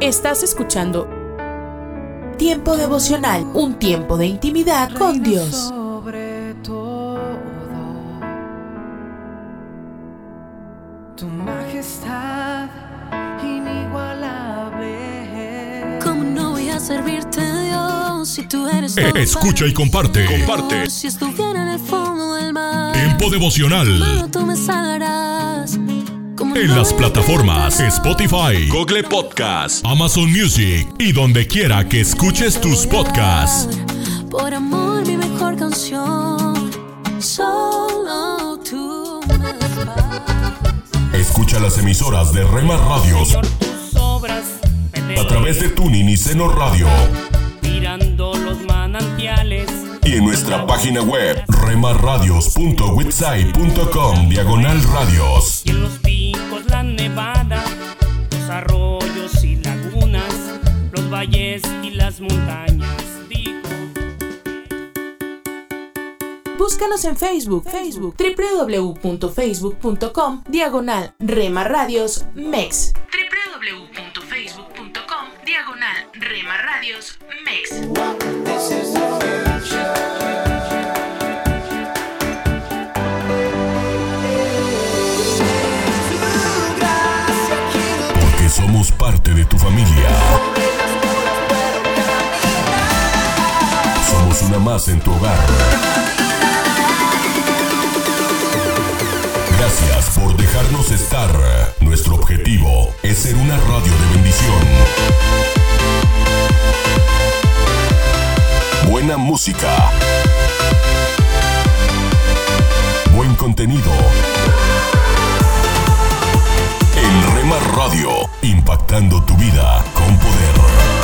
Estás escuchando Tiempo devocional, un tiempo de intimidad con Dios. Sobre todo, tu majestad inigualable. ¿Cómo no voy a servirte, Dios, si tú eres Eh, escucha y comparte. Comparte. Si estuviera en el fondo del mar, Tiempo devocional. solo tú me salvarás. ¿Cómo En las plataformas? Spotify, Google Podcast, Amazon Music y donde quiera que escuches tus podcasts. Por amor, mi mejor canción. Solo tú. Escucha las emisoras de Rema Radios a través de Tuning y Seno Radio mirando los manantiales. y en nuestra página web remarradios.witsai.com diagonal radios. Nevada, los arroyos y lagunas, los valles y las montañas. Digo, Búscanos en Facebook, Facebook, www.facebook.com, diagonal Rema Radios MEX. Tu familia. Somos una más en tu hogar. Gracias por dejarnos estar. Nuestro objetivo es ser una radio de bendición. Buena música. Buen contenido. Radio, impactando tu vida con poder.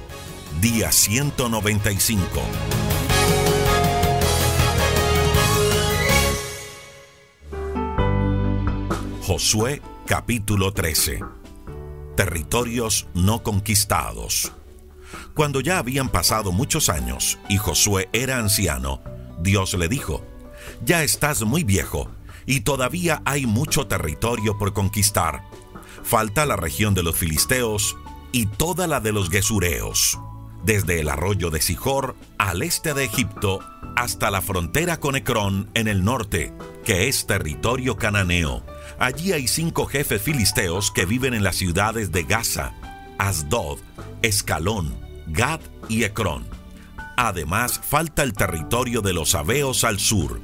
Día 195. Josué capítulo 13. Territorios no conquistados. Cuando ya habían pasado muchos años y Josué era anciano, Dios le dijo, Ya estás muy viejo y todavía hay mucho territorio por conquistar. Falta la región de los filisteos y toda la de los gesureos, desde el arroyo de Sijor al este de Egipto hasta la frontera con Ecrón en el norte, que es territorio cananeo. Allí hay cinco jefes filisteos que viven en las ciudades de Gaza, Asdod, Escalón, Gad y Ecrón. Además, falta el territorio de los Abeos al sur.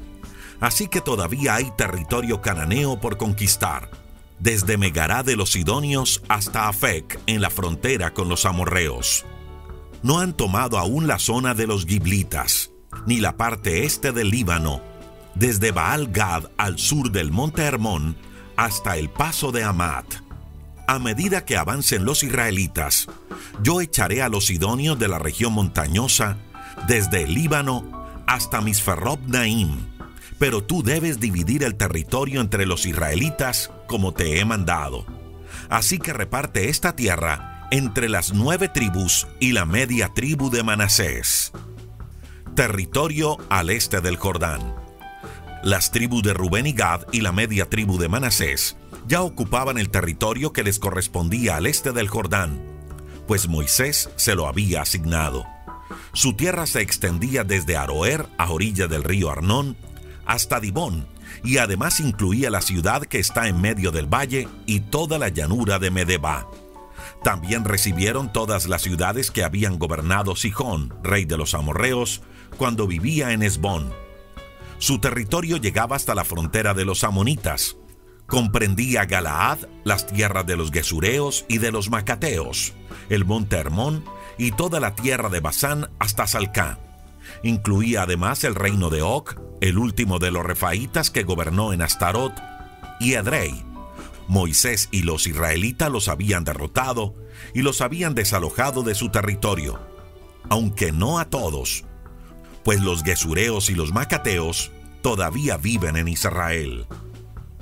Así que todavía hay territorio cananeo por conquistar, desde Megará de los Sidonios hasta Afec en la frontera con los amorreos. No han tomado aún la zona de los Giblitas, ni la parte este del Líbano, desde Baal Gad al sur del monte Hermón hasta el paso de Amat. A medida que avancen los israelitas, yo echaré a los sidonios de la región montañosa, desde el Líbano hasta Misferob Naim. Pero tú debes dividir el territorio entre los israelitas como te he mandado. Así que reparte esta tierra entre las nueve tribus y la media tribu de Manasés. Territorio al este del Jordán. Las tribus de Rubén y Gad y la media tribu de Manasés ya ocupaban el territorio que les correspondía al este del Jordán, pues Moisés se lo había asignado. Su tierra se extendía desde Aroer a orilla del río Arnón hasta Dibón y además incluía la ciudad que está en medio del valle y toda la llanura de Medeba. También recibieron todas las ciudades que habían gobernado Sijón, rey de los amorreos, cuando vivía en Esbón. Su territorio llegaba hasta la frontera de los amonitas. Comprendía Galaad, las tierras de los Gesureos y de los Macateos, el monte Hermón y toda la tierra de Basán hasta Salcá. Incluía además el reino de Oc, el último de los refaitas que gobernó en Astarot, y Edrei. Moisés y los israelitas los habían derrotado y los habían desalojado de su territorio, aunque no a todos, pues los gesureos y los macateos todavía viven en Israel.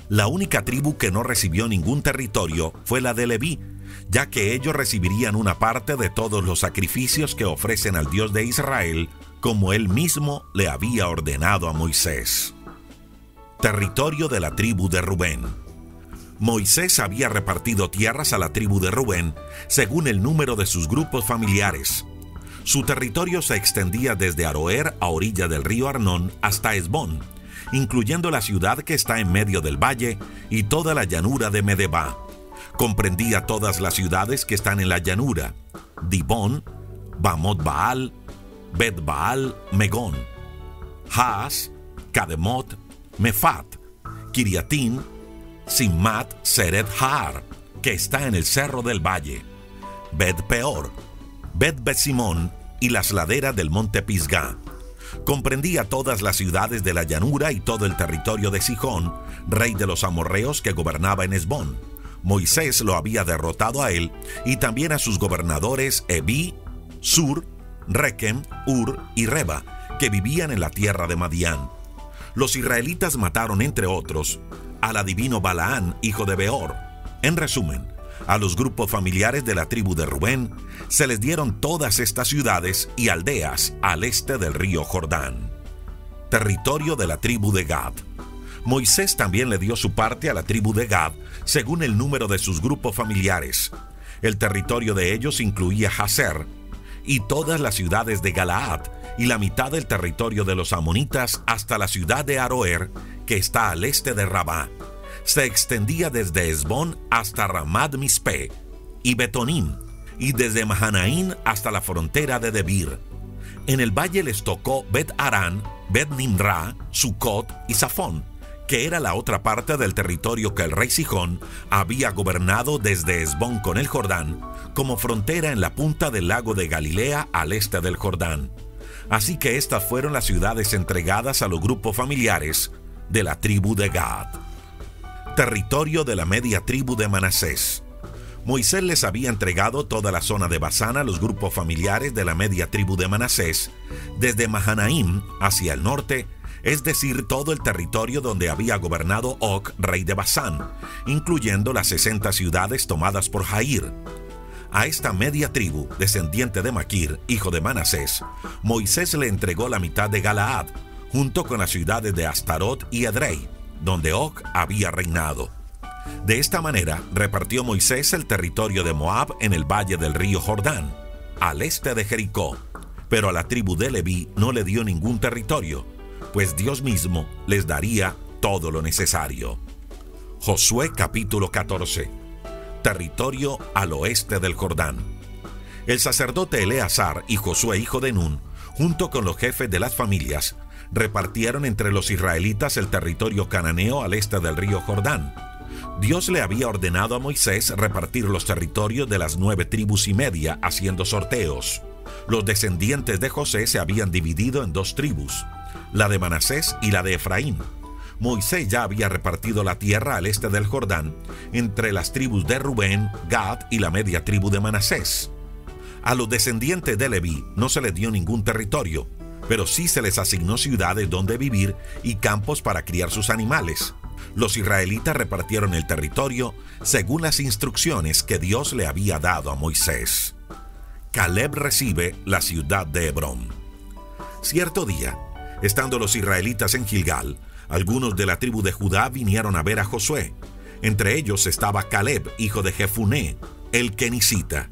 La única tribu que no recibió ningún territorio fue la de Leví, ya que ellos recibirían una parte de todos los sacrificios que ofrecen al Dios de Israel, como él mismo le había ordenado a Moisés. Territorio de la tribu de Rubén. Moisés había repartido tierras a la tribu de Rubén según el número de sus grupos familiares. Su territorio se extendía desde Aroer a orilla del río Arnón hasta Esbón, incluyendo la ciudad que está en medio del valle y toda la llanura de Medeba. Comprendía todas las ciudades que están en la llanura, Dibón, Bamot Baal, Bet Baal, Megón, Haas, Kademot, Mefat, Kiriatín, Simmat, Seret Har, que está en el cerro del valle, Bet Peor, Bet Besimón y las laderas del monte Pisgah comprendía todas las ciudades de la llanura y todo el territorio de Sijón, rey de los amorreos que gobernaba en Esbón. Moisés lo había derrotado a él y también a sus gobernadores Ebi, Sur, Rekem, Ur y Reba, que vivían en la tierra de Madián. Los israelitas mataron, entre otros, al adivino Balaán, hijo de Beor. En resumen, a los grupos familiares de la tribu de Rubén se les dieron todas estas ciudades y aldeas al este del río Jordán. Territorio de la tribu de Gad. Moisés también le dio su parte a la tribu de Gad según el número de sus grupos familiares. El territorio de ellos incluía Hazer y todas las ciudades de Galaad y la mitad del territorio de los amonitas hasta la ciudad de Aroer, que está al este de Rabá se extendía desde Esbón hasta Ramad Mispe y Betonim, y desde Mahanaín hasta la frontera de Debir. En el valle les tocó Bet Arán, Bet Nimra, Sucot y Safón, que era la otra parte del territorio que el rey Sijón había gobernado desde Esbón con el Jordán, como frontera en la punta del lago de Galilea al este del Jordán. Así que estas fueron las ciudades entregadas a los grupos familiares de la tribu de Gad territorio de la media tribu de Manasés. Moisés les había entregado toda la zona de Basán a los grupos familiares de la media tribu de Manasés, desde Mahanaim hacia el norte, es decir, todo el territorio donde había gobernado Og, rey de Basán, incluyendo las 60 ciudades tomadas por Jair. A esta media tribu, descendiente de Maquir, hijo de Manasés, Moisés le entregó la mitad de Galaad, junto con las ciudades de Astarot y Edrei, donde Og había reinado. De esta manera repartió Moisés el territorio de Moab en el valle del río Jordán, al este de Jericó, pero a la tribu de Leví no le dio ningún territorio, pues Dios mismo les daría todo lo necesario. Josué capítulo 14 Territorio al oeste del Jordán. El sacerdote Eleazar y Josué hijo de Nun, junto con los jefes de las familias, repartieron entre los israelitas el territorio cananeo al este del río Jordán. Dios le había ordenado a Moisés repartir los territorios de las nueve tribus y media haciendo sorteos. Los descendientes de José se habían dividido en dos tribus, la de Manasés y la de Efraín. Moisés ya había repartido la tierra al este del Jordán entre las tribus de Rubén, Gad y la media tribu de Manasés. A los descendientes de Leví no se les dio ningún territorio, pero sí se les asignó ciudades donde vivir y campos para criar sus animales. Los israelitas repartieron el territorio según las instrucciones que Dios le había dado a Moisés. Caleb recibe la ciudad de Hebrón. Cierto día, estando los israelitas en Gilgal, algunos de la tribu de Judá vinieron a ver a Josué. Entre ellos estaba Caleb, hijo de Jefuné, el kenicita.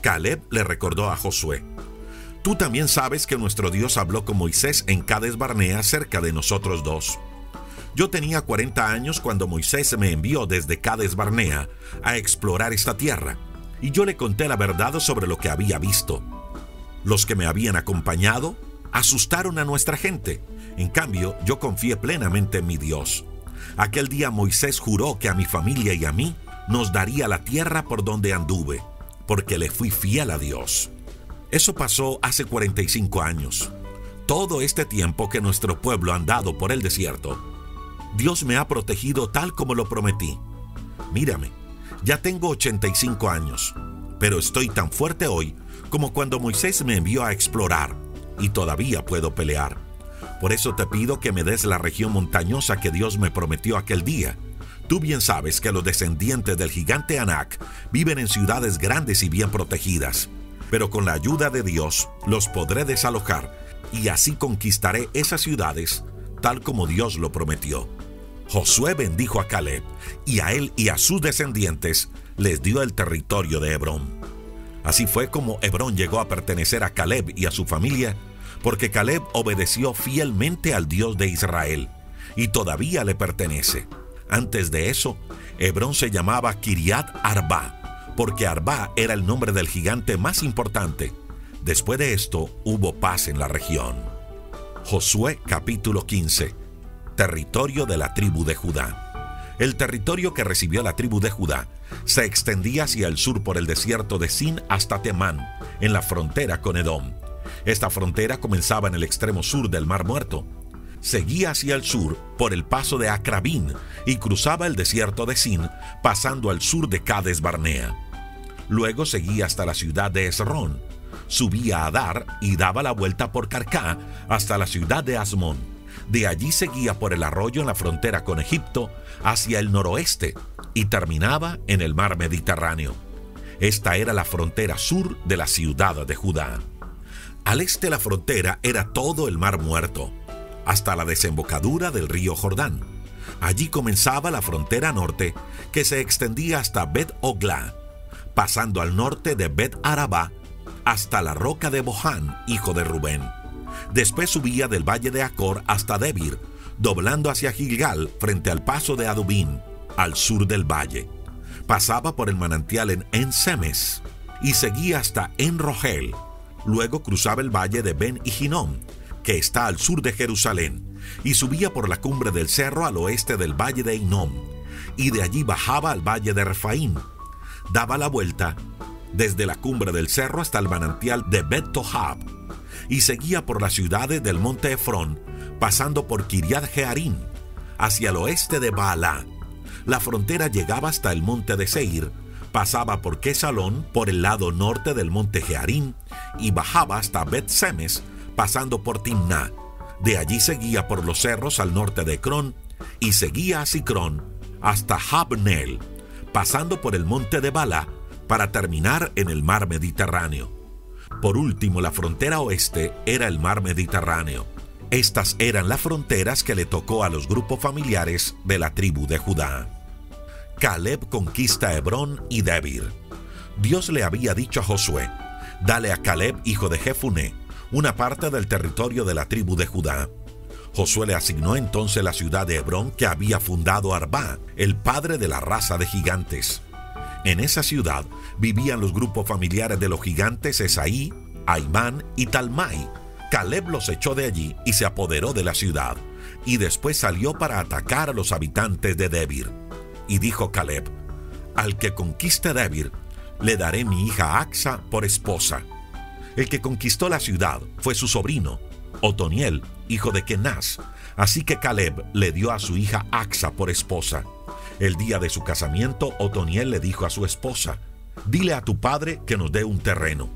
Caleb le recordó a Josué, Tú también sabes que nuestro Dios habló con Moisés en Cades Barnea cerca de nosotros dos. Yo tenía 40 años cuando Moisés me envió desde Cades Barnea a explorar esta tierra, y yo le conté la verdad sobre lo que había visto. Los que me habían acompañado asustaron a nuestra gente. En cambio, yo confié plenamente en mi Dios. Aquel día Moisés juró que a mi familia y a mí nos daría la tierra por donde anduve, porque le fui fiel a Dios. Eso pasó hace 45 años. Todo este tiempo que nuestro pueblo ha andado por el desierto. Dios me ha protegido tal como lo prometí. Mírame, ya tengo 85 años, pero estoy tan fuerte hoy como cuando Moisés me envió a explorar y todavía puedo pelear. Por eso te pido que me des la región montañosa que Dios me prometió aquel día. Tú bien sabes que los descendientes del gigante Anak viven en ciudades grandes y bien protegidas, pero con la ayuda de Dios los podré desalojar y así conquistaré esas ciudades tal como Dios lo prometió. Josué bendijo a Caleb y a él y a sus descendientes les dio el territorio de Hebrón. Así fue como Hebrón llegó a pertenecer a Caleb y a su familia, porque Caleb obedeció fielmente al Dios de Israel y todavía le pertenece. Antes de eso, Hebrón se llamaba Kiriat Arba, porque Arba era el nombre del gigante más importante. Después de esto hubo paz en la región. Josué capítulo 15 Territorio de la tribu de Judá. El territorio que recibió la tribu de Judá se extendía hacia el sur por el desierto de Sin hasta Temán, en la frontera con Edom. Esta frontera comenzaba en el extremo sur del Mar Muerto. Seguía hacia el sur por el paso de Acrabín y cruzaba el desierto de Sin, pasando al sur de Cades Barnea. Luego seguía hasta la ciudad de Esrón, subía a Adar y daba la vuelta por Carcá hasta la ciudad de Asmón. De allí seguía por el arroyo en la frontera con Egipto hacia el noroeste y terminaba en el mar Mediterráneo. Esta era la frontera sur de la ciudad de Judá. Al este la frontera era todo el mar muerto, hasta la desembocadura del río Jordán. Allí comenzaba la frontera norte que se extendía hasta Bet Ogla, pasando al norte de Bet Arabá hasta la roca de Bohán, hijo de Rubén. Después subía del valle de Acor hasta Debir, doblando hacia Gilgal frente al paso de Adubín, al sur del valle. Pasaba por el manantial en Ensemes y seguía hasta Enrogel. Luego cruzaba el valle de Ben Hinnom, que está al sur de Jerusalén, y subía por la cumbre del cerro al oeste del valle de Hinnom, y de allí bajaba al valle de Refaín. Daba la vuelta desde la cumbre del cerro hasta el manantial de Bet Tohab, y seguía por las ciudades del monte Efrón, pasando por Kiriat Jearim, hacia el oeste de Baalá. La frontera llegaba hasta el monte de Seir, pasaba por Quesalón por el lado norte del monte Jearim y bajaba hasta Bet Semes, pasando por Timná. De allí seguía por los cerros al norte de Cron y seguía a Sicrón hasta Habnel, pasando por el monte de Bala para terminar en el mar Mediterráneo. Por último, la frontera oeste era el mar Mediterráneo. Estas eran las fronteras que le tocó a los grupos familiares de la tribu de Judá. Caleb conquista Hebrón y Debir. Dios le había dicho a Josué, dale a Caleb, hijo de Jefuné, una parte del territorio de la tribu de Judá. Josué le asignó entonces la ciudad de Hebrón que había fundado Arba, el padre de la raza de gigantes. En esa ciudad vivían los grupos familiares de los gigantes Esaí, Aimán y Talmai. Caleb los echó de allí y se apoderó de la ciudad, y después salió para atacar a los habitantes de Debir. Y dijo Caleb, al que conquiste Debir, le daré mi hija Axa por esposa. El que conquistó la ciudad fue su sobrino, Otoniel, hijo de Kenaz. Así que Caleb le dio a su hija Axa por esposa. El día de su casamiento, Otoniel le dijo a su esposa, dile a tu padre que nos dé un terreno.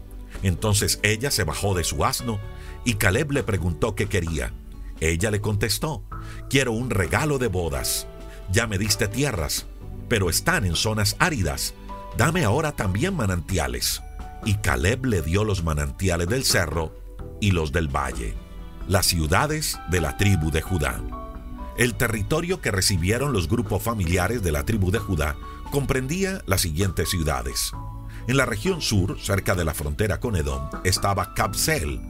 Entonces ella se bajó de su asno y Caleb le preguntó qué quería. Ella le contestó, quiero un regalo de bodas. Ya me diste tierras, pero están en zonas áridas. Dame ahora también manantiales. Y Caleb le dio los manantiales del cerro y los del valle, las ciudades de la tribu de Judá. El territorio que recibieron los grupos familiares de la tribu de Judá comprendía las siguientes ciudades. En la región sur, cerca de la frontera con Edom, estaba Kabsel,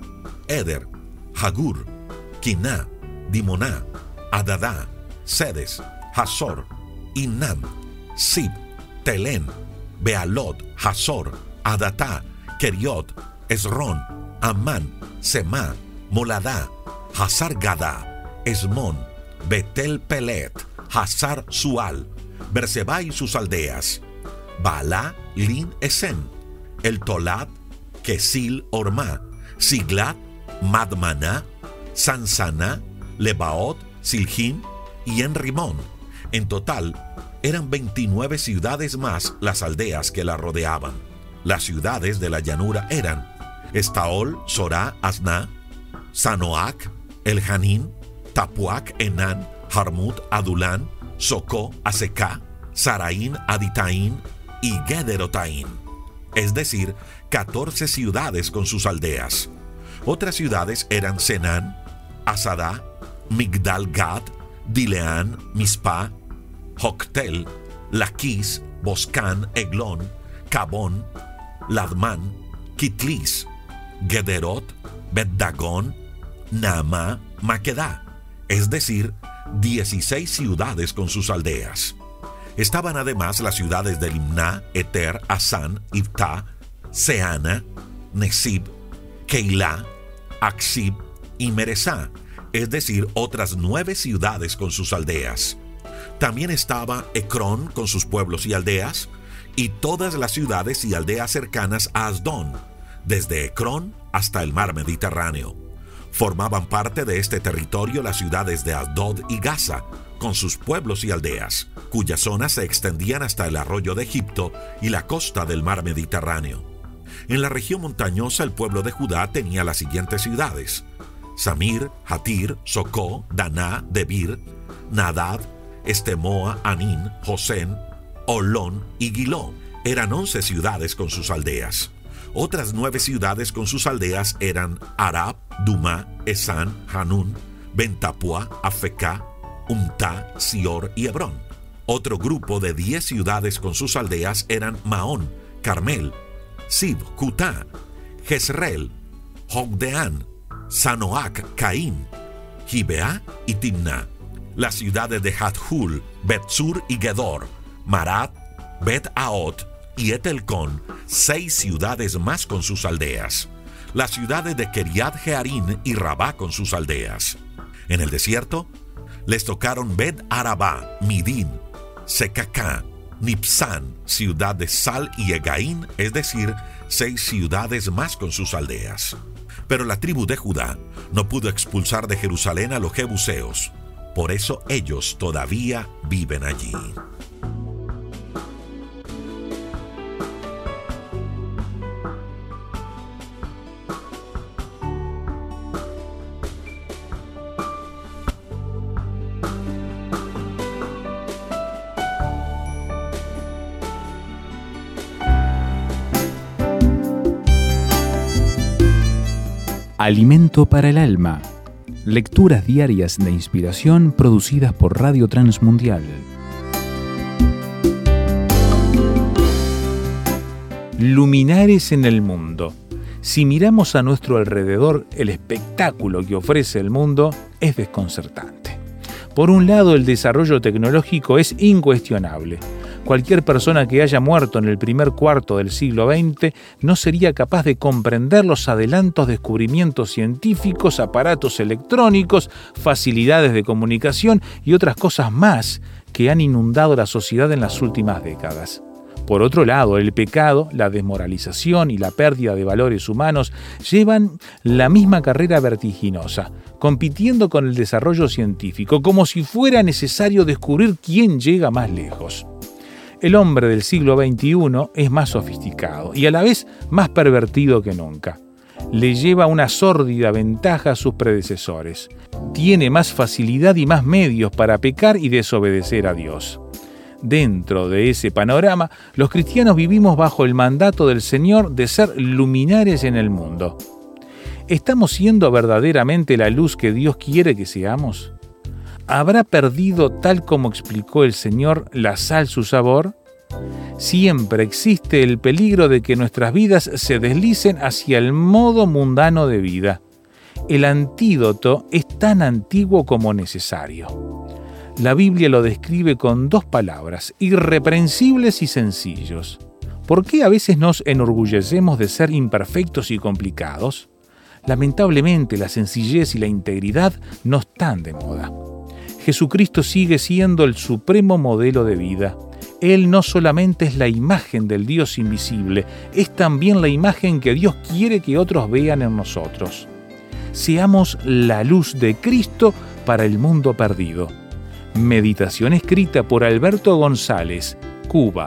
Eder, Hagur, Kiná, Dimoná, Adadá, Sedes, Hazor, Innam, Sib, Telén, Bealot, Hazor, Adatá, Keriot, Esrón, Amán, Semá, Moladá, Hazar Gadá, Esmón, Betel Pelet, Hazar Sual, Berseba y sus aldeas, Bala, Lin Esen, El Tolat, Kesil Orma, Siglat, Madmaná, Sansana, Lebaot, Silhin, y en Rimón. En total, eran 29 ciudades más las aldeas que la rodeaban. Las ciudades de la llanura eran Estaol, Sorá, Asná, Sanoac, El Janín, Tapuac, Enán, Harmut, Adulán, Socó, Aseká, Saraín, Aditaín y Gederotaín. Es decir, 14 ciudades con sus aldeas. Otras ciudades eran Senán, Asadá, Migdal Gad, Dileán, Mispa, Joctel, Laquis, Boscán, Eglón, Cabón, Ladmán, Kitlis, Gederot, Bet-Dagón, Nama, Maquedá, es decir, 16 ciudades con sus aldeas. Estaban además las ciudades de Limná, Eter, Asán, Ibtá, Seana, Nesib, Keilah, Aksib y Meresá, es decir, otras nueve ciudades con sus aldeas. También estaba Ecrón con sus pueblos y aldeas, y todas las ciudades y aldeas cercanas a Asdón, desde Ecrón hasta el mar Mediterráneo. Formaban parte de este territorio las ciudades de Asdod y Gaza, con sus pueblos y aldeas, cuyas zonas se extendían hasta el arroyo de Egipto y la costa del mar Mediterráneo. En la región montañosa el pueblo de Judá tenía las siguientes ciudades: Samir, Hatir, Socó, Daná, Debir, Nadad, Estemoa, Anín, Josén, Olón y Giló. Eran once ciudades con sus aldeas. Otras nueve ciudades con sus aldeas eran Arab, Duma, Esan, Hanún, Bentapua, Afeká, Umta, Sior y Hebrón. Otro grupo de diez ciudades con sus aldeas eran Maón, Carmel, Sib, Kutá, Jezreel, Jogdeán, Sanoac, Caín, Gibeá y Timna. Las ciudades de Hathul, Betsur y Gedor, Marat, Bet Aot y Etelcón, seis ciudades más con sus aldeas. Las ciudades de Keriat Jearín y Rabá con sus aldeas. En el desierto, les tocaron Bet Arabá, Midín, Secacá, Nipsán, ciudad de Sal y Egaín, es decir, seis ciudades más con sus aldeas. Pero la tribu de Judá no pudo expulsar de Jerusalén a los jebuseos. Por eso ellos todavía viven allí. Alimento para el alma. Lecturas diarias de inspiración producidas por Radio Transmundial. Luminares en el mundo. Si miramos a nuestro alrededor, el espectáculo que ofrece el mundo es desconcertante. Por un lado, el desarrollo tecnológico es incuestionable Cualquier persona que haya muerto en el primer cuarto del siglo XX no sería capaz de comprender los adelantos, descubrimientos científicos, aparatos electrónicos, facilidades de comunicación y otras cosas más que han inundado la sociedad en las últimas décadas. Por otro lado, el pecado, la desmoralización y la pérdida de valores humanos llevan la misma carrera vertiginosa, compitiendo con el desarrollo científico, como si fuera necesario descubrir quién llega más lejos. El hombre del siglo XXI es más sofisticado y a la vez más pervertido que nunca. Le lleva una sórdida ventaja a sus predecesores. Tiene más facilidad y más medios para pecar y desobedecer a Dios. Dentro de ese panorama, los cristianos vivimos bajo el mandato del Señor de ser luminares en el mundo. ¿Estamos siendo verdaderamente la luz que Dios quiere que seamos? ¿Habrá perdido, tal como explicó el Señor, la sal su sabor? Siempre existe el peligro de que nuestras vidas se deslicen hacia el modo mundano de vida. El antídoto es tan antiguo como necesario. La Biblia lo describe con dos palabras, irreprensibles y sencillos. ¿Por qué a veces nos enorgullecemos de ser imperfectos y complicados? Lamentablemente la sencillez y la integridad no están de moda. Jesucristo sigue siendo el supremo modelo de vida. Él no solamente es la imagen del Dios invisible, es también la imagen que Dios quiere que otros vean en nosotros. Seamos la luz de Cristo para el mundo perdido. Meditación escrita por Alberto González, Cuba.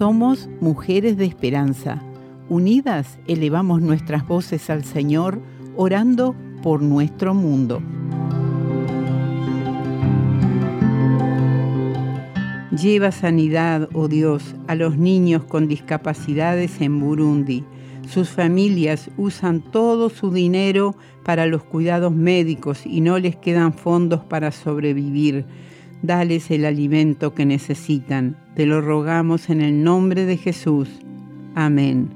Somos mujeres de esperanza. Unidas elevamos nuestras voces al Señor, orando por nuestro mundo. Lleva sanidad, oh Dios, a los niños con discapacidades en Burundi. Sus familias usan todo su dinero para los cuidados médicos y no les quedan fondos para sobrevivir. Dales el alimento que necesitan. Te lo rogamos en el nombre de Jesús. Amén.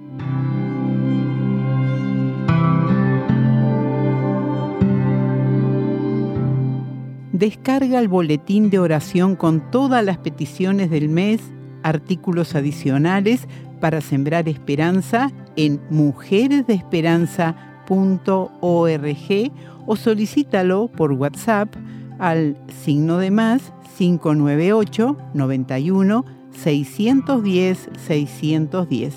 Descarga el boletín de oración con todas las peticiones del mes, artículos adicionales para sembrar esperanza en mujeresdeesperanza.org o solicítalo por WhatsApp al signo de más 598 91 610 610.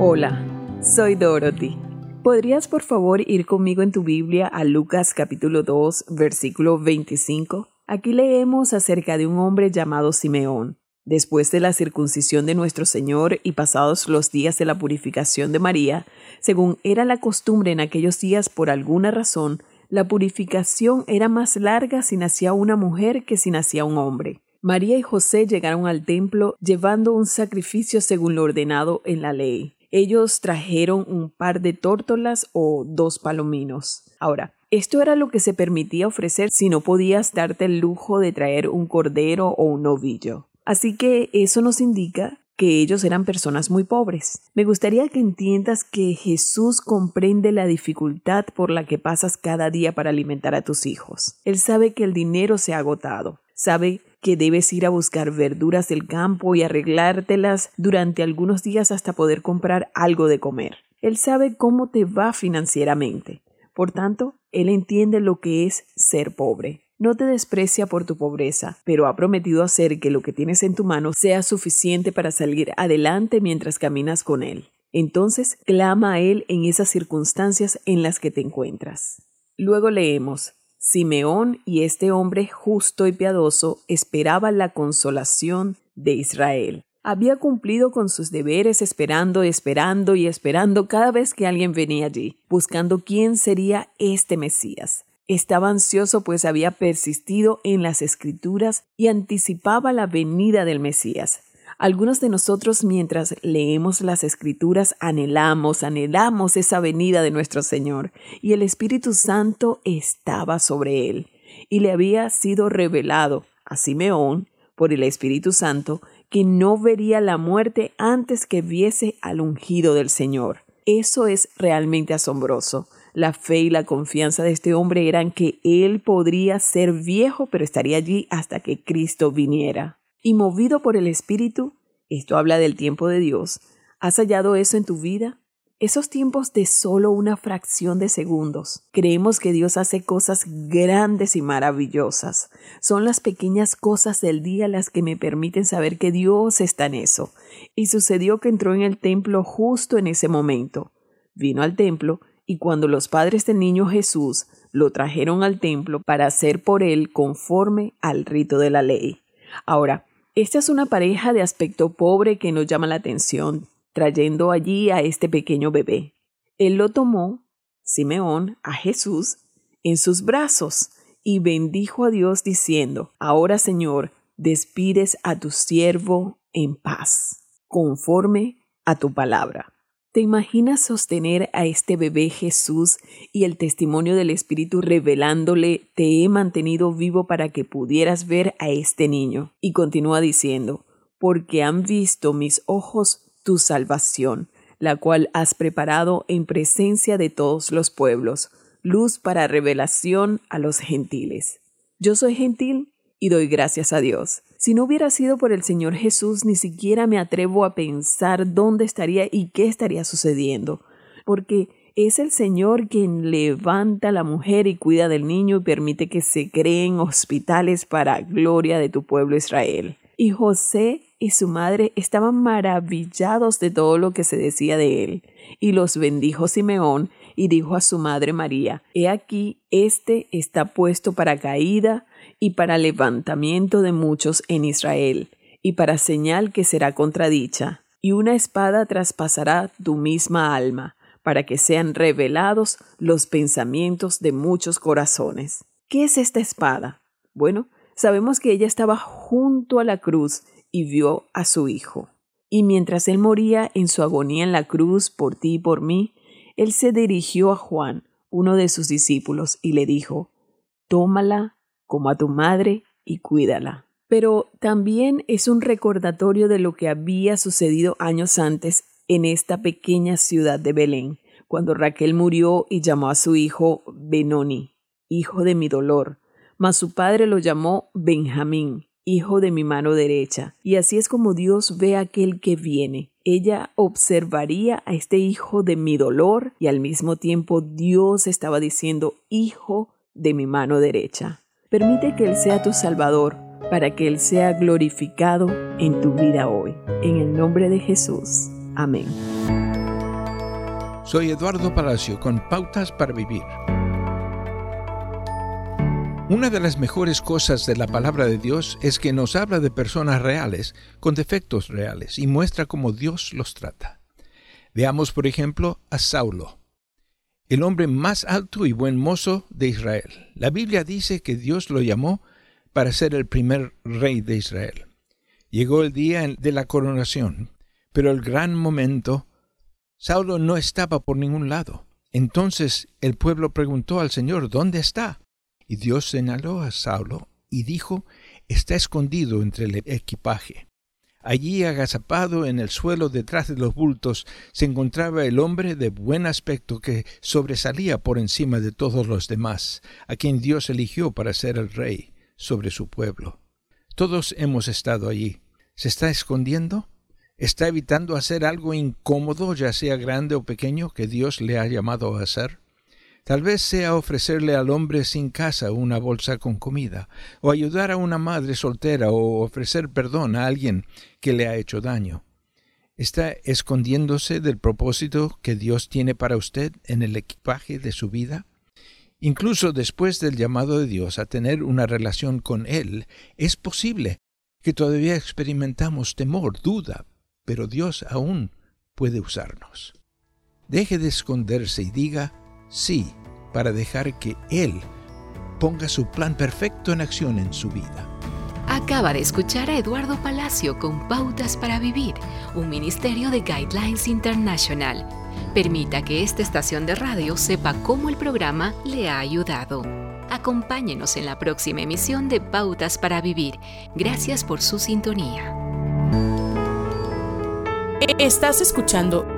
Hola, soy Dorothy. ¿Podrías por favor ir conmigo en tu Biblia a Lucas capítulo 2, versículo 25? Aquí leemos acerca de un hombre llamado Simeón. Después de la circuncisión de nuestro Señor y pasados los días de la purificación de María, según era la costumbre en aquellos días por alguna razón, la purificación era más larga si nacía una mujer que si nacía un hombre. María y José llegaron al templo llevando un sacrificio según lo ordenado en la ley. Ellos trajeron un par de tórtolas o dos palominos. Ahora, esto era lo que se permitía ofrecer si no podías darte el lujo de traer un cordero o un novillo. Así que eso nos indica que ellos eran personas muy pobres. Me gustaría que entiendas que Jesús comprende la dificultad por la que pasas cada día para alimentar a tus hijos. Él sabe que el dinero se ha agotado, sabe que debes ir a buscar verduras del campo y arreglártelas durante algunos días hasta poder comprar algo de comer. Él sabe cómo te va financieramente. Por tanto, Él entiende lo que es ser pobre. No te desprecia por tu pobreza, pero ha prometido hacer que lo que tienes en tu mano sea suficiente para salir adelante mientras caminas con Él. Entonces, clama a Él en esas circunstancias en las que te encuentras. Luego leemos, Simeón y este hombre justo y piadoso esperaban la consolación de Israel. Había cumplido con sus deberes esperando, esperando y esperando cada vez que alguien venía allí, buscando quién sería este Mesías. Estaba ansioso pues había persistido en las escrituras y anticipaba la venida del Mesías. Algunos de nosotros mientras leemos las escrituras anhelamos, anhelamos esa venida de nuestro Señor y el Espíritu Santo estaba sobre él y le había sido revelado a Simeón por el Espíritu Santo que no vería la muerte antes que viese al ungido del Señor. Eso es realmente asombroso. La fe y la confianza de este hombre eran que él podría ser viejo, pero estaría allí hasta que Cristo viniera. Y movido por el Espíritu, esto habla del tiempo de Dios, ¿has hallado eso en tu vida? Esos tiempos de solo una fracción de segundos. Creemos que Dios hace cosas grandes y maravillosas. Son las pequeñas cosas del día las que me permiten saber que Dios está en eso. Y sucedió que entró en el templo justo en ese momento. Vino al templo y cuando los padres del niño Jesús lo trajeron al templo para hacer por él conforme al rito de la ley. Ahora, esta es una pareja de aspecto pobre que nos llama la atención, trayendo allí a este pequeño bebé. Él lo tomó, Simeón, a Jesús, en sus brazos y bendijo a Dios diciendo, Ahora Señor, despides a tu siervo en paz, conforme a tu palabra. ¿Te imaginas sostener a este bebé Jesús y el testimonio del Espíritu revelándole, te he mantenido vivo para que pudieras ver a este niño? Y continúa diciendo, porque han visto mis ojos tu salvación, la cual has preparado en presencia de todos los pueblos, luz para revelación a los gentiles. Yo soy gentil y doy gracias a Dios. Si no hubiera sido por el Señor Jesús, ni siquiera me atrevo a pensar dónde estaría y qué estaría sucediendo, porque es el Señor quien levanta a la mujer y cuida del niño y permite que se creen hospitales para gloria de tu pueblo Israel. Y José y su madre estaban maravillados de todo lo que se decía de él, y los bendijo Simeón y dijo a su madre María, He aquí, este está puesto para caída y para levantamiento de muchos en Israel, y para señal que será contradicha, y una espada traspasará tu misma alma, para que sean revelados los pensamientos de muchos corazones. ¿Qué es esta espada? Bueno, sabemos que ella estaba junto a la cruz y vio a su hijo. Y mientras él moría en su agonía en la cruz por ti y por mí, él se dirigió a Juan, uno de sus discípulos, y le dijo, Tómala como a tu madre y cuídala. Pero también es un recordatorio de lo que había sucedido años antes en esta pequeña ciudad de Belén, cuando Raquel murió y llamó a su hijo Benoni, hijo de mi dolor, mas su padre lo llamó Benjamín, hijo de mi mano derecha. Y así es como Dios ve a aquel que viene. Ella observaría a este hijo de mi dolor y al mismo tiempo Dios estaba diciendo, hijo de mi mano derecha. Permite que Él sea tu Salvador para que Él sea glorificado en tu vida hoy. En el nombre de Jesús. Amén. Soy Eduardo Palacio con Pautas para Vivir. Una de las mejores cosas de la palabra de Dios es que nos habla de personas reales, con defectos reales, y muestra cómo Dios los trata. Veamos, por ejemplo, a Saulo, el hombre más alto y buen mozo de Israel. La Biblia dice que Dios lo llamó para ser el primer rey de Israel. Llegó el día de la coronación, pero el gran momento, Saulo no estaba por ningún lado. Entonces el pueblo preguntó al Señor, ¿dónde está? Y Dios señaló a Saulo y dijo, está escondido entre el equipaje. Allí, agazapado en el suelo detrás de los bultos, se encontraba el hombre de buen aspecto que sobresalía por encima de todos los demás, a quien Dios eligió para ser el rey sobre su pueblo. Todos hemos estado allí. ¿Se está escondiendo? ¿Está evitando hacer algo incómodo, ya sea grande o pequeño, que Dios le ha llamado a hacer? Tal vez sea ofrecerle al hombre sin casa una bolsa con comida, o ayudar a una madre soltera, o ofrecer perdón a alguien que le ha hecho daño. ¿Está escondiéndose del propósito que Dios tiene para usted en el equipaje de su vida? Incluso después del llamado de Dios a tener una relación con Él, es posible que todavía experimentamos temor, duda, pero Dios aún puede usarnos. Deje de esconderse y diga, sí, para dejar que Él ponga su plan perfecto en acción en su vida. Acaba de escuchar a Eduardo Palacio con Pautas para Vivir, un ministerio de Guidelines International. Permita que esta estación de radio sepa cómo el programa le ha ayudado. Acompáñenos en la próxima emisión de Pautas para Vivir. Gracias por su sintonía. Estás escuchando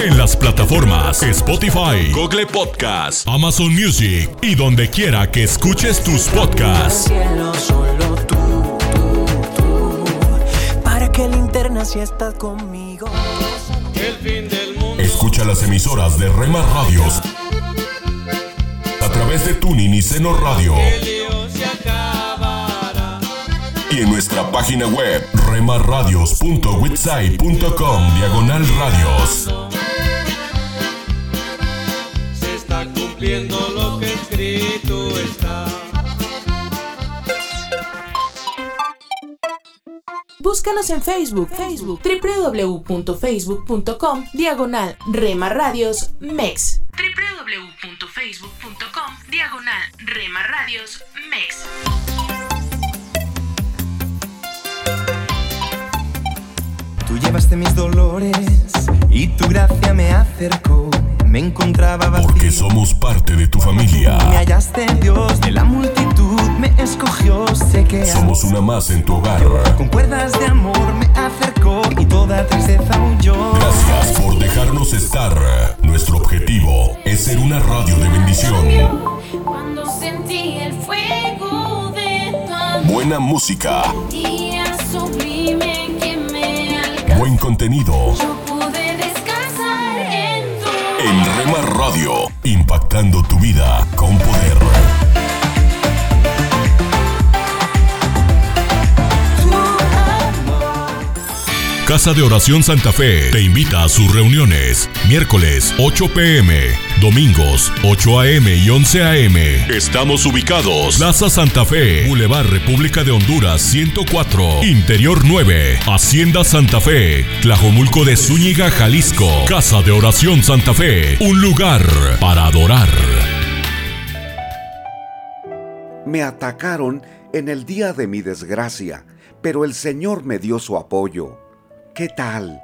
En las plataformas Spotify, Google Podcast, Amazon Music y donde quiera que escuches tus podcasts. Del cielo, solo tú, tú, tú. Para que linterna si estás conmigo. Escucha las emisoras de Rema Radios a través de Tuning y Seno Radio. Y en nuestra página web remarradios.witsai.com diagonal radios. Se está cumpliendo lo que escrito está. Búscanos en Facebook, Facebook, www.facebook.com, diagonal Rema Radios MEX. www.facebook.com, diagonal Rema Radios MEX. Tú llevaste mis dolores y tu gracia me acercó. Me encontraba vacío. Porque somos parte de tu familia. Me hallaste Dios de la multitud, me escogió, sé que Somos una más en tu hogar. con cuerdas de amor me acercó y toda tristeza huyó. Gracias por dejarnos estar. Nuestro objetivo es ser una radio de bendición. Cuando sentí el fuego de tu amor, Buena música, día sublime. Buen contenido. Yo pude descansar en tu En Rema Radio, impactando tu vida con poder. Casa de Oración Santa Fe te invita a sus reuniones. Miércoles 8 pm, domingos 8 am y 11 am. Estamos ubicados. Plaza Santa Fe, Boulevard República de Honduras 104, Interior 9, Hacienda Santa Fe, Tlajomulco de Zúñiga, Jalisco. Casa de Oración Santa Fe, un lugar para adorar. Me atacaron en el día de mi desgracia, pero el Señor me dio su apoyo. ¿Qué tal?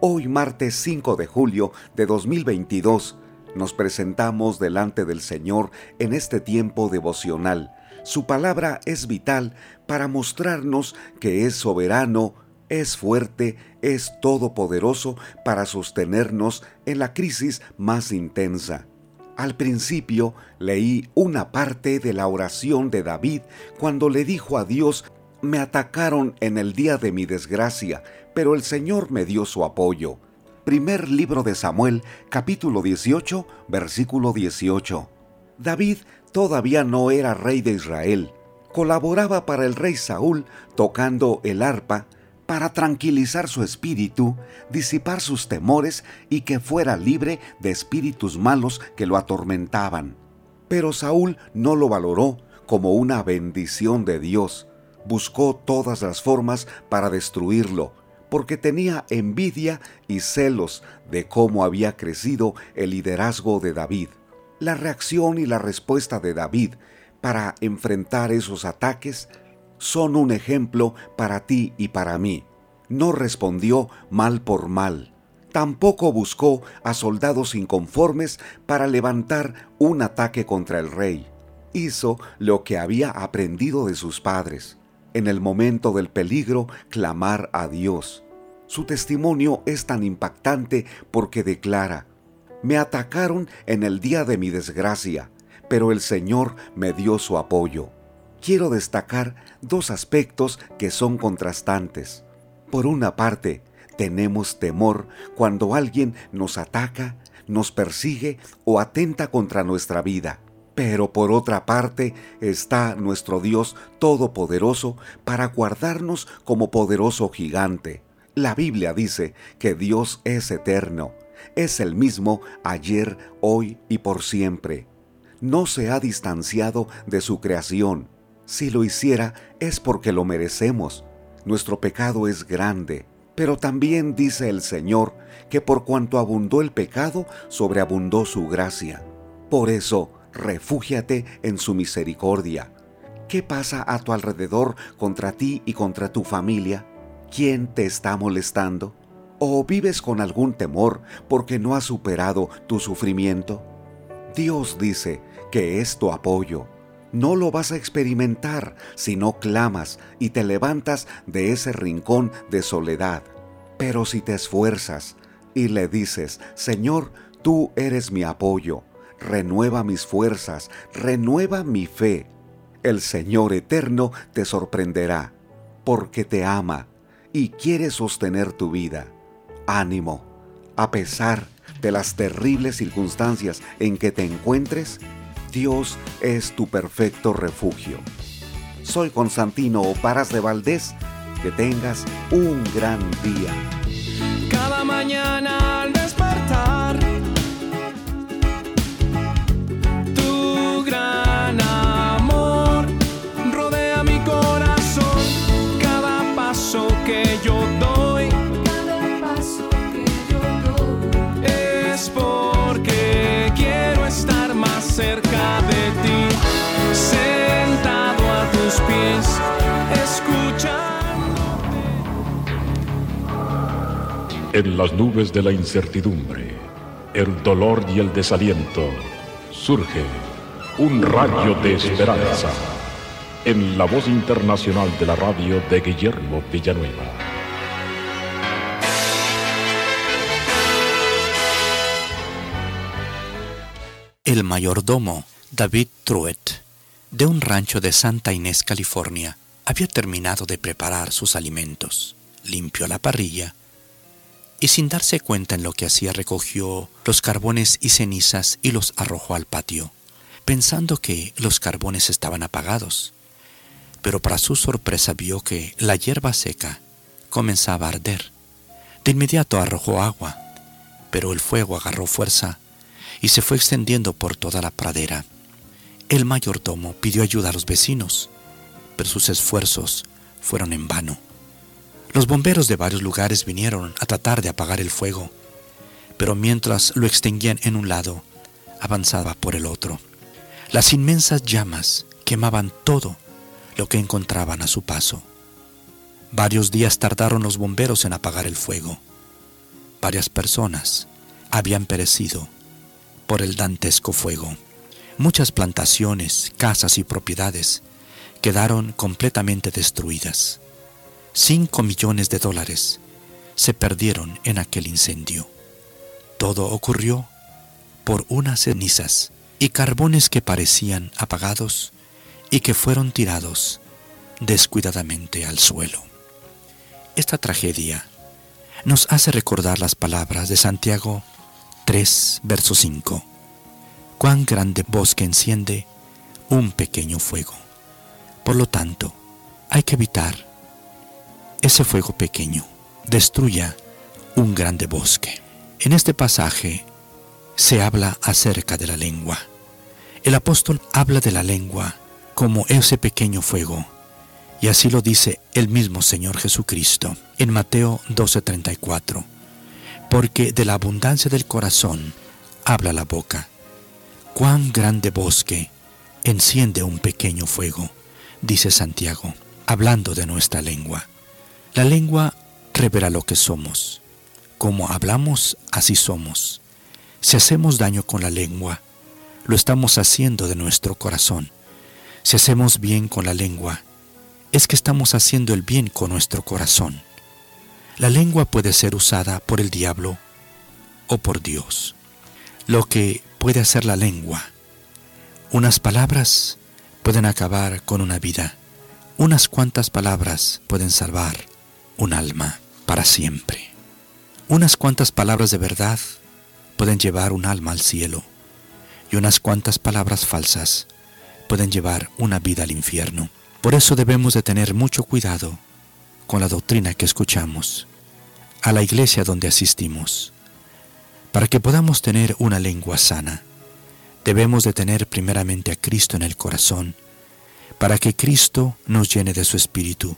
Hoy martes 5 de julio de 2022 nos presentamos delante del Señor en este tiempo devocional. Su palabra es vital para mostrarnos que es soberano, es fuerte, es todopoderoso para sostenernos en la crisis más intensa. Al principio leí una parte de la oración de David cuando le dijo a Dios, me atacaron en el día de mi desgracia, pero el Señor me dio su apoyo. Primer libro de Samuel, capítulo 18, versículo 18. David todavía no era rey de Israel. Colaboraba para el rey Saúl tocando el arpa para tranquilizar su espíritu, disipar sus temores y que fuera libre de espíritus malos que lo atormentaban. Pero Saúl no lo valoró como una bendición de Dios. Buscó todas las formas para destruirlo, porque tenía envidia y celos de cómo había crecido el liderazgo de David. La reacción y la respuesta de David para enfrentar esos ataques son un ejemplo para ti y para mí. No respondió mal por mal. Tampoco buscó a soldados inconformes para levantar un ataque contra el rey. Hizo lo que había aprendido de sus padres. En el momento del peligro, clamar a Dios. Su testimonio es tan impactante porque declara, me atacaron en el día de mi desgracia, pero el Señor me dio su apoyo. Quiero destacar dos aspectos que son contrastantes. Por una parte, tenemos temor cuando alguien nos ataca, nos persigue o atenta contra nuestra vida. Pero por otra parte está nuestro Dios Todopoderoso para guardarnos como poderoso gigante. La Biblia dice que Dios es eterno, es el mismo ayer, hoy y por siempre. No se ha distanciado de su creación. Si lo hiciera es porque lo merecemos. Nuestro pecado es grande. Pero también dice el Señor que por cuanto abundó el pecado, sobreabundó su gracia. Por eso, refúgiate en su misericordia. ¿Qué pasa a tu alrededor contra ti y contra tu familia? ¿Quién te está molestando? ¿O vives con algún temor porque no has superado tu sufrimiento? Dios dice que es tu apoyo. No lo vas a experimentar si no clamas y te levantas de ese rincón de soledad. Pero si te esfuerzas y le dices, Señor, tú eres mi apoyo, renueva mis fuerzas, renueva mi fe, el Señor eterno te sorprenderá, porque te ama y quiere sostener tu vida. Ánimo, a pesar de las terribles circunstancias en que te encuentres, Dios es tu perfecto refugio. Soy Constantino Oparas de Valdés que tengas un gran día. Cada mañana al despertar, En las nubes de la incertidumbre, el dolor y el desaliento, surge un rayo de esperanza en la voz internacional de la radio de Guillermo Villanueva. El mayordomo David Truett, de un rancho de Santa Inés, California, había terminado de preparar sus alimentos. Limpió la parrilla y sin darse cuenta en lo que hacía recogió los carbones y cenizas y los arrojó al patio, pensando que los carbones estaban apagados. Pero para su sorpresa vio que la hierba seca comenzaba a arder. De inmediato arrojó agua, pero el fuego agarró fuerza y se fue extendiendo por toda la pradera. El mayordomo pidió ayuda a los vecinos, pero sus esfuerzos fueron en vano. Los bomberos de varios lugares vinieron a tratar de apagar el fuego, pero mientras lo extinguían en un lado, avanzaba por el otro. Las inmensas llamas quemaban todo lo que encontraban a su paso. Varios días tardaron los bomberos en apagar el fuego. Varias personas habían perecido por el dantesco fuego. Muchas plantaciones, casas y propiedades quedaron completamente destruidas. Cinco millones de dólares se perdieron en aquel incendio. Todo ocurrió por unas cenizas y carbones que parecían apagados y que fueron tirados descuidadamente al suelo. Esta tragedia nos hace recordar las palabras de Santiago 3, verso 5. Cuán grande bosque enciende un pequeño fuego. Por lo tanto, hay que evitar ese fuego pequeño. Destruya un grande bosque. En este pasaje se habla acerca de la lengua. El apóstol habla de la lengua como ese pequeño fuego. Y así lo dice el mismo Señor Jesucristo en Mateo 12:34. Porque de la abundancia del corazón habla la boca. Cuán grande bosque enciende un pequeño fuego, dice Santiago, hablando de nuestra lengua. La lengua revela lo que somos. Como hablamos, así somos. Si hacemos daño con la lengua, lo estamos haciendo de nuestro corazón. Si hacemos bien con la lengua, es que estamos haciendo el bien con nuestro corazón. La lengua puede ser usada por el diablo o por Dios. Lo que puede hacer la lengua. Unas palabras pueden acabar con una vida. Unas cuantas palabras pueden salvar un alma para siempre. Unas cuantas palabras de verdad pueden llevar un alma al cielo y unas cuantas palabras falsas pueden llevar una vida al infierno. Por eso debemos de tener mucho cuidado con la doctrina que escuchamos, a la iglesia donde asistimos. Para que podamos tener una lengua sana, debemos de tener primeramente a Cristo en el corazón, para que Cristo nos llene de su Espíritu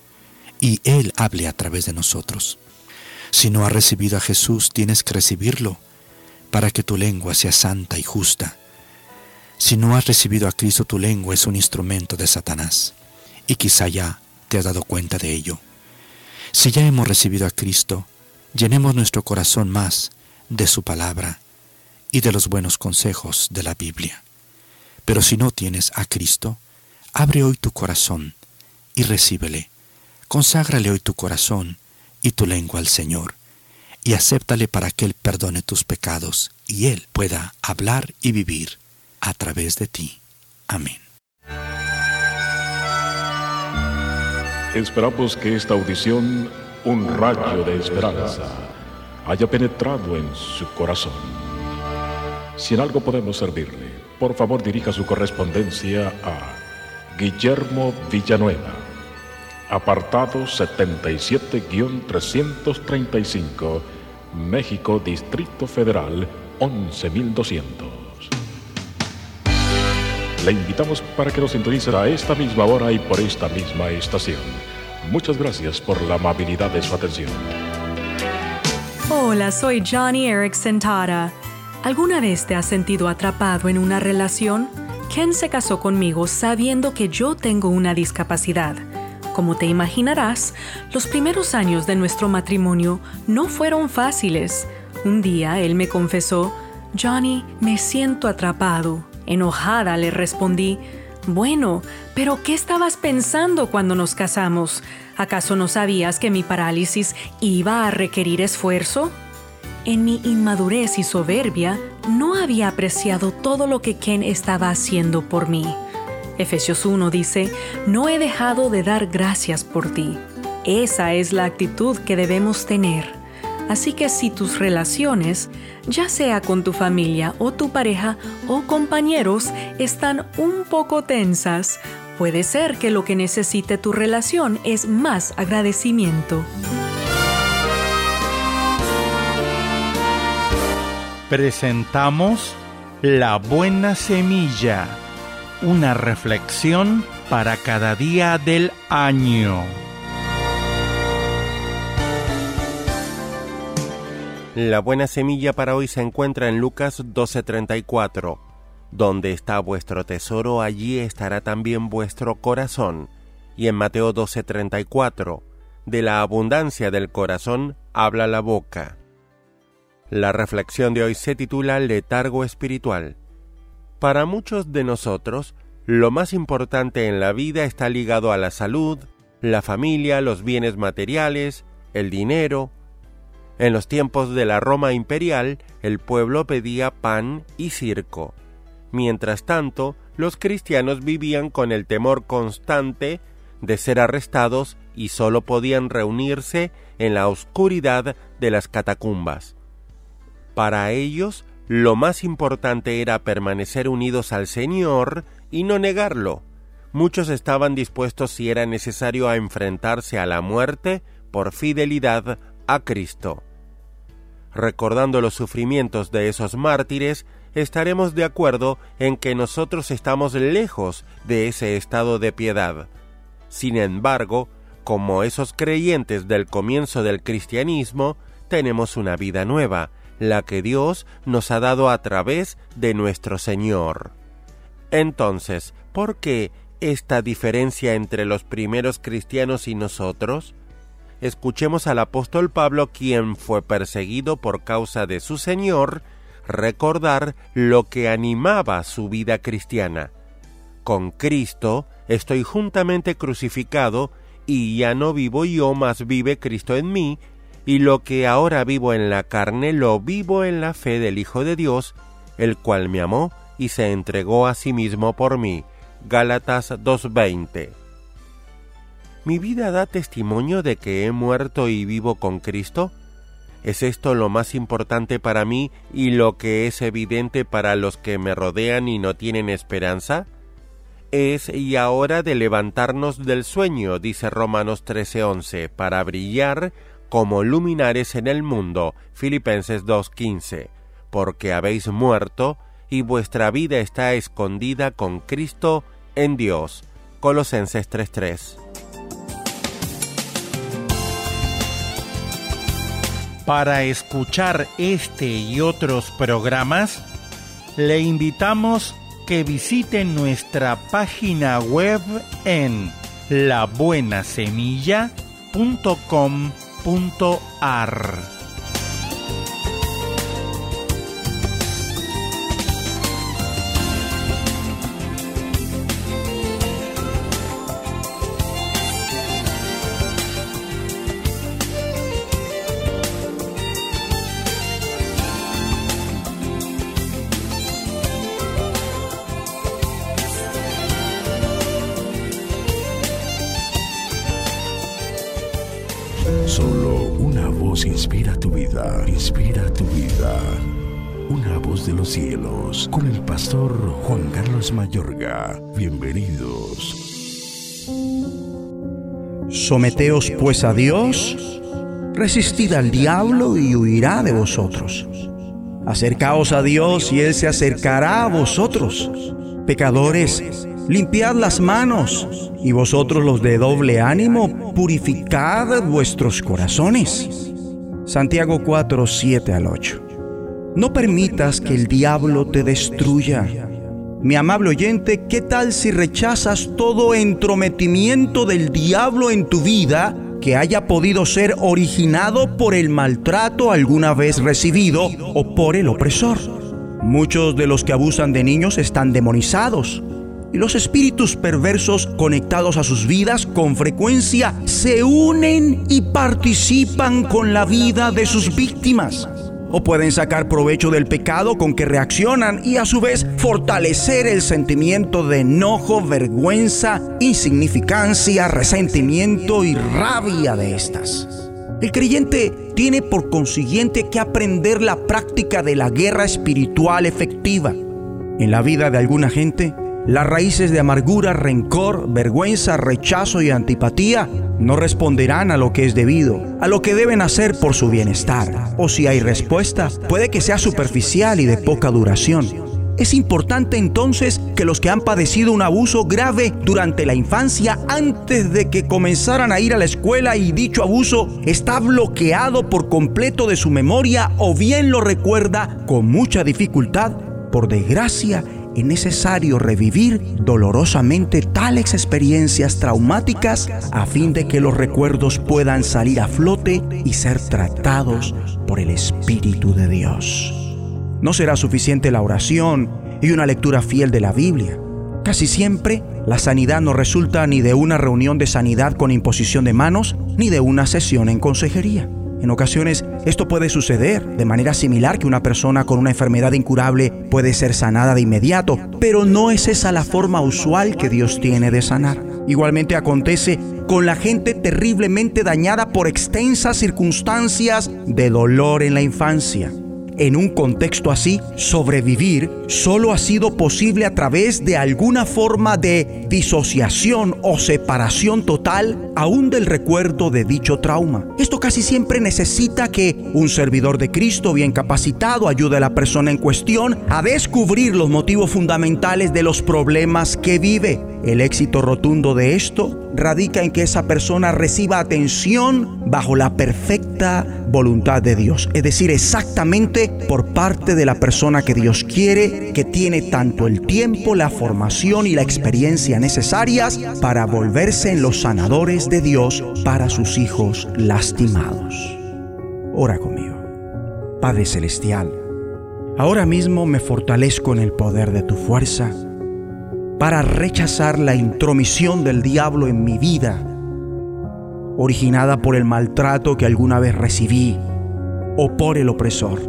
y Él hable a través de nosotros. Si no has recibido a Jesús, tienes que recibirlo para que tu lengua sea santa y justa. Si no has recibido a Cristo, tu lengua es un instrumento de Satanás y quizá ya te has dado cuenta de ello. Si ya hemos recibido a Cristo, llenemos nuestro corazón más de su palabra y de los buenos consejos de la Biblia. Pero si no tienes a Cristo, abre hoy tu corazón y recíbele. Conságrale hoy tu corazón y tu lengua al Señor y acéptale para que Él perdone tus pecados y Él pueda hablar y vivir a través de ti. Amén. Esperamos que esta audición, un rayo de esperanza, haya penetrado en su corazón. Si en algo podemos servirle, por favor dirija su correspondencia a Guillermo Villanueva, apartado 77-335, México, Distrito Federal, 11200. Le invitamos para que nos sintonice a esta misma hora y por esta misma estación. Muchas gracias por la amabilidad de su atención. Hola, soy Johnny Erickson Tara. ¿Alguna vez te has sentido atrapado en una relación? Ken se casó conmigo sabiendo que yo tengo una discapacidad. Como te imaginarás, los primeros años de nuestro matrimonio no fueron fáciles. Un día él me confesó, Johnny, me siento atrapado. Enojada le respondí, bueno, pero ¿qué estabas pensando cuando nos casamos? ¿Acaso no sabías que mi parálisis iba a requerir esfuerzo? En mi inmadurez y soberbia, no había apreciado todo lo que Ken estaba haciendo por mí. Efesios 1 dice, no he dejado de dar gracias por ti. Esa es la actitud que debemos tener. Así que si tus relaciones, ya sea con tu familia o tu pareja o compañeros, están un poco tensas, puede ser que lo que necesite tu relación es más agradecimiento. Presentamos La Buena Semilla, una reflexión para cada día del año. La buena semilla para hoy se encuentra en Lucas 12:34. Donde está vuestro tesoro, allí estará también vuestro corazón. Y en Mateo 12:34, de la abundancia del corazón habla la boca. La reflexión de hoy se titula Letargo espiritual. Para muchos de nosotros, lo más importante en la vida está ligado a la salud, la familia, los bienes materiales, el dinero. En los tiempos de la Roma imperial, el pueblo pedía pan y circo. Mientras tanto, los cristianos vivían con el temor constante de ser arrestados y solo podían reunirse en la oscuridad de las catacumbas. Para ellos, lo más importante era permanecer unidos al Señor y no negarlo. Muchos estaban dispuestos si era necesario a enfrentarse a la muerte por fidelidad a Cristo. Recordando los sufrimientos de esos mártires, estaremos de acuerdo en que nosotros estamos lejos de ese estado de piedad. Sin embargo, como esos creyentes del comienzo del cristianismo, tenemos una vida nueva, la que Dios nos ha dado a través de nuestro Señor. Entonces, ¿por qué esta diferencia entre los primeros cristianos y nosotros? Escuchemos al apóstol Pablo, quien fue perseguido por causa de su Señor, recordar lo que animaba su vida cristiana. Con Cristo estoy juntamente crucificado, y ya no vivo yo, mas vive Cristo en mí, y lo que ahora vivo en la carne lo vivo en la fe del Hijo de Dios, el cual me amó y se entregó a sí mismo por mí. Gálatas 2.20. ¿Mi vida da testimonio de que he muerto y vivo con Cristo? ¿Es esto lo más importante para mí y lo que es evidente para los que me rodean y no tienen esperanza? Es y ahora de levantarnos del sueño, dice Romanos 13:11, para brillar como luminares en el mundo. Filipenses 2:15, porque habéis muerto y vuestra vida está escondida con Cristo en Dios. Colosenses 3:3. Para escuchar este y otros programas, le invitamos que visite nuestra página web en labuenasemilla.com.ar. Solo una voz inspira tu vida, inspira tu vida. Una voz de los cielos, con el pastor Juan Carlos Mayorga. Bienvenidos. Someteos pues a Dios, resistid al diablo y huirá de vosotros. Acercaos a Dios y Él se acercará a vosotros. Pecadores, limpiad las manos, y vosotros los de doble ánimo, purificad vuestros corazones. Santiago 4, 7 al 8. No permitas que el diablo te destruya. Mi amable oyente, ¿qué tal si rechazas todo entrometimiento del diablo en tu vida que haya podido ser originado por el maltrato alguna vez recibido o por el opresor? Muchos de los que abusan de niños están demonizados los espíritus perversos conectados a sus vidas con frecuencia se unen y participan con la vida de sus víctimas o pueden sacar provecho del pecado con que reaccionan y a su vez fortalecer el sentimiento de enojo, vergüenza, insignificancia, resentimiento y rabia de estas. El creyente tiene por consiguiente que aprender la práctica de la guerra espiritual efectiva. En la vida de alguna gente, las raíces de amargura, rencor, vergüenza, rechazo y antipatía no responderán a lo que es debido, a lo que deben hacer por su bienestar. O si hay respuesta, puede que sea superficial y de poca duración. Es importante entonces que los que han padecido un abuso grave durante la infancia, antes de que comenzaran a ir a la escuela y dicho abuso está bloqueado por completo de su memoria o bien lo recuerda con mucha dificultad, por desgracia es necesario revivir dolorosamente tales experiencias traumáticas a fin de que los recuerdos puedan salir a flote y ser tratados por el Espíritu de Dios. No será suficiente la oración y una lectura fiel de la Biblia. Casi siempre la sanidad no resulta ni de una reunión de sanidad con imposición de manos, ni de una sesión en consejería. En ocasiones esto puede suceder de manera similar que una persona con una enfermedad incurable puede ser sanada de inmediato, pero no es esa la forma usual que Dios tiene de sanar. Igualmente acontece con la gente terriblemente dañada por extensas circunstancias de dolor en la infancia. En un contexto así, sobrevivir solo ha sido posible a través de alguna forma de disociación o separación total aún del recuerdo de dicho trauma. Esto casi siempre necesita que un servidor de Cristo bien capacitado ayude a la persona en cuestión a descubrir los motivos fundamentales de los problemas que vive. El éxito rotundo de esto radica en que esa persona reciba atención bajo la perfecta voluntad de Dios, es decir, exactamente por parte de la persona que Dios quiere, que tiene tanto el tiempo, la formación y la experiencia necesarias para volverse en los sanadores de Dios para sus hijos lastimados. Ora conmigo. Padre Celestial, ahora mismo me fortalezco en el poder de tu fuerza para rechazar la intromisión del diablo en mi vida, originada por el maltrato que alguna vez recibí o por el opresor.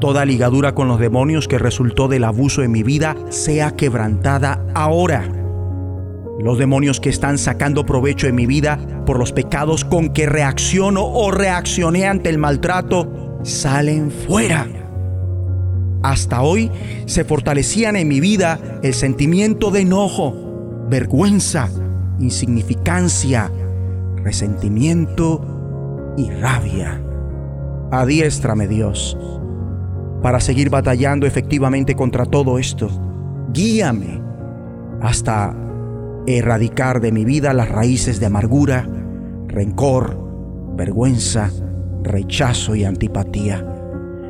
Toda ligadura con los demonios que resultó del abuso en mi vida sea quebrantada ahora. Los demonios que están sacando provecho en mi vida por los pecados con que reacciono o reaccioné ante el maltrato salen fuera hasta hoy se fortalecían en mi vida el sentimiento de enojo, vergüenza, insignificancia, resentimiento y rabia. Adiéstrame Dios para seguir batallando efectivamente contra todo esto. Guíame hasta erradicar de mi vida las raíces de amargura, rencor, vergüenza, rechazo y antipatía.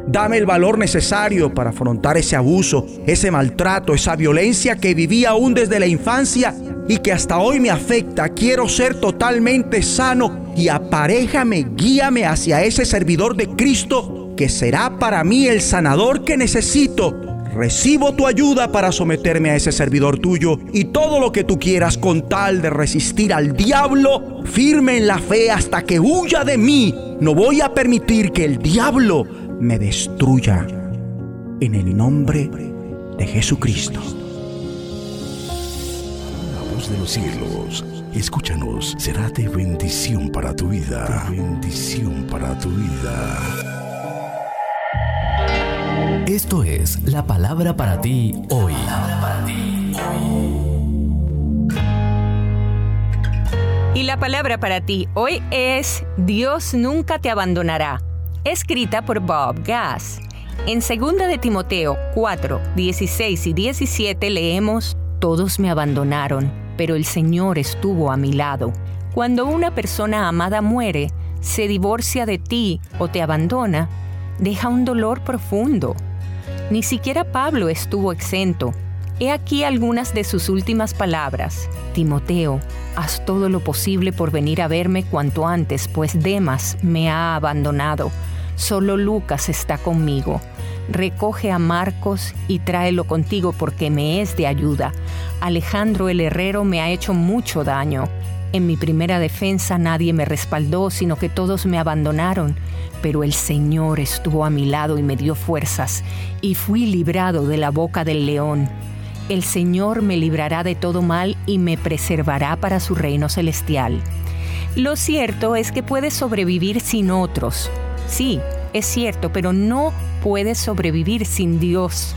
Dame el valor necesario para afrontar ese abuso, ese maltrato, esa violencia que viví aún desde la infancia y que hasta hoy me afecta. Quiero ser totalmente sano y aparéjame, guíame hacia ese servidor de Cristo que será para mí el sanador que necesito. Recibo tu ayuda para someterme a ese servidor tuyo y todo lo que tú quieras con tal de resistir al diablo, firme en la fe hasta que huya de mí. No voy a permitir que el diablo me destruya. En el nombre de Jesucristo. La voz de los cielos, escúchanos, será de bendición para tu vida. De bendición para tu vida. Esto es la palabra para ti hoy. Y la palabra para ti hoy es Dios nunca te abandonará, escrita por Bob Gass. En 2 de Timoteo 4, 16 y 17 leemos, Todos me abandonaron, pero el Señor estuvo a mi lado. Cuando una persona amada muere, se divorcia de ti o te abandona, deja un dolor profundo. Ni siquiera Pablo estuvo exento. He aquí algunas de sus últimas palabras. Timoteo, haz todo lo posible por venir a verme cuanto antes, pues Demas me ha abandonado. Solo Lucas está conmigo. Recoge a Marcos y tráelo contigo porque me es de ayuda. Alejandro el herrero me ha hecho mucho daño. En mi primera defensa nadie me respaldó, sino que todos me abandonaron, pero el Señor estuvo a mi lado y me dio fuerzas, y fui librado de la boca del león. El Señor me librará de todo mal y me preservará para su reino celestial. Lo cierto es que puedes sobrevivir sin otros. Sí, es cierto, pero no puedes sobrevivir sin Dios.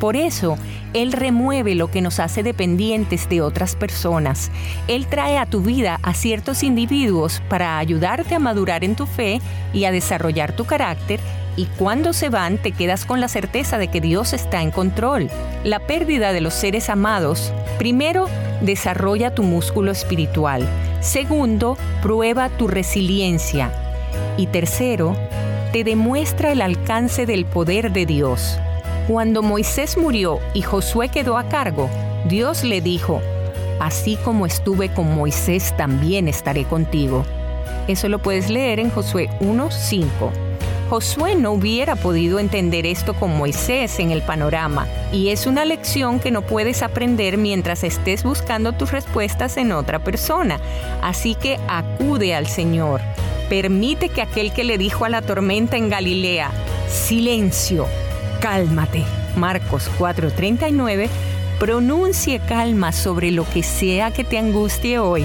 Por eso, Él remueve lo que nos hace dependientes de otras personas. Él trae a tu vida a ciertos individuos para ayudarte a madurar en tu fe y a desarrollar tu carácter y cuando se van te quedas con la certeza de que Dios está en control. La pérdida de los seres amados, primero, desarrolla tu músculo espiritual. Segundo, prueba tu resiliencia. Y tercero, te demuestra el alcance del poder de Dios. Cuando Moisés murió y Josué quedó a cargo, Dios le dijo, Así como estuve con Moisés, también estaré contigo. Eso lo puedes leer en Josué 1.5. Josué no hubiera podido entender esto con Moisés en el panorama, y es una lección que no puedes aprender mientras estés buscando tus respuestas en otra persona. Así que acude al Señor. Permite que aquel que le dijo a la tormenta en Galilea, silencio, cálmate, Marcos 4:39, pronuncie calma sobre lo que sea que te angustie hoy.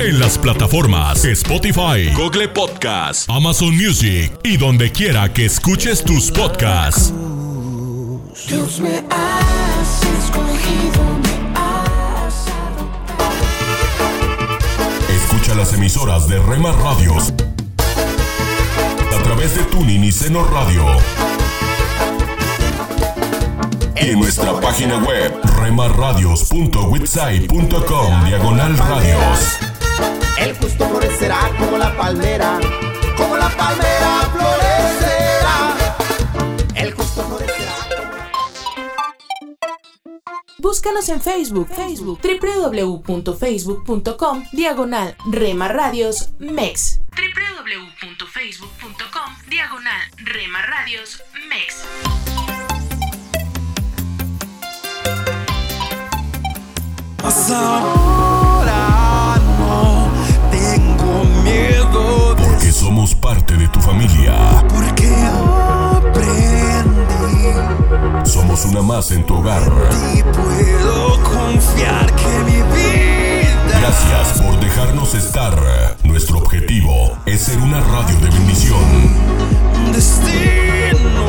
En las plataformas Spotify, Google Podcast, Amazon Music y donde quiera que escuches tus podcasts. Dios me has escogido, me has Escucha las emisoras de Rema Radios a través de Tuning y Seno Radio. Y en nuestra página web remarradios.witsai.com diagonal radios. El justo florecerá como la palmera, como la palmera florecerá. El justo florecerá. Búscanos en Facebook, Facebook, www.facebook.com, diagonal Rema Radios MEX. www.facebook.com, diagonal Rema Radios MEX. Somos parte de tu familia. porque aprendí Somos una más en tu hogar. y puedo confiar que mi vida Gracias por dejarnos estar. Nuestro objetivo es ser una radio de bendición. destino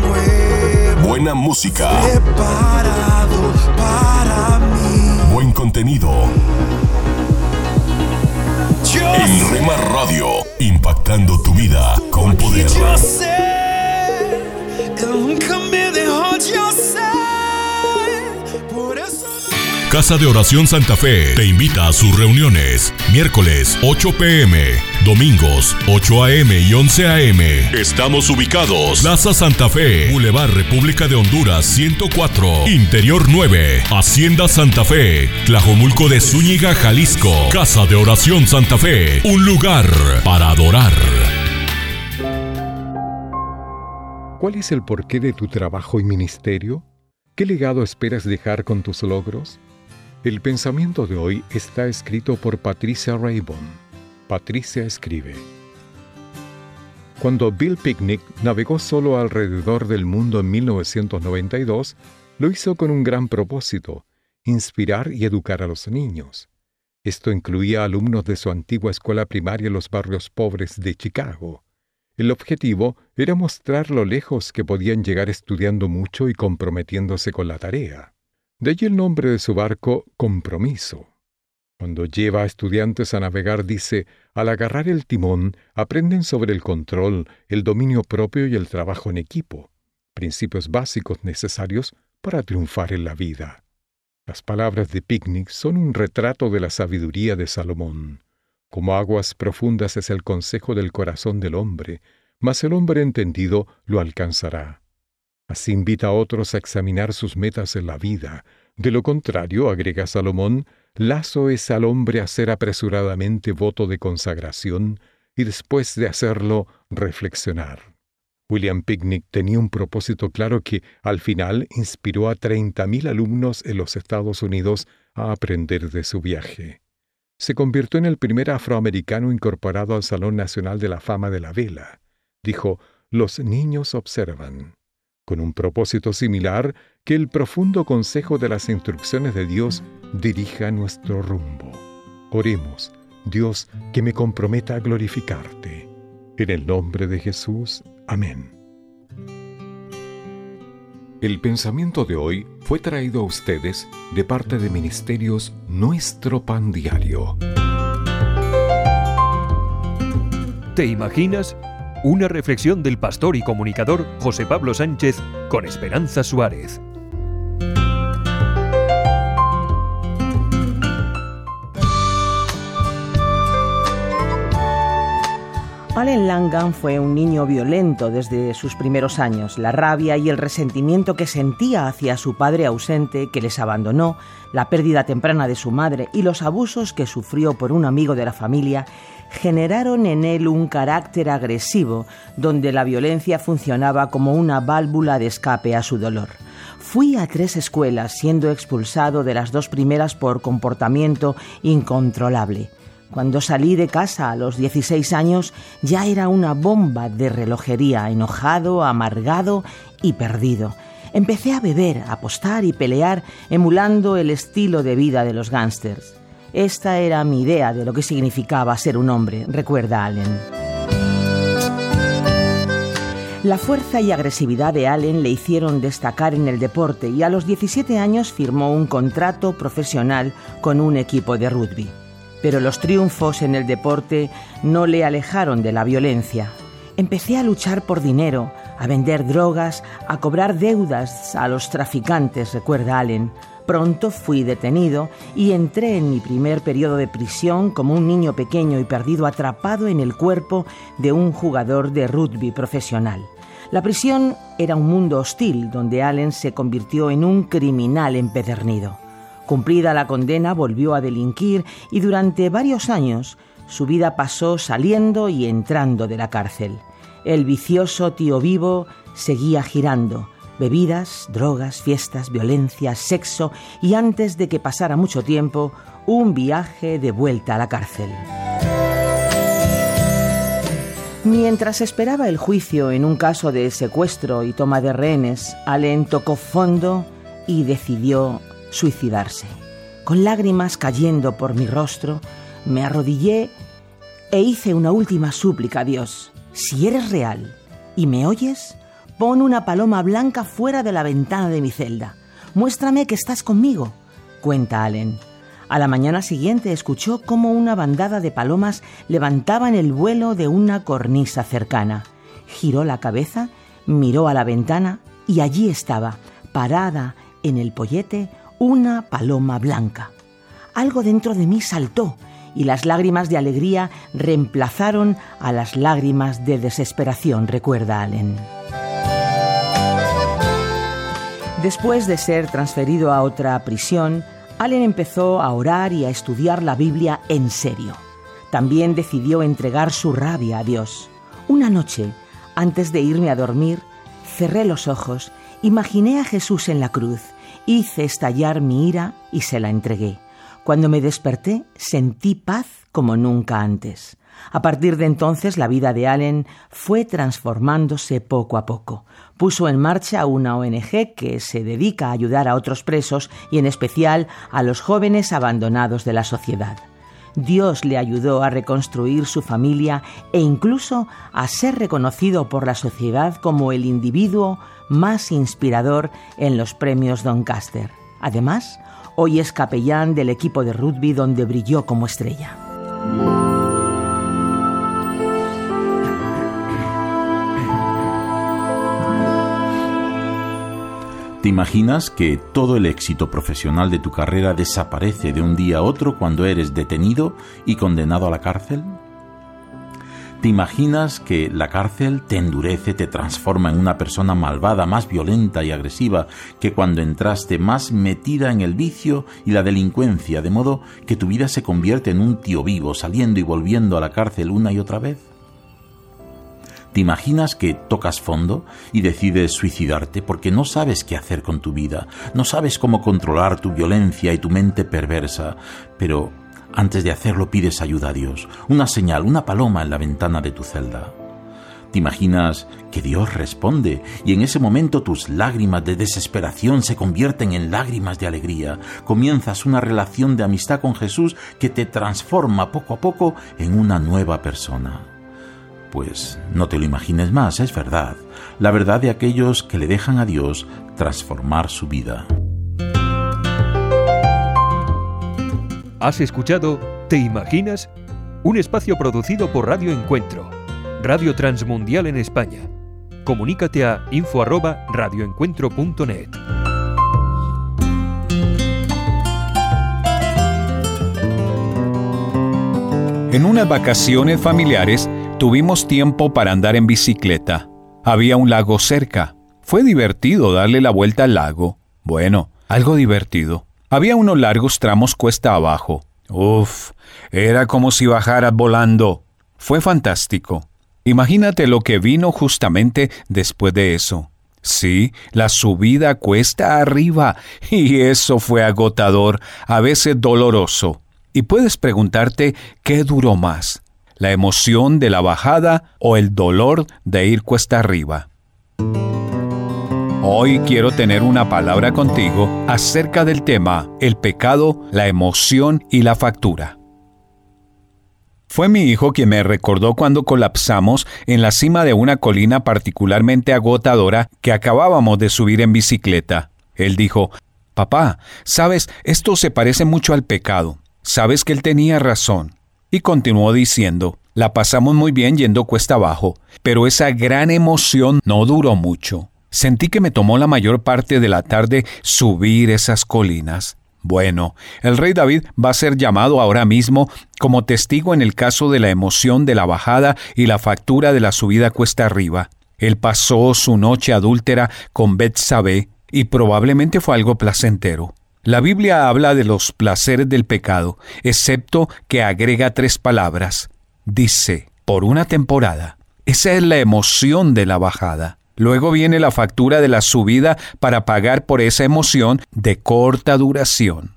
nuevo Buena música, preparado para mí. buen contenido. En Rema Radio, impactando tu vida con poder. Casa de Oración Santa Fe te invita a sus reuniones. Miércoles 8 pm, domingos 8 am y 11 am. Estamos ubicados. Plaza Santa Fe, Boulevard República de Honduras 104, Interior 9, Hacienda Santa Fe, Tlajomulco de Zúñiga, Jalisco. Casa de Oración Santa Fe, un lugar para adorar. ¿Cuál es el porqué de tu trabajo y ministerio? ¿Qué legado esperas dejar con tus logros? El pensamiento de hoy está escrito por Patricia Raybon. Patricia escribe. Cuando Bill Picnic navegó solo alrededor del mundo en 1992, lo hizo con un gran propósito, inspirar y educar a los niños. Esto incluía alumnos de su antigua escuela primaria en los barrios pobres de Chicago. El objetivo era mostrar lo lejos que podían llegar estudiando mucho y comprometiéndose con la tarea. De allí el nombre de su barco, Compromiso. Cuando lleva a estudiantes a navegar dice, al agarrar el timón, aprenden sobre el control, el dominio propio y el trabajo en equipo, principios básicos necesarios para triunfar en la vida. Las palabras de Picnic son un retrato de la sabiduría de Salomón. Como aguas profundas es el consejo del corazón del hombre, mas el hombre entendido lo alcanzará. Así invita a otros a examinar sus metas en la vida. De lo contrario, agrega Salomón, lazo es al hombre hacer apresuradamente voto de consagración y después de hacerlo reflexionar. William Picnic tenía un propósito claro que al final inspiró a 30.000 alumnos en los Estados Unidos a aprender de su viaje se convirtió en el primer afroamericano incorporado al Salón Nacional de la Fama de la Vela. Dijo, los niños observan, con un propósito similar que el profundo consejo de las instrucciones de Dios dirija nuestro rumbo. Oremos, Dios, que me comprometa a glorificarte. En el nombre de Jesús. Amén. El pensamiento de hoy fue traído a ustedes de parte de Ministerios Nuestro Pan Diario. ¿Te imaginas? Una reflexión del pastor y comunicador José Pablo Sánchez con Esperanza Suárez. Allen Langan fue un niño violento desde sus primeros años. La rabia y el resentimiento que sentía hacia su padre ausente, que les abandonó, la pérdida temprana de su madre y los abusos que sufrió por un amigo de la familia generaron en él un carácter agresivo, donde la violencia funcionaba como una válvula de escape a su dolor. Fui a tres escuelas, siendo expulsado de las dos primeras por comportamiento incontrolable. Cuando salí de casa a los 16 años ya era una bomba de relojería, enojado, amargado y perdido. Empecé a beber, apostar y pelear emulando el estilo de vida de los gángsters. Esta era mi idea de lo que significaba ser un hombre, recuerda Allen. La fuerza y agresividad de Allen le hicieron destacar en el deporte y a los 17 años firmó un contrato profesional con un equipo de rugby pero los triunfos en el deporte no le alejaron de la violencia. Empecé a luchar por dinero, a vender drogas, a cobrar deudas a los traficantes, recuerda Allen. Pronto fui detenido y entré en mi primer periodo de prisión como un niño pequeño y perdido atrapado en el cuerpo de un jugador de rugby profesional. La prisión era un mundo hostil donde Allen se convirtió en un criminal empedernido. Cumplida la condena, volvió a delinquir y durante varios años su vida pasó saliendo y entrando de la cárcel. El vicioso tío vivo seguía girando. Bebidas, drogas, fiestas, violencia, sexo y antes de que pasara mucho tiempo, un viaje de vuelta a la cárcel. Mientras esperaba el juicio en un caso de secuestro y toma de rehenes, Allen tocó fondo y decidió suicidarse. Con lágrimas cayendo por mi rostro, me arrodillé e hice una última súplica a Dios. Si eres real y me oyes, pon una paloma blanca fuera de la ventana de mi celda. Muéstrame que estás conmigo, cuenta Allen. A la mañana siguiente escuchó cómo una bandada de palomas levantaban el vuelo de una cornisa cercana. Giró la cabeza, miró a la ventana y allí estaba, parada en el pollete, una paloma blanca. Algo dentro de mí saltó y las lágrimas de alegría reemplazaron a las lágrimas de desesperación, recuerda Allen. Después de ser transferido a otra prisión, Allen empezó a orar y a estudiar la Biblia en serio. También decidió entregar su rabia a Dios. Una noche, antes de irme a dormir, cerré los ojos Imaginé a Jesús en la cruz, hice estallar mi ira y se la entregué. Cuando me desperté sentí paz como nunca antes. A partir de entonces la vida de Allen fue transformándose poco a poco. Puso en marcha una ONG que se dedica a ayudar a otros presos y en especial a los jóvenes abandonados de la sociedad. Dios le ayudó a reconstruir su familia e incluso a ser reconocido por la sociedad como el individuo más inspirador en los premios Doncaster. Además, hoy es capellán del equipo de rugby donde brilló como estrella. ¿Te imaginas que todo el éxito profesional de tu carrera desaparece de un día a otro cuando eres detenido y condenado a la cárcel? ¿Te imaginas que la cárcel te endurece, te transforma en una persona malvada, más violenta y agresiva que cuando entraste, más metida en el vicio y la delincuencia, de modo que tu vida se convierte en un tío vivo, saliendo y volviendo a la cárcel una y otra vez? ¿Te imaginas que tocas fondo y decides suicidarte porque no sabes qué hacer con tu vida, no sabes cómo controlar tu violencia y tu mente perversa, pero antes de hacerlo pides ayuda a Dios, una señal, una paloma en la ventana de tu celda? ¿Te imaginas que Dios responde y en ese momento tus lágrimas de desesperación se convierten en lágrimas de alegría? Comienzas una relación de amistad con Jesús que te transforma poco a poco en una nueva persona. Pues no te lo imagines más, es verdad, la verdad de aquellos que le dejan a Dios transformar su vida. Has escuchado ¿Te imaginas? Un espacio producido por Radio Encuentro, Radio Transmundial en España. Comunícate a info@radioencuentro.net. En unas vacaciones familiares tuvimos tiempo para andar en bicicleta. Había un lago cerca. Fue divertido darle la vuelta al lago. Bueno, algo divertido. Había unos largos tramos cuesta abajo. Uf, era como si bajaras volando. Fue fantástico. Imagínate lo que vino justamente después de eso. Sí, la subida cuesta arriba, y eso fue agotador, a veces doloroso. Y puedes preguntarte qué duró más, la emoción de la bajada o el dolor de ir cuesta arriba. Hoy quiero tener una palabra contigo acerca del tema el pecado, la emoción y la factura. Fue mi hijo quien me recordó cuando colapsamos en la cima de una colina particularmente agotadora que acabábamos de subir en bicicleta. Él dijo, Papá, sabes, esto se parece mucho al pecado. Sabes que él tenía razón. Y continuó diciendo, la pasamos muy bien yendo cuesta abajo, pero esa gran emoción no duró mucho. Sentí que me tomó la mayor parte de la tarde subir esas colinas. Bueno, el rey David va a ser llamado ahora mismo como testigo en el caso de la emoción de la bajada y la factura de la subida cuesta arriba. Él pasó su noche adúltera con Betsabé y probablemente fue algo placentero. La Biblia habla de los placeres del pecado, excepto que agrega tres palabras. Dice, por una temporada. Esa es la emoción de la bajada. Luego viene la factura de la subida para pagar por esa emoción de corta duración.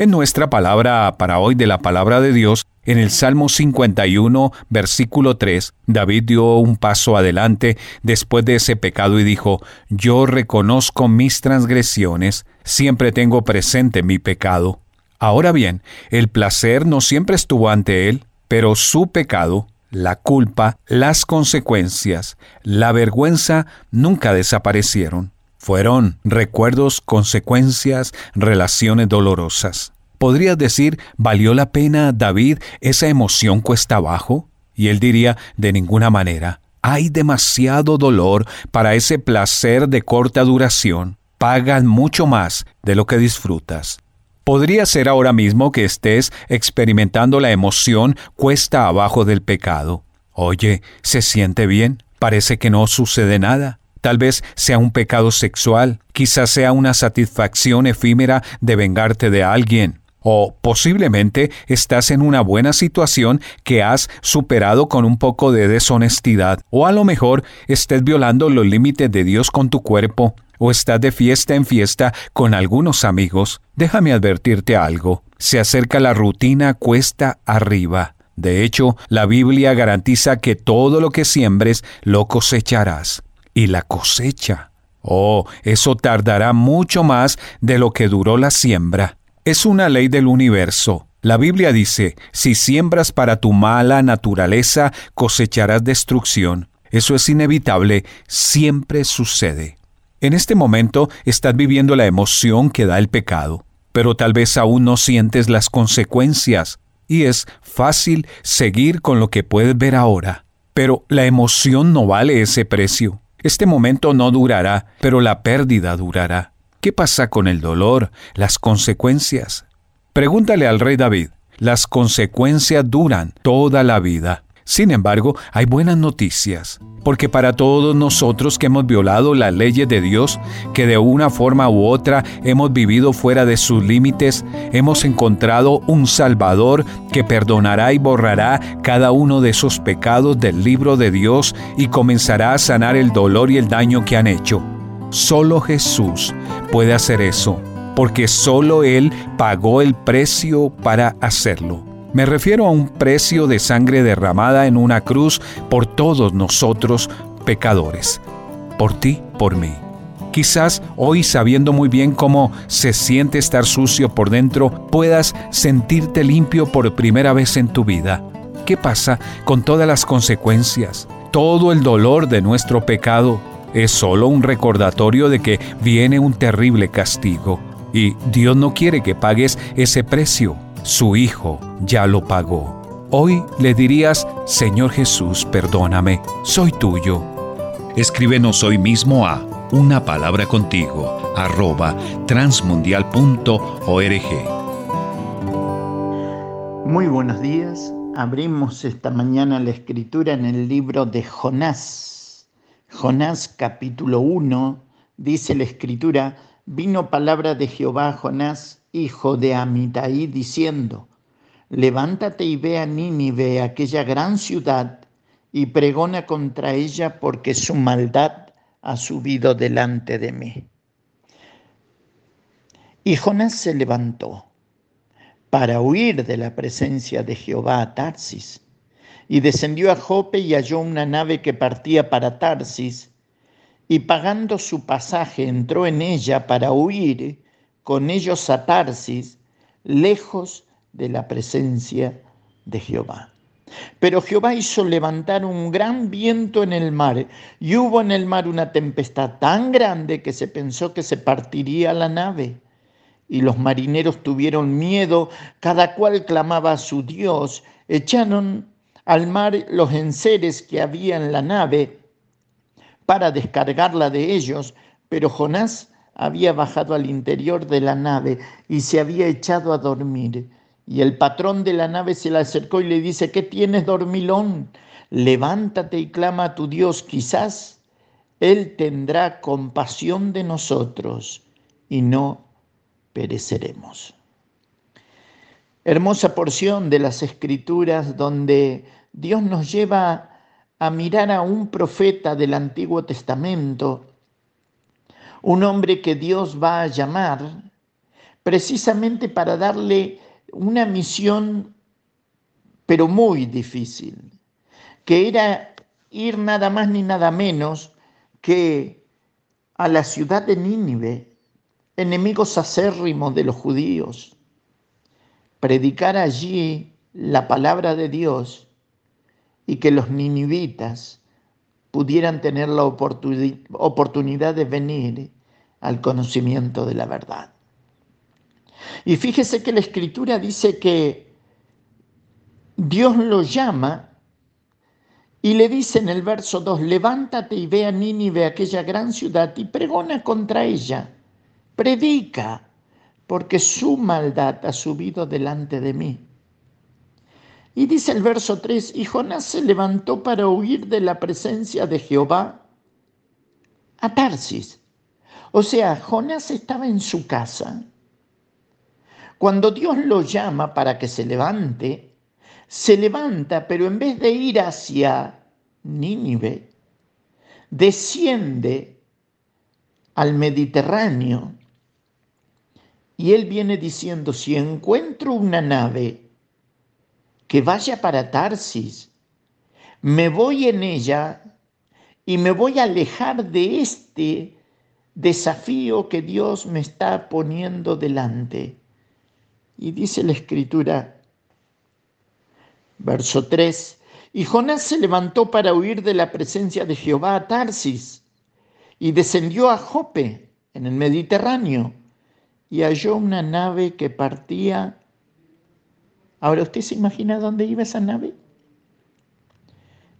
En nuestra palabra para hoy de la palabra de Dios, en el Salmo 51, versículo 3, David dio un paso adelante después de ese pecado y dijo, Yo reconozco mis transgresiones, siempre tengo presente mi pecado. Ahora bien, el placer no siempre estuvo ante él, pero su pecado la culpa, las consecuencias, la vergüenza nunca desaparecieron. Fueron recuerdos, consecuencias, relaciones dolorosas. ¿Podrías decir, ¿valió la pena, David, esa emoción cuesta abajo? Y él diría, de ninguna manera. Hay demasiado dolor para ese placer de corta duración. Pagan mucho más de lo que disfrutas. Podría ser ahora mismo que estés experimentando la emoción cuesta abajo del pecado. Oye, ¿se siente bien? Parece que no sucede nada. Tal vez sea un pecado sexual, quizás sea una satisfacción efímera de vengarte de alguien. O posiblemente estás en una buena situación que has superado con un poco de deshonestidad. O a lo mejor estés violando los límites de Dios con tu cuerpo o estás de fiesta en fiesta con algunos amigos, déjame advertirte algo. Se acerca la rutina cuesta arriba. De hecho, la Biblia garantiza que todo lo que siembres lo cosecharás. Y la cosecha. Oh, eso tardará mucho más de lo que duró la siembra. Es una ley del universo. La Biblia dice, si siembras para tu mala naturaleza, cosecharás destrucción. Eso es inevitable, siempre sucede. En este momento estás viviendo la emoción que da el pecado, pero tal vez aún no sientes las consecuencias, y es fácil seguir con lo que puedes ver ahora. Pero la emoción no vale ese precio. Este momento no durará, pero la pérdida durará. ¿Qué pasa con el dolor, las consecuencias? Pregúntale al rey David. Las consecuencias duran toda la vida. Sin embargo, hay buenas noticias, porque para todos nosotros que hemos violado las leyes de Dios, que de una forma u otra hemos vivido fuera de sus límites, hemos encontrado un Salvador que perdonará y borrará cada uno de esos pecados del libro de Dios y comenzará a sanar el dolor y el daño que han hecho. Solo Jesús puede hacer eso, porque solo Él pagó el precio para hacerlo. Me refiero a un precio de sangre derramada en una cruz por todos nosotros pecadores, por ti, por mí. Quizás hoy sabiendo muy bien cómo se siente estar sucio por dentro, puedas sentirte limpio por primera vez en tu vida. ¿Qué pasa con todas las consecuencias? Todo el dolor de nuestro pecado es solo un recordatorio de que viene un terrible castigo y Dios no quiere que pagues ese precio. Su Hijo ya lo pagó. Hoy le dirías, Señor Jesús, perdóname, soy tuyo. Escríbenos hoy mismo a una palabra contigo arroba transmundial.org. Muy buenos días. Abrimos esta mañana la escritura en el libro de Jonás. Jonás capítulo 1 dice la escritura, vino palabra de Jehová a Jonás hijo de Amitai, diciendo, levántate y ve a Nínive, aquella gran ciudad, y pregona contra ella porque su maldad ha subido delante de mí. Y Jonás se levantó para huir de la presencia de Jehová a Tarsis, y descendió a Jope y halló una nave que partía para Tarsis, y pagando su pasaje entró en ella para huir con ellos a Tarsis, lejos de la presencia de Jehová. Pero Jehová hizo levantar un gran viento en el mar, y hubo en el mar una tempestad tan grande que se pensó que se partiría la nave. Y los marineros tuvieron miedo, cada cual clamaba a su Dios, echaron al mar los enseres que había en la nave para descargarla de ellos, pero Jonás había bajado al interior de la nave y se había echado a dormir. Y el patrón de la nave se le acercó y le dice, ¿qué tienes, dormilón? Levántate y clama a tu Dios, quizás Él tendrá compasión de nosotros y no pereceremos. Hermosa porción de las escrituras donde Dios nos lleva a mirar a un profeta del Antiguo Testamento un hombre que Dios va a llamar precisamente para darle una misión, pero muy difícil, que era ir nada más ni nada menos que a la ciudad de Nínive, enemigos acérrimos de los judíos, predicar allí la palabra de Dios y que los ninivitas pudieran tener la oportunidad de venir al conocimiento de la verdad. Y fíjese que la escritura dice que Dios lo llama y le dice en el verso 2, levántate y ve a Nínive, aquella gran ciudad, y pregona contra ella, predica, porque su maldad ha subido delante de mí. Y dice el verso 3, y Jonás se levantó para huir de la presencia de Jehová a Tarsis. O sea, Jonás estaba en su casa. Cuando Dios lo llama para que se levante, se levanta, pero en vez de ir hacia Nínive, desciende al Mediterráneo. Y él viene diciendo, si encuentro una nave que vaya para Tarsis, me voy en ella y me voy a alejar de este desafío que Dios me está poniendo delante. Y dice la escritura, verso 3, y Jonás se levantó para huir de la presencia de Jehová a Tarsis y descendió a Jope, en el Mediterráneo, y halló una nave que partía. Ahora, ¿usted se imagina dónde iba esa nave?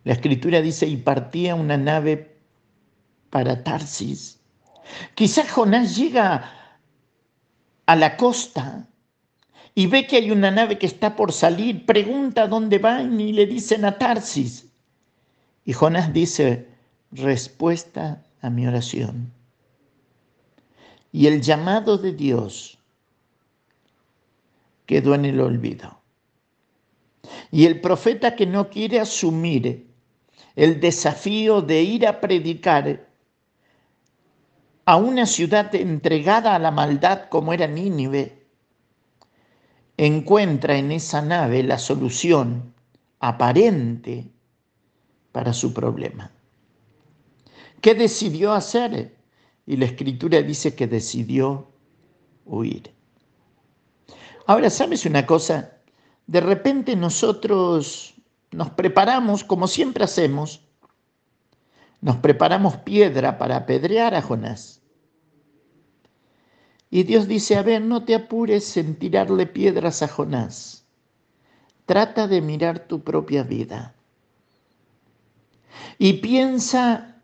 La escritura dice, y partía una nave para Tarsis. Quizás Jonás llega a la costa y ve que hay una nave que está por salir, pregunta dónde van y le dicen a Tarsis. Y Jonás dice, respuesta a mi oración. Y el llamado de Dios quedó en el olvido. Y el profeta que no quiere asumir el desafío de ir a predicar a una ciudad entregada a la maldad como era Nínive, encuentra en esa nave la solución aparente para su problema. ¿Qué decidió hacer? Y la escritura dice que decidió huir. Ahora, ¿sabes una cosa? De repente nosotros nos preparamos, como siempre hacemos, nos preparamos piedra para apedrear a Jonás. Y Dios dice, a ver, no te apures en tirarle piedras a Jonás. Trata de mirar tu propia vida. Y piensa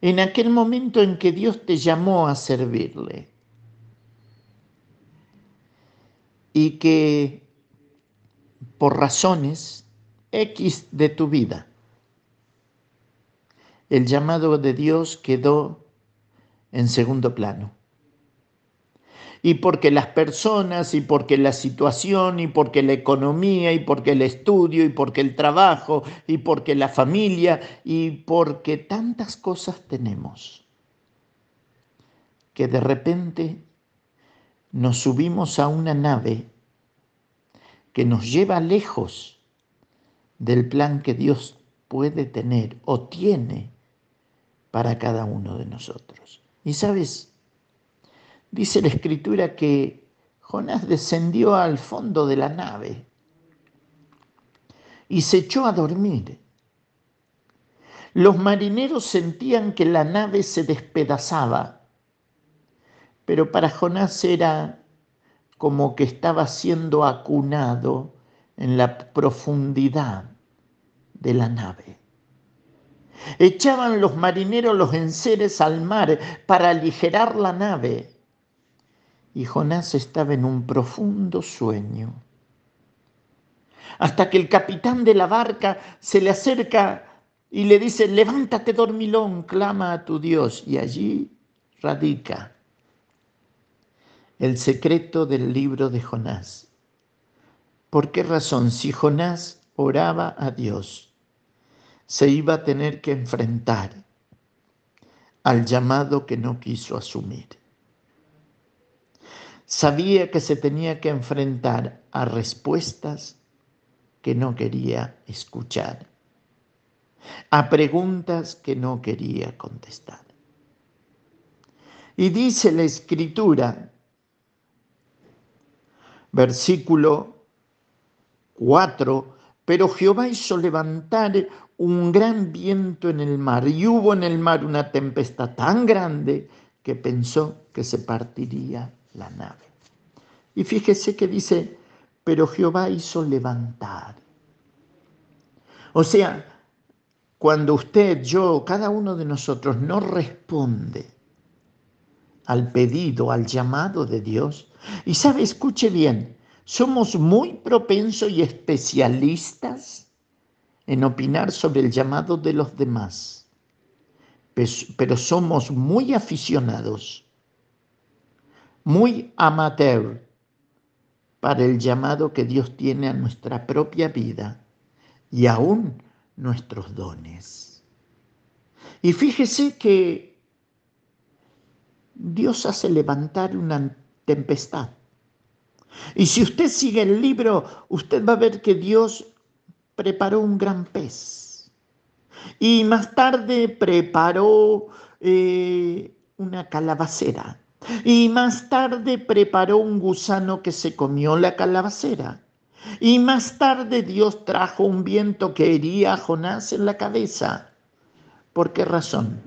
en aquel momento en que Dios te llamó a servirle. Y que por razones X de tu vida, el llamado de Dios quedó en segundo plano. Y porque las personas, y porque la situación, y porque la economía, y porque el estudio, y porque el trabajo, y porque la familia, y porque tantas cosas tenemos, que de repente nos subimos a una nave que nos lleva lejos del plan que Dios puede tener o tiene para cada uno de nosotros. Y sabes, Dice la escritura que Jonás descendió al fondo de la nave y se echó a dormir. Los marineros sentían que la nave se despedazaba, pero para Jonás era como que estaba siendo acunado en la profundidad de la nave. Echaban los marineros los enseres al mar para aligerar la nave y Jonás estaba en un profundo sueño. Hasta que el capitán de la barca se le acerca y le dice, levántate dormilón, clama a tu Dios. Y allí radica el secreto del libro de Jonás. ¿Por qué razón? Si Jonás oraba a Dios, se iba a tener que enfrentar al llamado que no quiso asumir sabía que se tenía que enfrentar a respuestas que no quería escuchar, a preguntas que no quería contestar. Y dice la escritura, versículo 4, pero Jehová hizo levantar un gran viento en el mar y hubo en el mar una tempestad tan grande que pensó que se partiría la nave. Y fíjese que dice, pero Jehová hizo levantar. O sea, cuando usted, yo, cada uno de nosotros no responde al pedido, al llamado de Dios, y sabe, escuche bien, somos muy propensos y especialistas en opinar sobre el llamado de los demás, pero somos muy aficionados muy amateur para el llamado que Dios tiene a nuestra propia vida y aún nuestros dones. Y fíjese que Dios hace levantar una tempestad. Y si usted sigue el libro, usted va a ver que Dios preparó un gran pez. Y más tarde preparó eh, una calabacera. Y más tarde preparó un gusano que se comió la calabacera. Y más tarde Dios trajo un viento que hería a Jonás en la cabeza. ¿Por qué razón?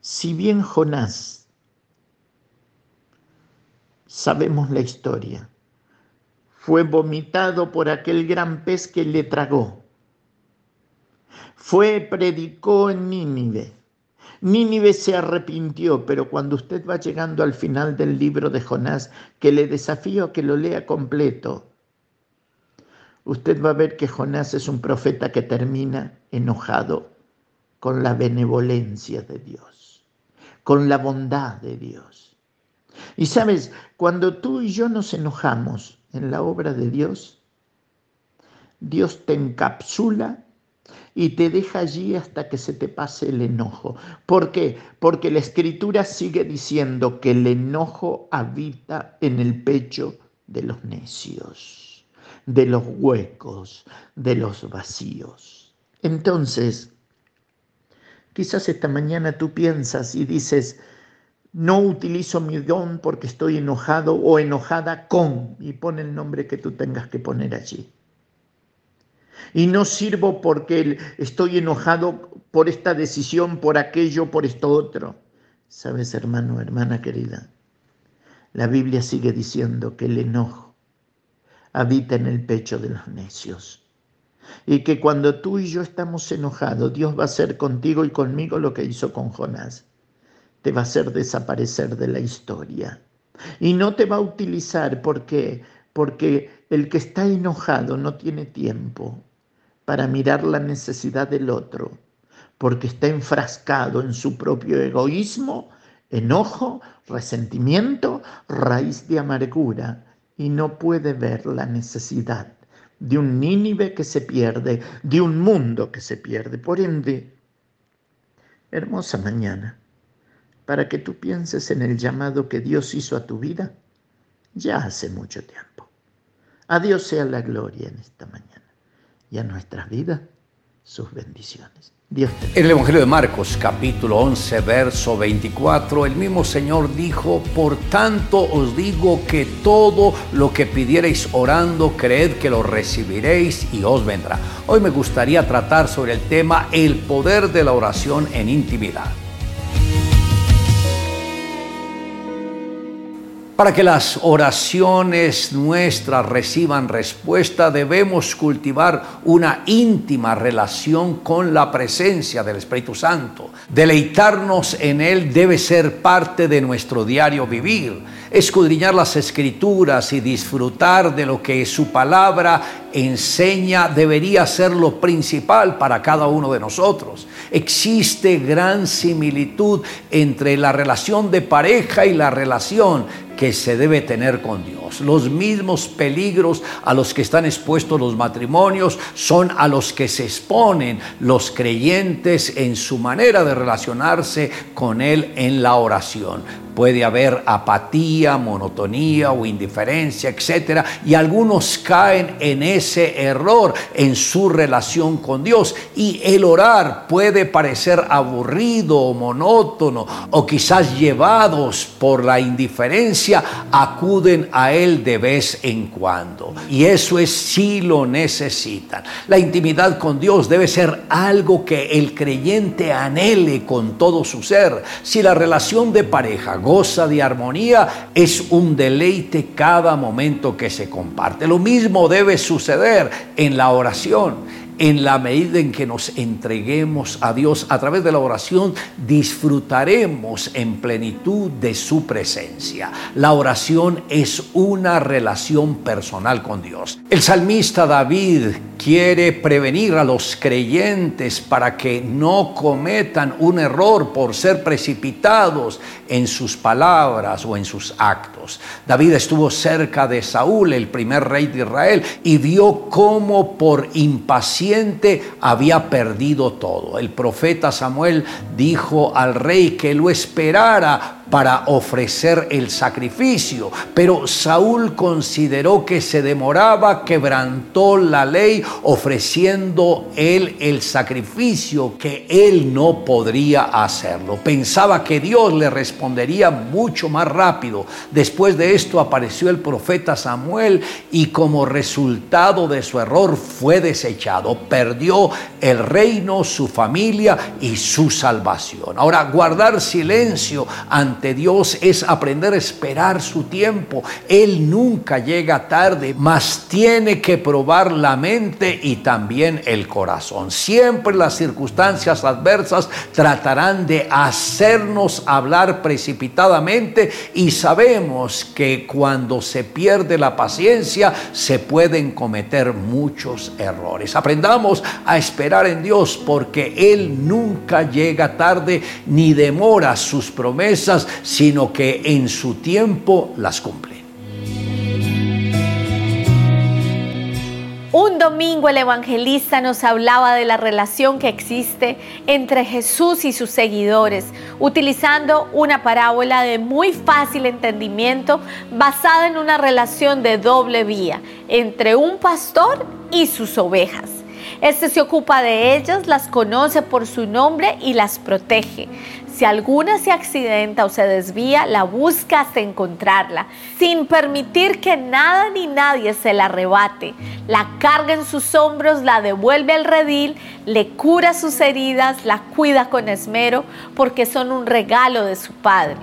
Si bien Jonás, sabemos la historia, fue vomitado por aquel gran pez que le tragó, fue, predicó en Nínive. Nínive se arrepintió, pero cuando usted va llegando al final del libro de Jonás, que le desafío a que lo lea completo, usted va a ver que Jonás es un profeta que termina enojado con la benevolencia de Dios, con la bondad de Dios. Y sabes, cuando tú y yo nos enojamos en la obra de Dios, Dios te encapsula y te deja allí hasta que se te pase el enojo. ¿Por qué? Porque la escritura sigue diciendo que el enojo habita en el pecho de los necios, de los huecos, de los vacíos. Entonces, Quizás esta mañana tú piensas y dices, no utilizo mi don porque estoy enojado o enojada con, y pone el nombre que tú tengas que poner allí. Y no sirvo porque estoy enojado por esta decisión, por aquello, por esto otro. Sabes, hermano, hermana querida, la Biblia sigue diciendo que el enojo habita en el pecho de los necios y que cuando tú y yo estamos enojados, Dios va a hacer contigo y conmigo lo que hizo con Jonás. Te va a hacer desaparecer de la historia. Y no te va a utilizar porque porque el que está enojado no tiene tiempo para mirar la necesidad del otro, porque está enfrascado en su propio egoísmo, enojo, resentimiento, raíz de amargura y no puede ver la necesidad de un Nínive que se pierde, de un mundo que se pierde. Por ende, hermosa mañana, para que tú pienses en el llamado que Dios hizo a tu vida ya hace mucho tiempo. A Dios sea la gloria en esta mañana y a nuestras vidas sus bendiciones. En el Evangelio de Marcos, capítulo 11, verso 24, el mismo Señor dijo, por tanto os digo que todo lo que pidierais orando, creed que lo recibiréis y os vendrá. Hoy me gustaría tratar sobre el tema el poder de la oración en intimidad. Para que las oraciones nuestras reciban respuesta, debemos cultivar una íntima relación con la presencia del Espíritu Santo. Deleitarnos en Él debe ser parte de nuestro diario vivir. Escudriñar las escrituras y disfrutar de lo que su palabra enseña debería ser lo principal para cada uno de nosotros. Existe gran similitud entre la relación de pareja y la relación que se debe tener con Dios. Los mismos peligros a los que están expuestos los matrimonios son a los que se exponen los creyentes en su manera de relacionarse con Él en la oración. Puede haber apatía, monotonía o indiferencia, etc. Y algunos caen en ese error en su relación con Dios. Y el orar puede parecer aburrido o monótono o quizás llevados por la indiferencia, acuden a Él de vez en cuando. Y eso es si lo necesitan. La intimidad con Dios debe ser algo que el creyente anhele con todo su ser. Si la relación de pareja goza de armonía, es un deleite cada momento que se comparte. Lo mismo debe suceder en la oración en la medida en que nos entreguemos a Dios a través de la oración, disfrutaremos en plenitud de su presencia. La oración es una relación personal con Dios. El salmista David quiere prevenir a los creyentes para que no cometan un error por ser precipitados en sus palabras o en sus actos. David estuvo cerca de Saúl, el primer rey de Israel, y vio cómo por había perdido todo. El profeta Samuel dijo al rey que lo esperara para ofrecer el sacrificio. Pero Saúl consideró que se demoraba, quebrantó la ley ofreciendo él el sacrificio que él no podría hacerlo. Pensaba que Dios le respondería mucho más rápido. Después de esto apareció el profeta Samuel y como resultado de su error fue desechado. Perdió el reino, su familia y su salvación. Ahora, guardar silencio ante Dios es aprender a esperar su tiempo. Él nunca llega tarde, mas tiene que probar la mente y también el corazón. Siempre las circunstancias adversas tratarán de hacernos hablar precipitadamente y sabemos que cuando se pierde la paciencia se pueden cometer muchos errores. Aprendamos a esperar en Dios porque Él nunca llega tarde ni demora sus promesas, sino que en su tiempo las cumple. Un domingo el evangelista nos hablaba de la relación que existe entre Jesús y sus seguidores, utilizando una parábola de muy fácil entendimiento basada en una relación de doble vía entre un pastor y sus ovejas. Este se ocupa de ellas, las conoce por su nombre y las protege. Si alguna se accidenta o se desvía, la busca hasta encontrarla, sin permitir que nada ni nadie se la arrebate. La carga en sus hombros, la devuelve al redil, le cura sus heridas, la cuida con esmero, porque son un regalo de su Padre.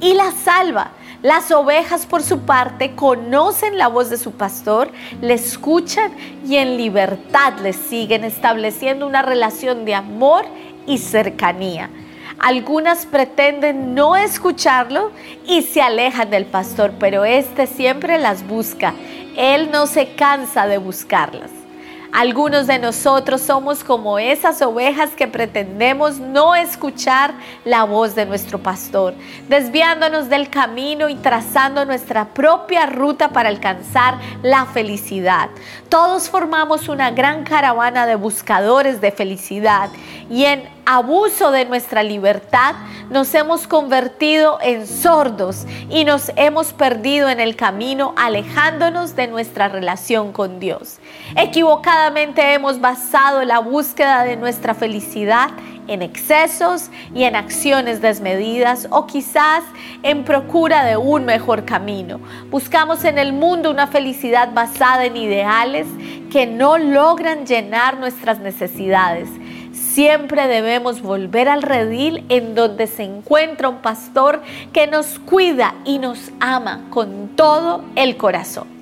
Y la salva. Las ovejas, por su parte, conocen la voz de su pastor, le escuchan y en libertad le siguen, estableciendo una relación de amor y cercanía. Algunas pretenden no escucharlo y se alejan del pastor, pero éste siempre las busca. Él no se cansa de buscarlas. Algunos de nosotros somos como esas ovejas que pretendemos no escuchar la voz de nuestro pastor, desviándonos del camino y trazando nuestra propia ruta para alcanzar la felicidad. Todos formamos una gran caravana de buscadores de felicidad y en abuso de nuestra libertad nos hemos convertido en sordos y nos hemos perdido en el camino alejándonos de nuestra relación con Dios. Equivocadamente hemos basado la búsqueda de nuestra felicidad en excesos y en acciones desmedidas o quizás en procura de un mejor camino. Buscamos en el mundo una felicidad basada en ideales que no logran llenar nuestras necesidades Siempre debemos volver al redil en donde se encuentra un pastor que nos cuida y nos ama con todo el corazón.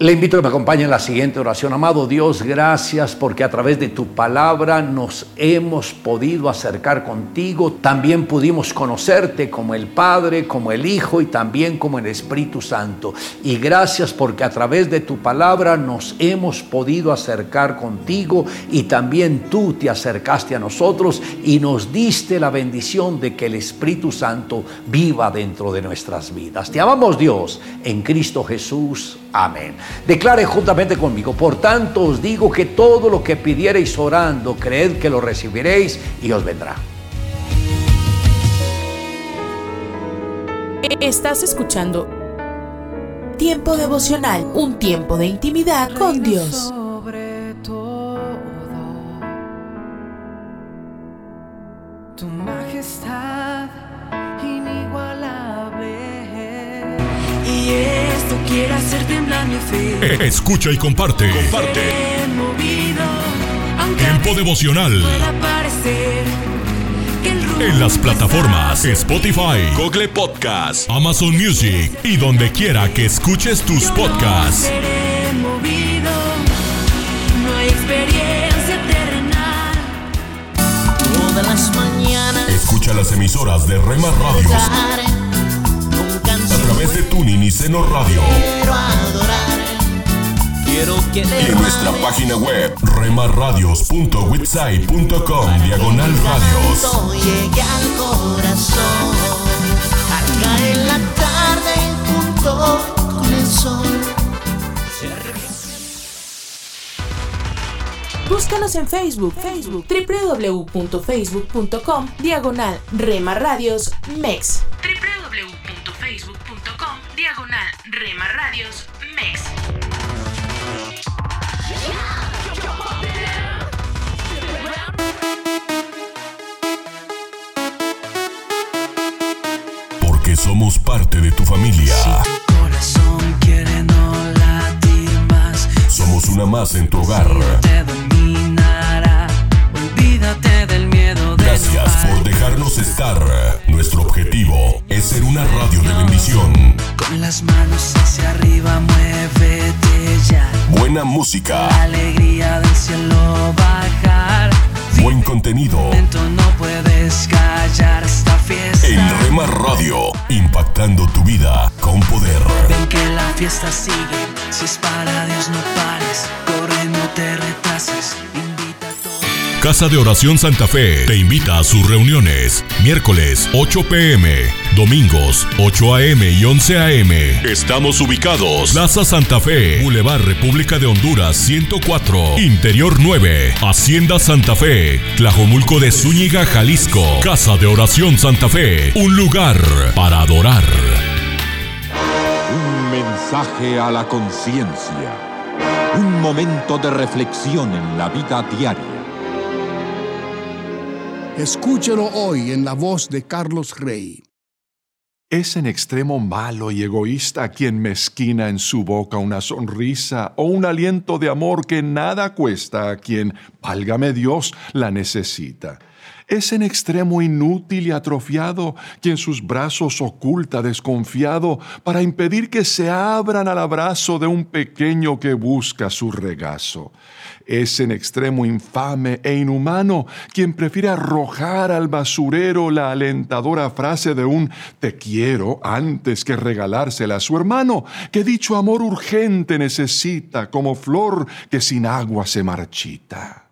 Le invito a que me acompañe en la siguiente oración. Amado Dios, gracias porque a través de tu palabra nos hemos podido acercar contigo. También pudimos conocerte como el Padre, como el Hijo y también como el Espíritu Santo. Y gracias porque a través de tu palabra nos hemos podido acercar contigo y también tú te acercaste a nosotros y nos diste la bendición de que el Espíritu Santo viva dentro de nuestras vidas. Te amamos Dios en Cristo Jesús. Amén. Declare juntamente conmigo, por tanto os digo que todo lo que pidiereis orando, creed que lo recibiréis y os vendrá. Estás escuchando Tiempo devocional, un tiempo de intimidad con Dios. Esto quiere hacer temblar mi fe. Escucha y comparte. Comparte. Movido, Tiempo devocional. parecer que En las plataformas Spotify, Google Podcast, Amazon Music y donde quiera que escuches tus podcasts. movido, no hay experiencia terrenal. Todas las mañanas Escucha las emisoras de Rema Radios través de Tuning y Seno Radio quiero adorar. Quiero que y en nuestra página web remarradios.witsai.com diagonal radios. Todo llegue al corazón. Al caer la tarde junto con el sol. Búscanos en Facebook, Facebook, www.facebook.com, diagonal Rema Radios MEX. Rema Radios MEX. Porque somos parte de tu familia. Corazón quiere no latir más. Somos una más en tu hogar. Te dominará. Olvídate del miedo de Gracias por dejarnos estar. Nuestro objetivo es ser una radio de bendición. Con las manos hacia arriba, muévete ya. Buena música, La alegría del cielo bajar. buen contenido. No puedes callar esta fiesta. En Rema Radio, impactando tu vida con poder. Ven que la fiesta sigue. Si es para Dios, no pares. Corre, no te retrases. Casa de Oración Santa Fe te invita a sus reuniones. Miércoles 8 pm, domingos 8 am y 11 am. Estamos ubicados. Plaza Santa Fe, Boulevard República de Honduras 104, Interior 9, Hacienda Santa Fe, Tlajomulco de Zúñiga, Jalisco. Casa de Oración Santa Fe, un lugar para adorar. Un mensaje a la conciencia. Un momento de reflexión en la vida diaria. Escúchelo hoy en la voz de Carlos Rey. Es en extremo malo y egoísta quien mezquina en su boca una sonrisa o un aliento de amor que nada cuesta a quien, válgame Dios, la necesita. Es en extremo inútil y atrofiado quien sus brazos oculta desconfiado para impedir que se abran al abrazo de un pequeño que busca su regazo. Es en extremo infame e inhumano quien prefiere arrojar al basurero la alentadora frase de un te quiero antes que regalársela a su hermano, que dicho amor urgente necesita como flor que sin agua se marchita.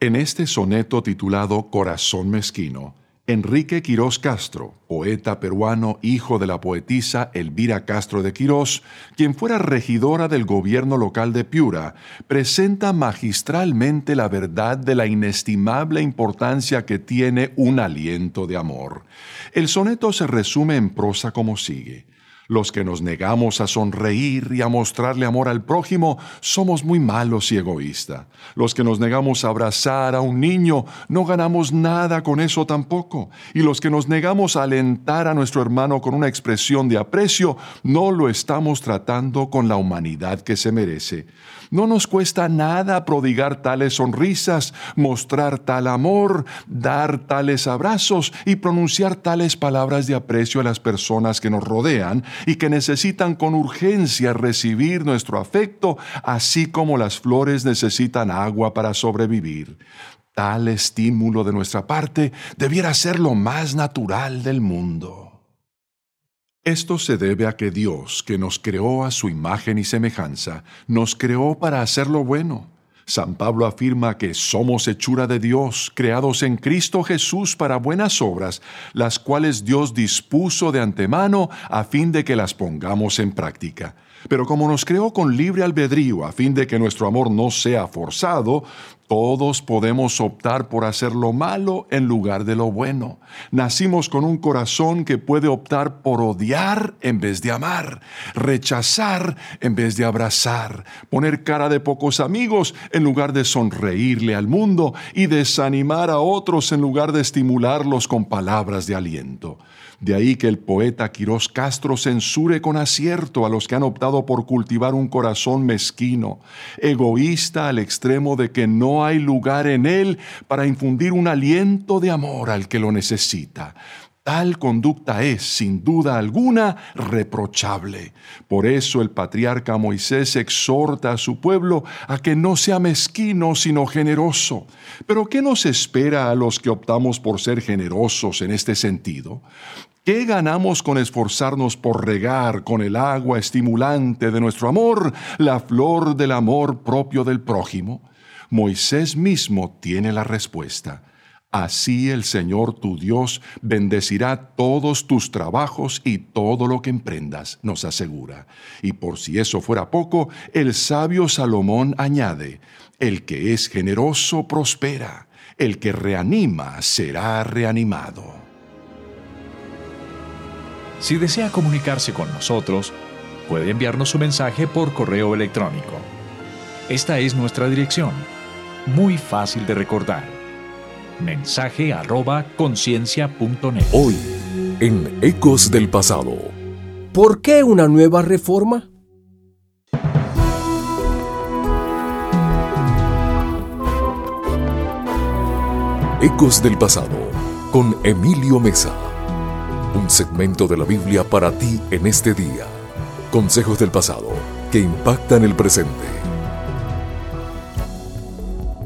En este soneto titulado Corazón Mezquino, Enrique Quirós Castro, poeta peruano, hijo de la poetisa Elvira Castro de Quirós, quien fuera regidora del gobierno local de Piura, presenta magistralmente la verdad de la inestimable importancia que tiene un aliento de amor. El soneto se resume en prosa como sigue. Los que nos negamos a sonreír y a mostrarle amor al prójimo somos muy malos y egoístas. Los que nos negamos a abrazar a un niño no ganamos nada con eso tampoco. Y los que nos negamos a alentar a nuestro hermano con una expresión de aprecio no lo estamos tratando con la humanidad que se merece. No nos cuesta nada prodigar tales sonrisas, mostrar tal amor, dar tales abrazos y pronunciar tales palabras de aprecio a las personas que nos rodean y que necesitan con urgencia recibir nuestro afecto, así como las flores necesitan agua para sobrevivir. Tal estímulo de nuestra parte debiera ser lo más natural del mundo. Esto se debe a que Dios, que nos creó a su imagen y semejanza, nos creó para hacer lo bueno. San Pablo afirma que somos hechura de Dios, creados en Cristo Jesús para buenas obras, las cuales Dios dispuso de antemano a fin de que las pongamos en práctica. Pero como nos creó con libre albedrío a fin de que nuestro amor no sea forzado, todos podemos optar por hacer lo malo en lugar de lo bueno. Nacimos con un corazón que puede optar por odiar en vez de amar, rechazar en vez de abrazar, poner cara de pocos amigos en lugar de sonreírle al mundo y desanimar a otros en lugar de estimularlos con palabras de aliento. De ahí que el poeta Quirós Castro censure con acierto a los que han optado por cultivar un corazón mezquino, egoísta al extremo de que no hay lugar en él para infundir un aliento de amor al que lo necesita. Tal conducta es, sin duda alguna, reprochable. Por eso el patriarca Moisés exhorta a su pueblo a que no sea mezquino, sino generoso. Pero ¿qué nos espera a los que optamos por ser generosos en este sentido? ¿Qué ganamos con esforzarnos por regar con el agua estimulante de nuestro amor la flor del amor propio del prójimo? Moisés mismo tiene la respuesta. Así el Señor tu Dios bendecirá todos tus trabajos y todo lo que emprendas, nos asegura. Y por si eso fuera poco, el sabio Salomón añade, el que es generoso prospera, el que reanima será reanimado. Si desea comunicarse con nosotros, puede enviarnos su mensaje por correo electrónico. Esta es nuestra dirección, muy fácil de recordar mensaje arroba conciencia.net. Hoy, en Ecos del Pasado. ¿Por qué una nueva reforma? Ecos del Pasado, con Emilio Mesa. Un segmento de la Biblia para ti en este día. Consejos del pasado que impactan el presente.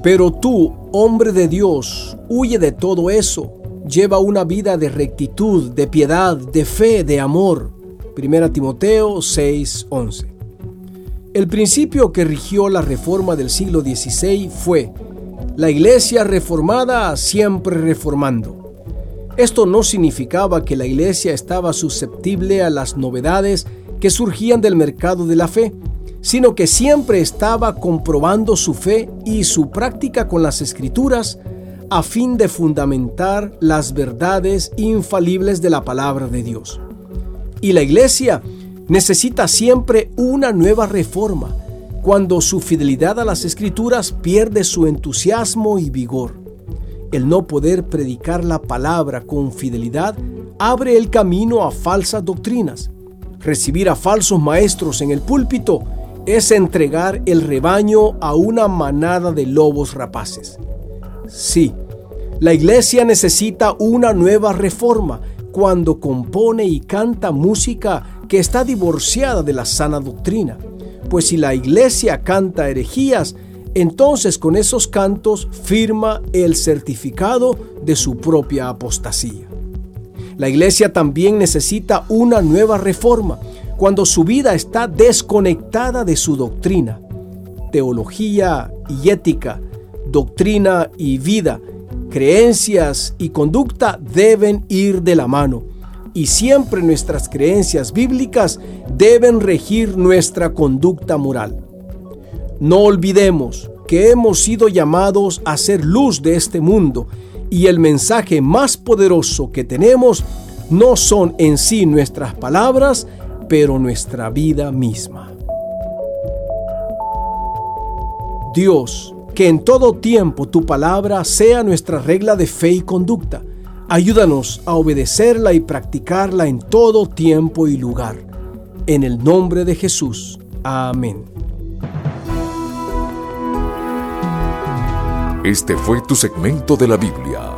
Pero tú, hombre de Dios, huye de todo eso. Lleva una vida de rectitud, de piedad, de fe, de amor. 1 Timoteo 6:11. El principio que rigió la reforma del siglo XVI fue la iglesia reformada siempre reformando. Esto no significaba que la iglesia estaba susceptible a las novedades que surgían del mercado de la fe, sino que siempre estaba comprobando su fe y su práctica con las escrituras a fin de fundamentar las verdades infalibles de la palabra de Dios. Y la iglesia necesita siempre una nueva reforma cuando su fidelidad a las escrituras pierde su entusiasmo y vigor. El no poder predicar la palabra con fidelidad abre el camino a falsas doctrinas. Recibir a falsos maestros en el púlpito es entregar el rebaño a una manada de lobos rapaces. Sí, la iglesia necesita una nueva reforma cuando compone y canta música que está divorciada de la sana doctrina. Pues si la iglesia canta herejías, entonces con esos cantos firma el certificado de su propia apostasía. La iglesia también necesita una nueva reforma cuando su vida está desconectada de su doctrina. Teología y ética, doctrina y vida, creencias y conducta deben ir de la mano. Y siempre nuestras creencias bíblicas deben regir nuestra conducta moral. No olvidemos que hemos sido llamados a ser luz de este mundo y el mensaje más poderoso que tenemos no son en sí nuestras palabras, pero nuestra vida misma. Dios, que en todo tiempo tu palabra sea nuestra regla de fe y conducta. Ayúdanos a obedecerla y practicarla en todo tiempo y lugar. En el nombre de Jesús. Amén. Este fue tu segmento de la Biblia,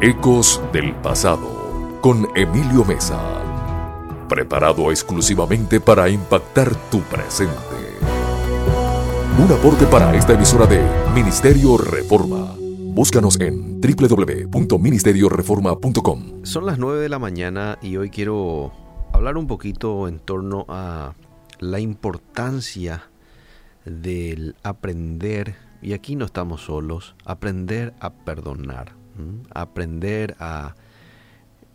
Ecos del Pasado, con Emilio Mesa preparado exclusivamente para impactar tu presente. Un aporte para esta emisora de Ministerio Reforma. Búscanos en www.ministerioreforma.com. Son las 9 de la mañana y hoy quiero hablar un poquito en torno a la importancia del aprender, y aquí no estamos solos, aprender a perdonar, aprender a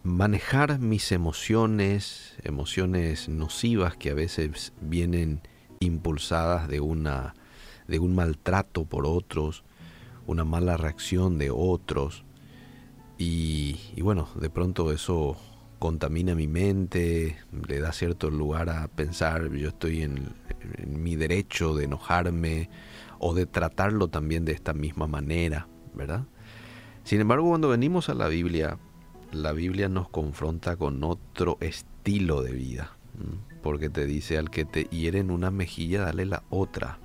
manejar mis emociones, emociones nocivas que a veces vienen impulsadas de una de un maltrato por otros, una mala reacción de otros. Y, bueno, de pronto eso contamina mi mente, le da cierto lugar a pensar, yo estoy en, en mi derecho de enojarme o de tratarlo también de esta misma manera, ¿verdad? Sin embargo, cuando venimos a la Biblia, la Biblia nos confronta con otro estilo de vida, porque te dice al que te hiere en una mejilla, dale la otra.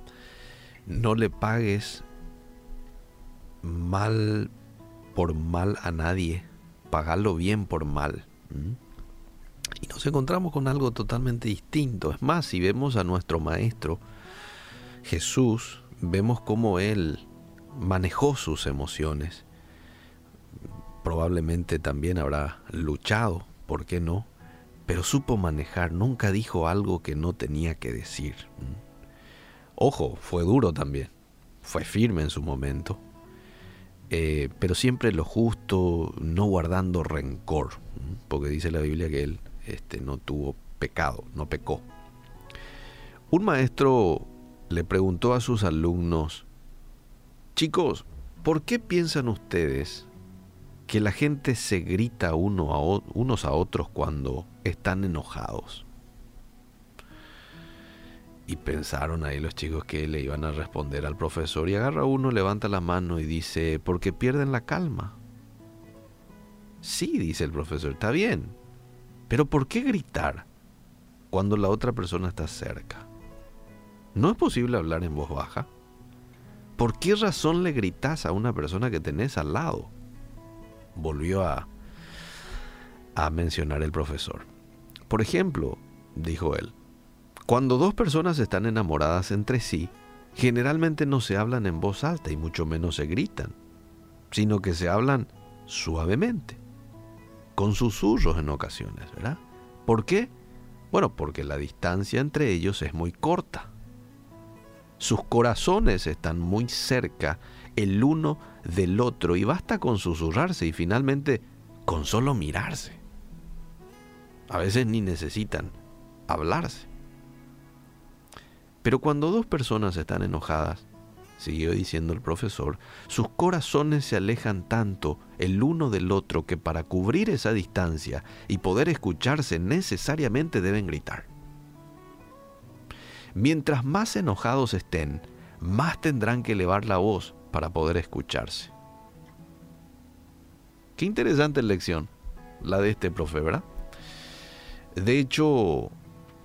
No le pagues mal por mal a nadie, pagalo bien por mal. Y nos encontramos con algo totalmente distinto. Es más, si vemos a nuestro Maestro Jesús, vemos cómo Él manejó sus emociones probablemente también habrá luchado, ¿por qué no? Pero supo manejar, nunca dijo algo que no tenía que decir. Ojo, fue duro también, fue firme en su momento. eh, pero siempre lo justo, no guardando rencor, porque dice la Biblia que él este, no tuvo pecado, no pecó. Un maestro le preguntó a sus alumnos, chicos, ¿por qué piensan ustedes que la gente se grita unos a otros cuando están enojados? Y pensaron ahí los chicos que le iban a responder al profesor y agarra uno, levanta la mano y dice, porque pierden la calma. Sí, dice el profesor, está bien, pero ¿por qué gritar cuando la otra persona está cerca? ¿No es posible hablar en voz baja? ¿Por qué razón le gritas a una persona que tenés al lado? Volvió a, mencionar el profesor. Por ejemplo, dijo él, cuando dos personas están enamoradas entre sí, generalmente no se hablan en voz alta y mucho menos se gritan, sino que se hablan suavemente, con susurros en ocasiones, ¿verdad? ¿Por qué? Bueno, porque la distancia entre ellos es muy corta. Sus corazones están muy cerca el uno del otro y basta con susurrarse y finalmente con solo mirarse. A veces ni necesitan hablarse. Pero cuando dos personas están enojadas, siguió diciendo el profesor, sus corazones se alejan tanto el uno del otro que para cubrir esa distancia y poder escucharse necesariamente deben gritar. Mientras más enojados estén, más tendrán que elevar la voz para poder escucharse. Qué interesante lección la de este profe, ¿verdad? De hecho,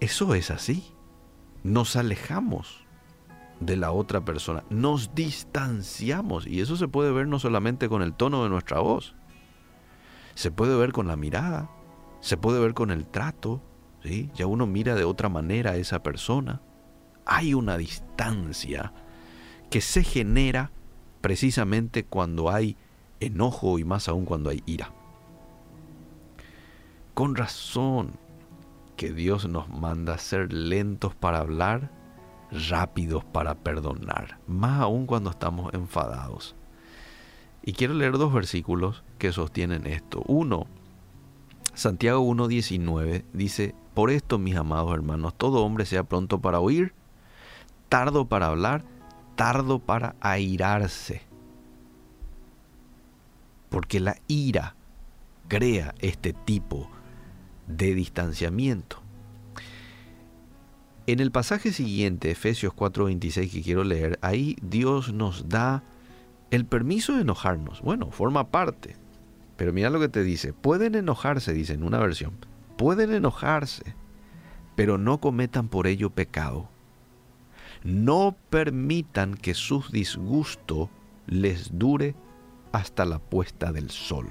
eso es así. Nos alejamos de la otra persona, nos distanciamos y eso se puede ver no solamente con el tono de nuestra voz, se puede ver con la mirada, se puede ver con el trato, ¿sí? Ya uno mira de otra manera a esa persona hay una distancia que se genera precisamente cuando hay enojo y más aún cuando hay ira. Con razón que Dios nos manda ser lentos para hablar, rápidos para perdonar, más aún cuando estamos enfadados. Y quiero leer dos versículos que sostienen esto. Uno, Santiago 1.19 dice, por esto mis amados hermanos, todo hombre sea pronto para oír, tardo para hablar, tardo para airarse. Porque la ira crea este tipo de distanciamiento. En el pasaje siguiente, Efesios 4:26 que quiero leer, ahí Dios nos da el permiso de enojarnos. Bueno, forma parte. Pero mira lo que te dice. Pueden enojarse, dice en una versión. Pueden enojarse, pero no cometan por ello pecado no permitan que su disgusto les dure hasta la puesta del sol.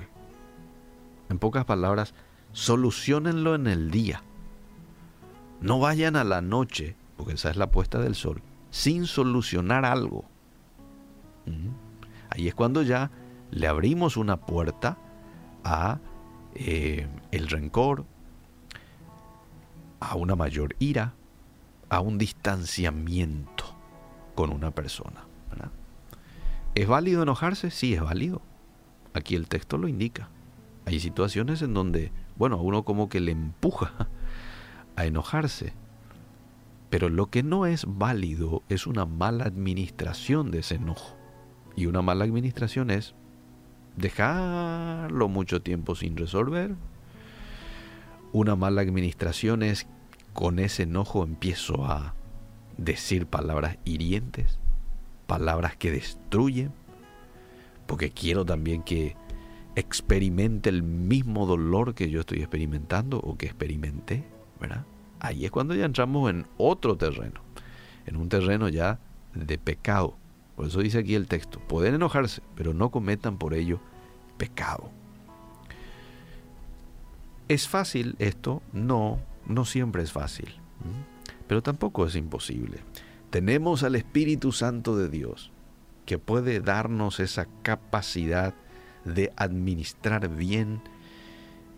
En pocas palabras, solucionenlo en el día. No vayan a la noche, porque esa es la puesta del sol, sin solucionar algo. Ahí es cuando ya le abrimos una puerta a eh, el rencor, a una mayor ira, a un distanciamiento con una persona. ¿Es válido enojarse? Sí, es válido. Aquí el texto lo indica. Hay situaciones en donde, bueno, a uno como que le empuja a enojarse. Pero lo que no es válido es una mala administración de ese enojo. Y una mala administración es dejarlo mucho tiempo sin resolver. Una mala administración es con ese enojo empiezo a decir palabras hirientes, palabras que destruyen, porque quiero también que experimente el mismo dolor que yo estoy experimentando o que experimenté, ¿verdad? Ahí es cuando ya entramos en otro terreno, en un terreno ya de pecado. Por eso dice aquí el texto, pueden enojarse, pero no cometan por ello pecado. ¿Es fácil esto? No, no siempre es fácil, pero tampoco es imposible. Tenemos al Espíritu Santo de Dios que puede darnos esa capacidad de administrar bien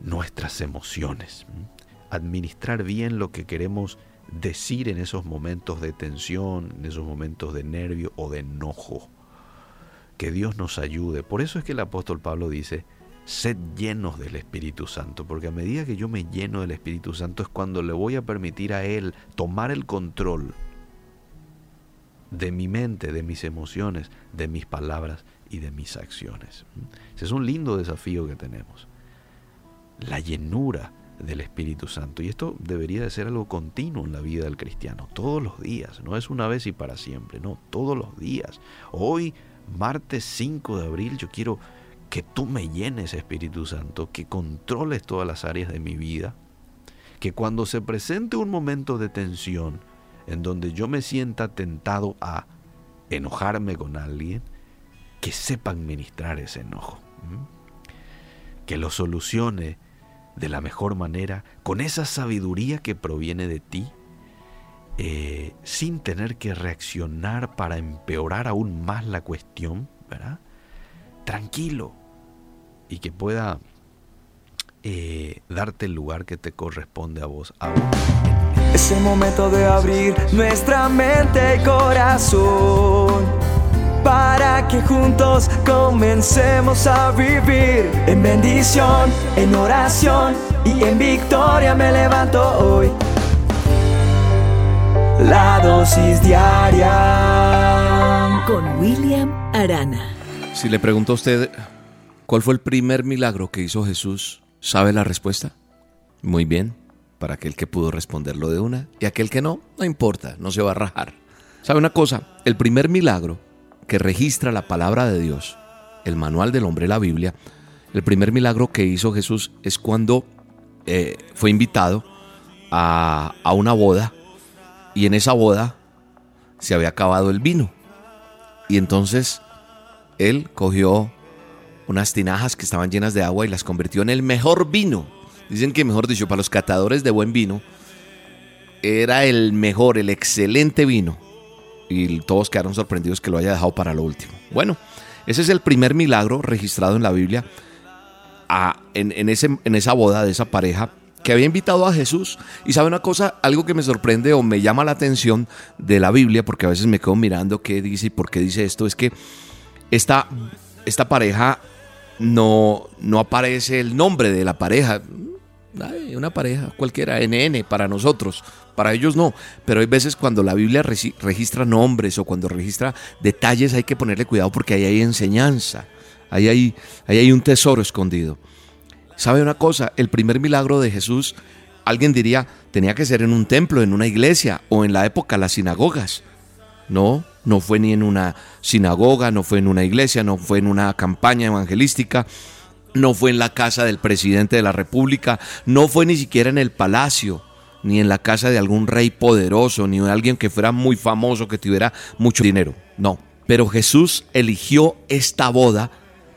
nuestras emociones, administrar bien lo que queremos decir en esos momentos de tensión, en esos momentos de nervio o de enojo. que Dios nos ayude. Por eso es que el apóstol Pablo dice, sed llenos del Espíritu Santo, porque a medida que yo me lleno del Espíritu Santo es cuando le voy a permitir a Él tomar el control de mi mente, de mis emociones, de mis palabras y de mis acciones. Ese es un lindo desafío que tenemos. La llenura del Espíritu Santo. Y esto debería de ser algo continuo en la vida del cristiano, todos los días, no es una vez y para siempre, no, todos los días. Hoy, martes 5 de abril, yo quiero que tú me llenes, Espíritu Santo, que controles todas las áreas de mi vida, que cuando se presente un momento de tensión en donde yo me sienta tentado a enojarme con alguien, que sepa administrar ese enojo, que lo solucione de la mejor manera, con esa sabiduría que proviene de ti, eh, sin tener que reaccionar para empeorar aún más la cuestión, ¿verdad? Tranquilo y que pueda eh, darte el lugar que te corresponde a vos. A Es el momento de abrir nuestra mente y corazón para que juntos comencemos a vivir en bendición, en oración y en victoria me levanto hoy. La dosis diaria con William Arana. Si le pregunto a usted cuál fue el primer milagro que hizo Jesús, ¿sabe la respuesta? Muy bien, para aquel que pudo responderlo de una y aquel que no, no importa, no se va a rajar. ¿Sabe una cosa? El primer milagro que registra la palabra de Dios, el manual del hombre, la Biblia, el primer milagro que hizo Jesús es cuando eh, fue invitado a, a una boda y en esa boda se había acabado el vino. Y entonces él cogió unas tinajas que estaban llenas de agua y las convirtió en el mejor vino. Dicen que, mejor dicho, para los catadores de buen vino, era el mejor, el excelente vino y todos quedaron sorprendidos que lo haya dejado para lo último. Bueno, ese es el primer milagro registrado en la Biblia en, ese, en esa boda de esa pareja que había invitado a Jesús. Y sabe una cosa, algo que me sorprende o me llama la atención de la Biblia, porque a veces me quedo mirando qué dice y por qué dice esto, es que esta, esta pareja no, no aparece el nombre de la pareja. una pareja cualquiera, NN para nosotros, para ellos no, pero hay veces cuando la Biblia registra nombres o cuando registra detalles hay que ponerle cuidado porque ahí hay enseñanza, ahí hay, ahí hay un tesoro escondido. ¿Sabe una cosa? El primer milagro de Jesús, alguien diría, tenía que ser en un templo, en una iglesia o en la época las sinagogas. No, no fue ni en una sinagoga, no fue en una iglesia, no fue en una campaña evangelística, no fue en la casa del presidente de la República, no fue ni siquiera en el palacio ni en la casa de algún rey poderoso, ni de alguien que fuera muy famoso, que tuviera mucho dinero. No. Pero Jesús eligió esta boda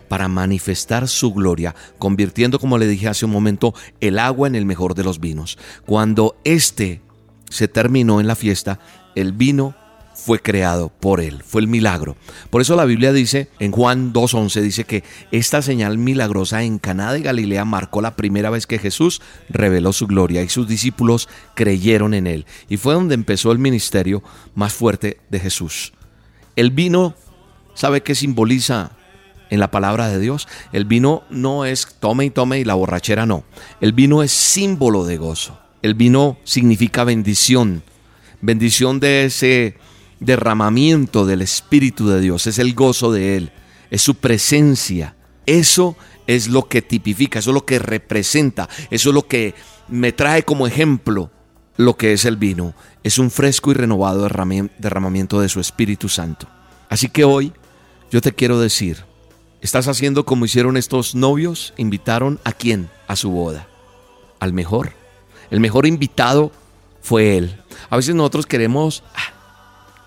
para manifestar su gloria, convirtiendo, como le dije hace un momento, el agua en el mejor de los vinos. Cuando éste se terminó en la fiesta, el vino fue creado por él, fue el milagro. Por eso la Biblia dice, en Juan 2.11, dice que esta señal milagrosa en Caná de Galilea marcó la primera vez que Jesús reveló su gloria y sus discípulos creyeron en él. Y fue donde empezó el ministerio más fuerte de Jesús. El vino, ¿sabe qué simboliza en la palabra de Dios? El vino no es tome y tome y la borrachera no. El vino es símbolo de gozo. El vino significa bendición, bendición de ese derramamiento del Espíritu de Dios, es el gozo de Él, es su presencia. Eso es lo que tipifica, eso es lo que representa, eso es lo que me trae como ejemplo lo que es el vino. Es un fresco y renovado derramamiento de su Espíritu Santo. Así que hoy yo te quiero decir, estás haciendo como hicieron estos novios, invitaron a quién? A su boda, al mejor. El mejor invitado fue él. A veces nosotros queremos, ah,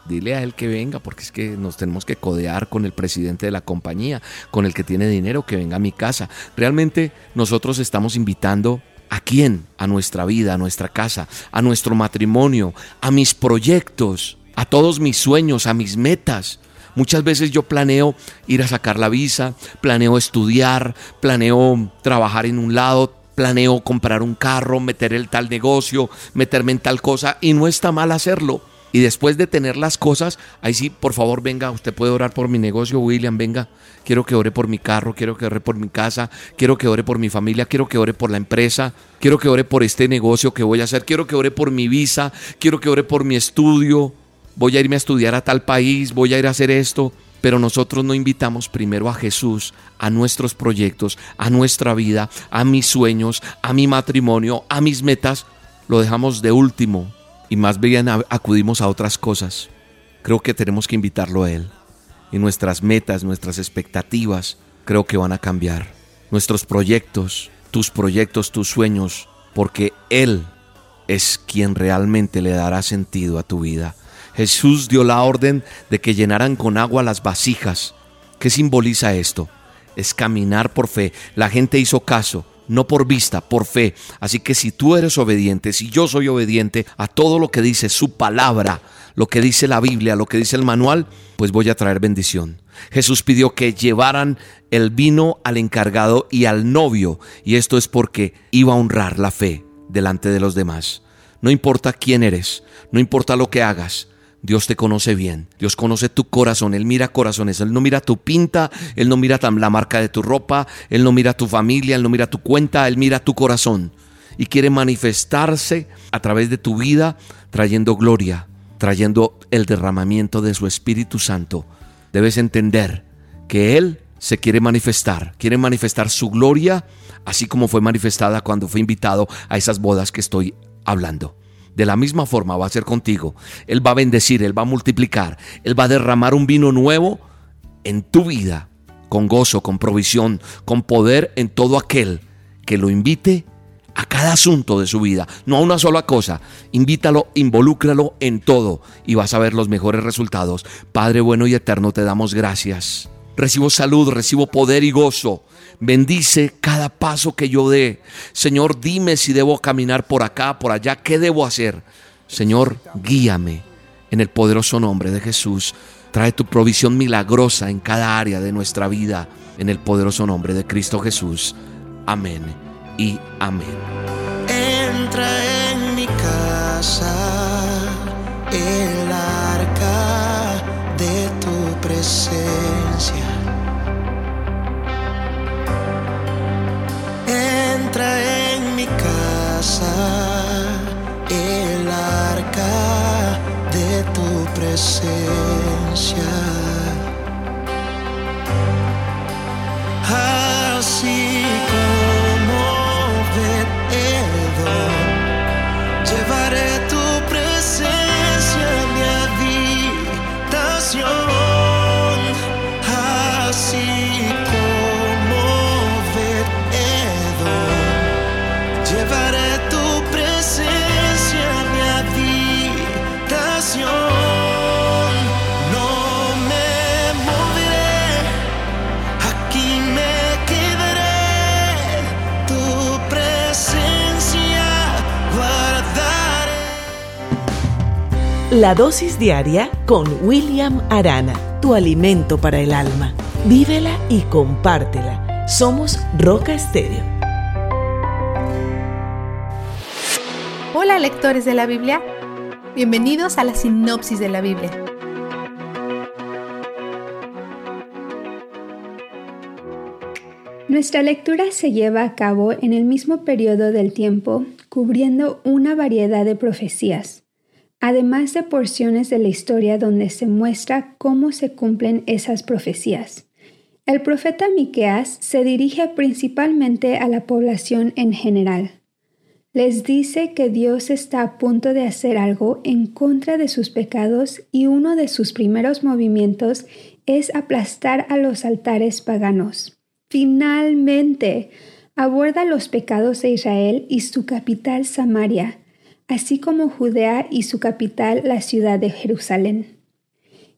dile a él que venga, porque es que nos tenemos que codear con el presidente de la compañía, con el que tiene dinero, que venga a mi casa. Realmente nosotros estamos invitando a quién, a nuestra vida, a nuestra casa, a nuestro matrimonio, a mis proyectos, a todos mis sueños, a mis metas. Muchas veces yo planeo ir a sacar la visa, planeo estudiar, planeo trabajar en un lado, planeo comprar un carro, meter el tal negocio, meterme en tal cosa y no está mal hacerlo Y después de tener las cosas, ahí sí, por favor, venga, usted puede orar por mi negocio, William, venga. Quiero que ore por mi carro, quiero que ore por mi casa, quiero que ore por mi familia, quiero que ore por la empresa, quiero que ore por este negocio que voy a hacer, quiero que ore por mi visa, quiero que ore por mi estudio, voy a irme a estudiar a tal país, voy a ir a hacer esto. Pero nosotros no invitamos primero a Jesús, a nuestros proyectos, a nuestra vida, a mis sueños, a mi matrimonio, a mis metas. Lo dejamos de último y más bien acudimos a otras cosas. Creo que tenemos que invitarlo a Él. Y nuestras metas, nuestras expectativas, creo que van a cambiar. Nuestros proyectos, tus proyectos, tus sueños, porque Él es quien realmente le dará sentido a tu vida. Jesús dio la orden de que llenaran con agua las vasijas. ¿Qué simboliza esto? Es caminar por fe. La gente hizo caso, no por vista, por fe. Así que si tú eres obediente, si yo soy obediente a todo lo que dice su palabra, lo que dice la Biblia, lo que dice el manual, pues voy a traer bendición. Jesús pidió que llevaran el vino al encargado y al novio, y esto es porque iba a honrar la fe delante de los demás. No importa quién eres, no importa lo que hagas, Dios te conoce bien, Dios conoce tu corazón, Él mira corazones, Él no mira tu pinta, Él no mira la marca de tu ropa, Él no mira tu familia, Él no mira tu cuenta, Él mira tu corazón y quiere manifestarse a través de tu vida trayendo gloria, trayendo el derramamiento de su Espíritu Santo. Debes entender que Él se quiere manifestar, quiere manifestar su gloria, así como fue manifestada cuando fue invitado a esas bodas que estoy hablando. De la misma forma va a ser contigo. Él va a bendecir, Él va a multiplicar, Él va a derramar un vino nuevo en tu vida, con gozo, con provisión, con poder en todo aquel que lo invite a cada asunto de su vida, no a una sola cosa. Invítalo, involúcralo en todo y vas a ver los mejores resultados. Padre bueno y eterno, te damos gracias. Recibo salud, recibo poder y gozo. Bendice cada paso que yo dé. Señor, dime si debo caminar por acá, por allá, ¿qué debo hacer? Señor, guíame en el poderoso nombre de Jesús. Trae tu provisión milagrosa en cada área de nuestra vida, en el poderoso nombre de Cristo Jesús. Amén y amén. Entra en mi casa, el casa el arca de tu presencia. La dosis diaria con William Arana, tu alimento para el alma. Vívela y compártela. Somos Roca Estéreo. Hola lectores de la Biblia, bienvenidos a la sinopsis de la Biblia. Nuestra lectura se lleva a cabo en el mismo periodo del tiempo, cubriendo una variedad de profecías, además de porciones de la historia donde se muestra cómo se cumplen esas profecías. El profeta Miqueas se dirige principalmente a la población en general les dice que Dios está a punto de hacer algo en contra de sus pecados y uno de sus primeros movimientos es aplastar a los altares paganos. Finalmente, aborda los pecados de Israel y su capital Samaria, así como Judea y su capital la ciudad de Jerusalén.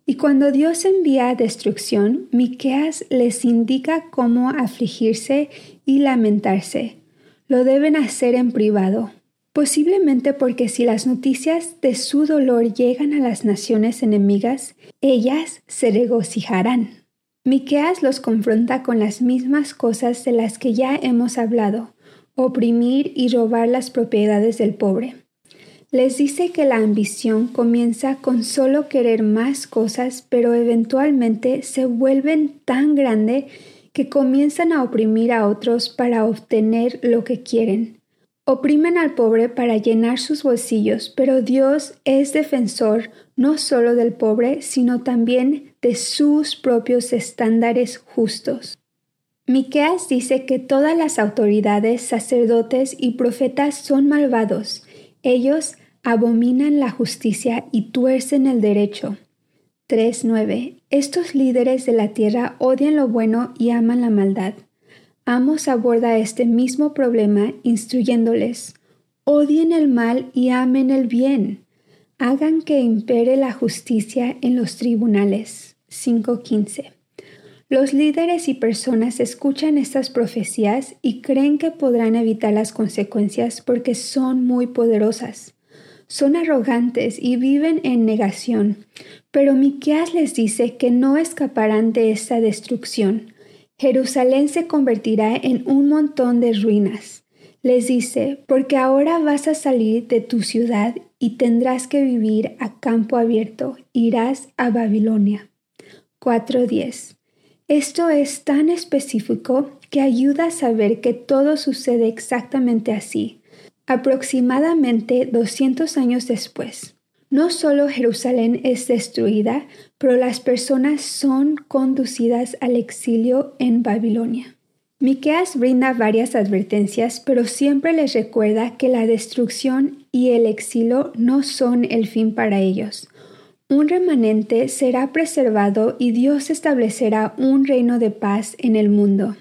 Y cuando Dios envía destrucción, Miqueas les indica cómo afligirse y lamentarse lo deben hacer en privado, posiblemente porque si las noticias de su dolor llegan a las naciones enemigas, ellas se regocijarán. Miqueas los confronta con las mismas cosas de las que ya hemos hablado, oprimir y robar las propiedades del pobre. Les dice que la ambición comienza con solo querer más cosas, pero eventualmente se vuelven tan grande que comienzan a oprimir a otros para obtener lo que quieren. Oprimen al pobre para llenar sus bolsillos, pero Dios es defensor no solo del pobre, sino también de sus propios estándares justos. Miqueas dice que todas las autoridades, sacerdotes y profetas son malvados. Ellos abominan la justicia y tuercen el derecho. 3.9. Estos líderes de la tierra odian lo bueno y aman la maldad. Amos aborda este mismo problema instruyéndoles, odien el mal y amen el bien. Hagan que impere la justicia en los tribunales. 5.15. Los líderes y personas escuchan estas profecías y creen que podrán evitar las consecuencias porque son muy poderosas son arrogantes y viven en negación. Pero Miqueas les dice que no escaparán de esta destrucción. Jerusalén se convertirá en un montón de ruinas. Les dice, porque ahora vas a salir de tu ciudad y tendrás que vivir a campo abierto, irás a Babilonia. 4.10. Esto es tan específico que ayuda a saber que todo sucede exactamente así aproximadamente 200 años después. No solo Jerusalén es destruida, pero las personas son conducidas al exilio en Babilonia. Miqueas brinda varias advertencias, pero siempre les recuerda que la destrucción y el exilio no son el fin para ellos. Un remanente será preservado y Dios establecerá un reino de paz en el mundo.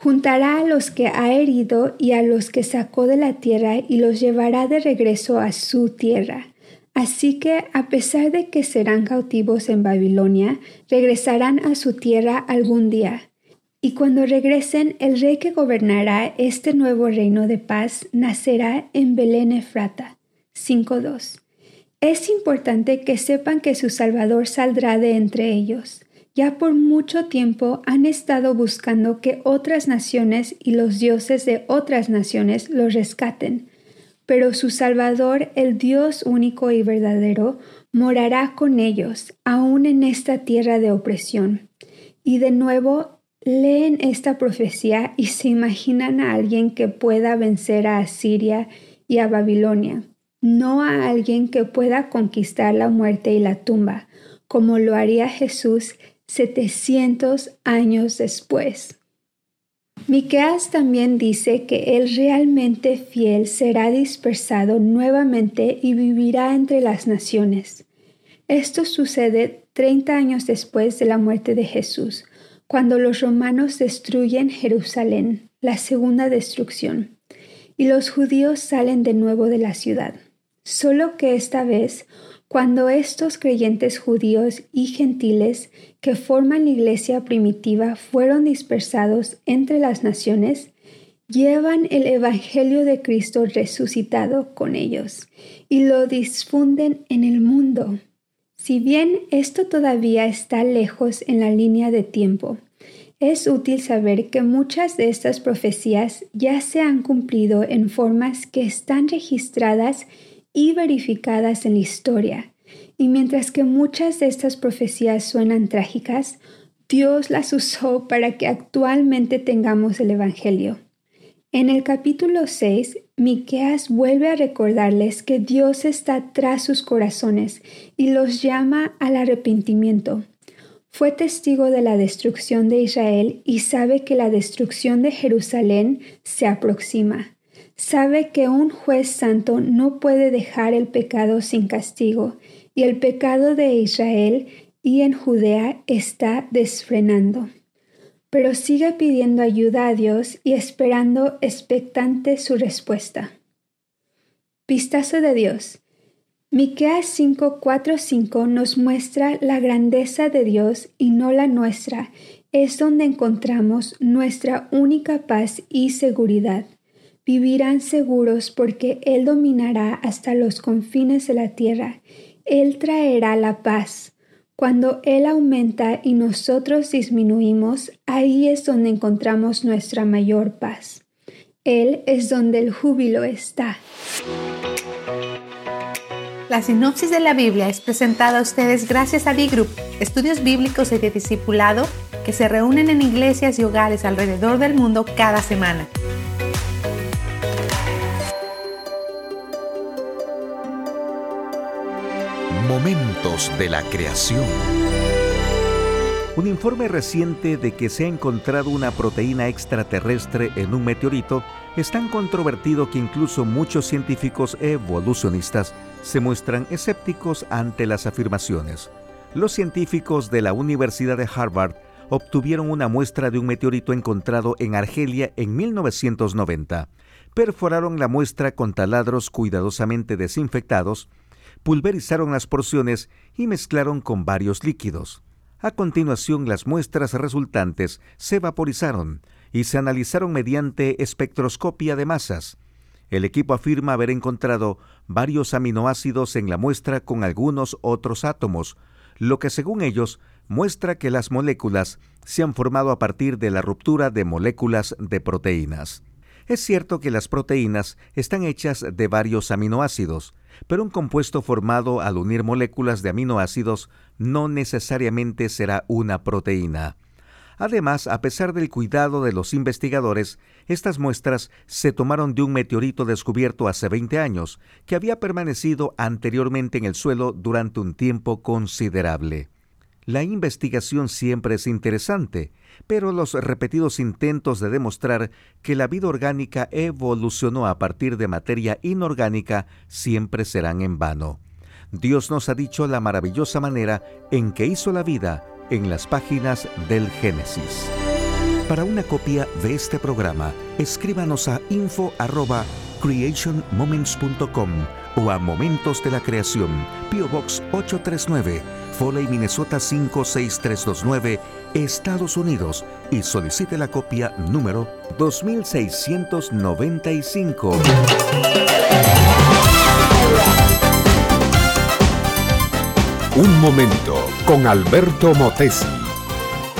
Juntará a los que ha herido y a los que sacó de la tierra y los llevará de regreso a su tierra. Así que, a pesar de que serán cautivos en Babilonia, regresarán a su tierra algún día. Y cuando regresen, el rey que gobernará este nuevo reino de paz nacerá en Belén Efrata. 5.2. Es importante que sepan que su Salvador saldrá de entre ellos ya por mucho tiempo han estado buscando que otras naciones y los dioses de otras naciones los rescaten, pero su Salvador, el Dios único y verdadero, morará con ellos, aún en esta tierra de opresión. Y de nuevo leen esta profecía y se imaginan a alguien que pueda vencer a Asiria y a Babilonia, no a alguien que pueda conquistar la muerte y la tumba, como lo haría Jesús 700 años después. Miqueas también dice que el realmente fiel será dispersado nuevamente y vivirá entre las naciones. Esto sucede 30 años después de la muerte de Jesús, cuando los romanos destruyen Jerusalén, la segunda destrucción, y los judíos salen de nuevo de la ciudad. Solo que esta vez cuando estos creyentes judíos y gentiles que forman la iglesia primitiva fueron dispersados entre las naciones, llevan el Evangelio de Cristo resucitado con ellos y lo difunden en el mundo. Si bien esto todavía está lejos en la línea de tiempo, es útil saber que muchas de estas profecías ya se han cumplido en formas que están registradas y verificadas en la historia. Y mientras que muchas de estas profecías suenan trágicas, Dios las usó para que actualmente tengamos el Evangelio. En el capítulo 6, Miqueas vuelve a recordarles que Dios está tras sus corazones y los llama al arrepentimiento. Fue testigo de la destrucción de Israel y sabe que la destrucción de Jerusalén se aproxima sabe que un juez santo no puede dejar el pecado sin castigo, y el pecado de Israel y en Judea está desfrenando. Pero sigue pidiendo ayuda a Dios y esperando expectante su respuesta. Vistazo de Dios. Miqueas 5:4-5 nos muestra la grandeza de Dios y no la nuestra. Es donde encontramos nuestra única paz y seguridad vivirán seguros porque Él dominará hasta los confines de la tierra. Él traerá la paz. Cuando Él aumenta y nosotros disminuimos, ahí es donde encontramos nuestra mayor paz. Él es donde el júbilo está. La sinopsis de la Biblia es presentada a ustedes gracias a D-Group, estudios bíblicos y de discipulado que se reúnen en iglesias y hogares alrededor del mundo cada semana. Momentos de la creación. Un informe reciente de que se ha encontrado una proteína extraterrestre en un meteorito es tan controvertido que incluso muchos científicos evolucionistas se muestran escépticos ante las afirmaciones. Los científicos de la Universidad de Harvard obtuvieron una muestra de un meteorito encontrado en Argelia en 1990. Perforaron la muestra con taladros cuidadosamente desinfectados, pulverizaron las porciones y mezclaron con varios líquidos. A continuación, las muestras resultantes se vaporizaron y se analizaron mediante espectroscopia de masas. El equipo afirma haber encontrado varios aminoácidos en la muestra con algunos otros átomos, lo que según ellos muestra que las moléculas se han formado a partir de la ruptura de moléculas de proteínas. Es cierto que las proteínas están hechas de varios aminoácidos, pero un compuesto formado al unir moléculas de aminoácidos no necesariamente será una proteína. Además, a pesar del cuidado de los investigadores, estas muestras se tomaron de un meteorito descubierto hace 20 años, que había permanecido anteriormente en el suelo durante un tiempo considerable. La investigación siempre es interesante, pero los repetidos intentos de demostrar que la vida orgánica evolucionó a partir de materia inorgánica siempre serán en vano. Dios nos ha dicho la maravillosa manera en que hizo la vida en las páginas del Génesis. Para una copia de este programa, escríbanos a info@creationmoments.com o a Momentos de la Creación, PO Box 839, Foley, Minnesota 56329, Estados Unidos y solicite la copia número 2695. Un momento con Alberto Motesi.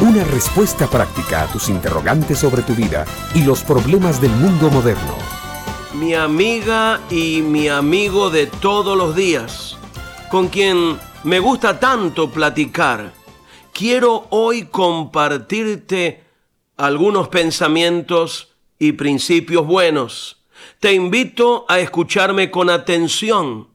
Una respuesta práctica a tus interrogantes sobre tu vida y los problemas del mundo moderno. Mi amiga y mi amigo de todos los días, con quien me gusta tanto platicar, quiero hoy compartirte algunos pensamientos y principios buenos. Te invito a escucharme con atención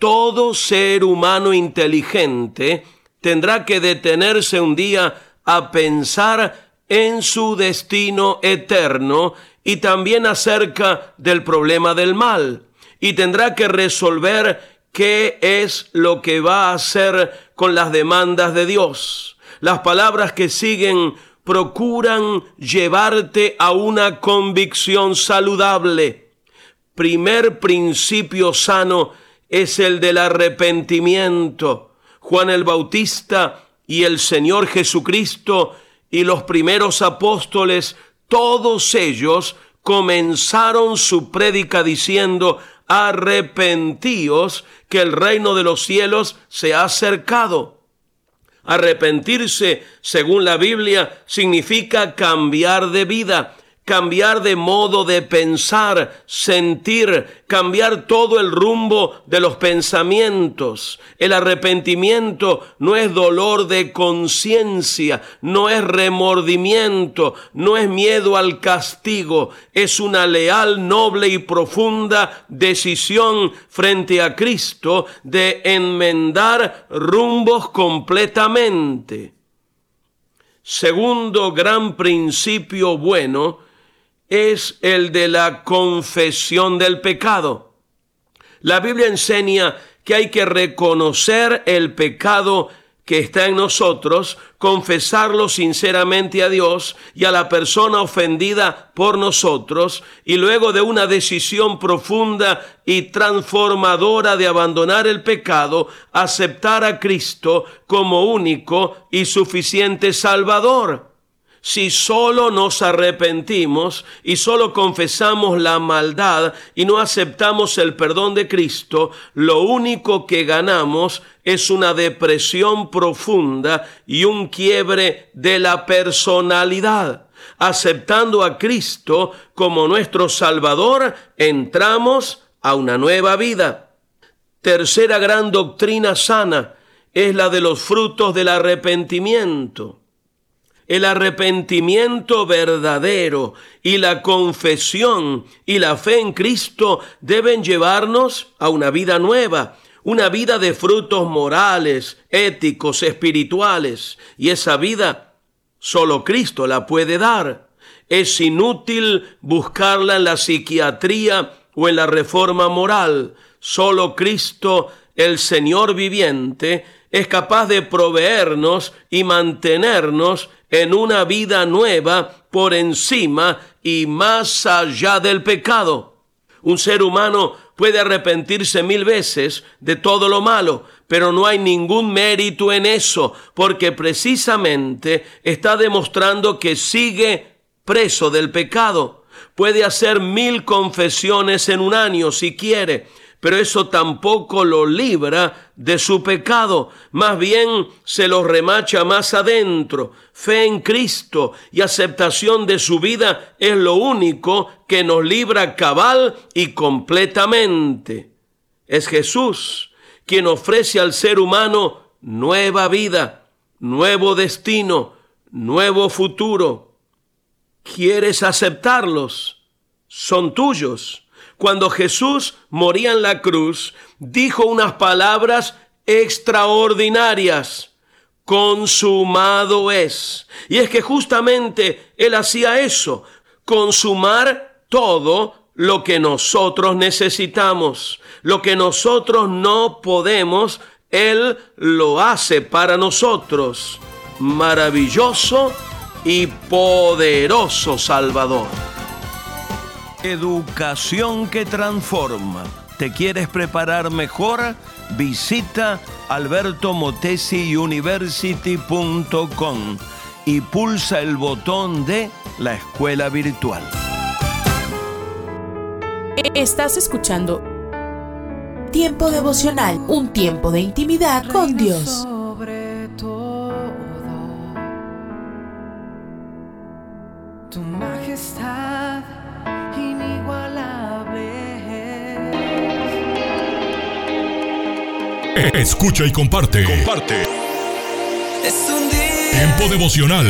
todo ser humano inteligente tendrá que detenerse un día a pensar en su destino eterno y también acerca del problema del mal. Y tendrá que resolver qué es lo que va a hacer con las demandas de Dios. Las palabras que siguen procuran llevarte a una convicción saludable. Primer principio sano es el del arrepentimiento. Juan el Bautista y el Señor Jesucristo y los primeros apóstoles, todos ellos comenzaron su prédica diciendo, arrepentíos que el reino de los cielos se ha acercado. Arrepentirse, según la Biblia, significa cambiar de vida, cambiar de modo de pensar, sentir, cambiar todo el rumbo de los pensamientos. El arrepentimiento no es dolor de conciencia, no es remordimiento, no es miedo al castigo, es una leal, noble y profunda decisión frente a Cristo de enmendar rumbos completamente. Segundo gran principio bueno, es el de la confesión del pecado. La Biblia enseña que hay que reconocer el pecado que está en nosotros, confesarlo sinceramente a Dios y a la persona ofendida por nosotros, y luego de una decisión profunda y transformadora de abandonar el pecado, aceptar a Cristo como único y suficiente Salvador si solo nos arrepentimos y solo confesamos la maldad y no aceptamos el perdón de Cristo, lo único que ganamos es una depresión profunda y un quiebre de la personalidad. Aceptando a Cristo como nuestro Salvador, entramos a una nueva vida. Tercera gran doctrina sana es la de los frutos del arrepentimiento. El arrepentimiento verdadero y la confesión y la fe en Cristo deben llevarnos a una vida nueva, una vida de frutos morales, éticos, espirituales. Y esa vida solo Cristo la puede dar. Es inútil buscarla en la psiquiatría o en la reforma moral. Solo Cristo, el Señor viviente, es capaz de proveernos y mantenernos en una vida nueva por encima y más allá del pecado. Un ser humano puede arrepentirse mil veces de todo lo malo, pero no hay ningún mérito en eso, porque precisamente está demostrando que sigue preso del pecado. Puede hacer mil confesiones en un año si quiere, pero eso tampoco lo libra de su pecado, más bien se lo remacha más adentro. Fe en Cristo y aceptación de su vida es lo único que nos libra cabal y completamente. Es Jesús quien ofrece al ser humano nueva vida, nuevo destino, nuevo futuro. ¿Quieres aceptarlos? Son tuyos cuando Jesús moría en la cruz, dijo unas palabras extraordinarias. Consumado es. Y es que justamente Él hacía eso, consumar todo lo que nosotros necesitamos, lo que nosotros no podemos, Él lo hace para nosotros. Maravilloso y poderoso Salvador. Educación que transforma. ¿Te quieres preparar mejor? Visita albertomotesiuniversity.com y pulsa el botón de la escuela virtual. Estás escuchando Tiempo devocional, un tiempo de intimidad con Dios. Escucha y comparte. Comparte. Es un día Tiempo devocional.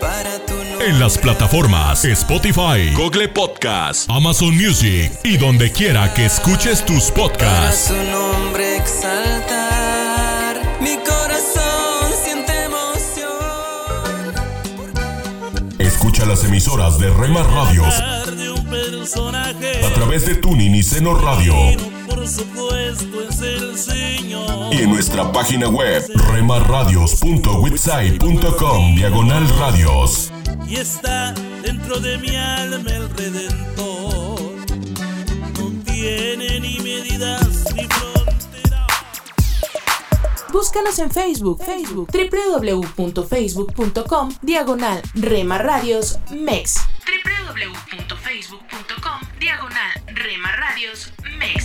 para tu. En las plataformas Spotify, Google Podcast, Amazon Music y donde quiera que escuches tus Para podcasts. su nombre exaltar. Mi corazón siente emoción. Escucha las emisoras de Rema Radios de un personaje. a través de Tuning y Seno Radio Por supuesto es el Señor. y en nuestra página web remarradios.witsai.com diagonal radios. Y está dentro de mi alma el Redentor. No tiene ni medidas ni fronteras. Búscanos en Facebook, Facebook, www.facebook.com, diagonal Rema Radios MEX. www.facebook.com, diagonal Rema Radios MEX.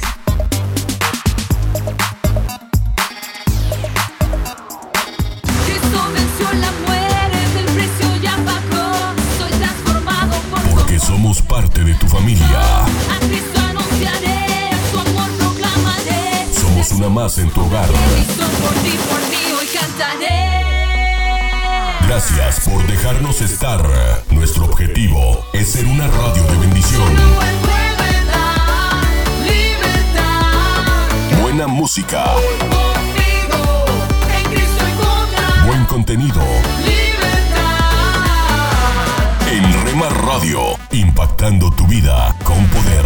En tu hogar. Gracias por dejarnos estar. Nuestro objetivo es ser una radio de bendición. Buena música, buen contenido. libertad. En Rema Radio, impactando tu vida con poder.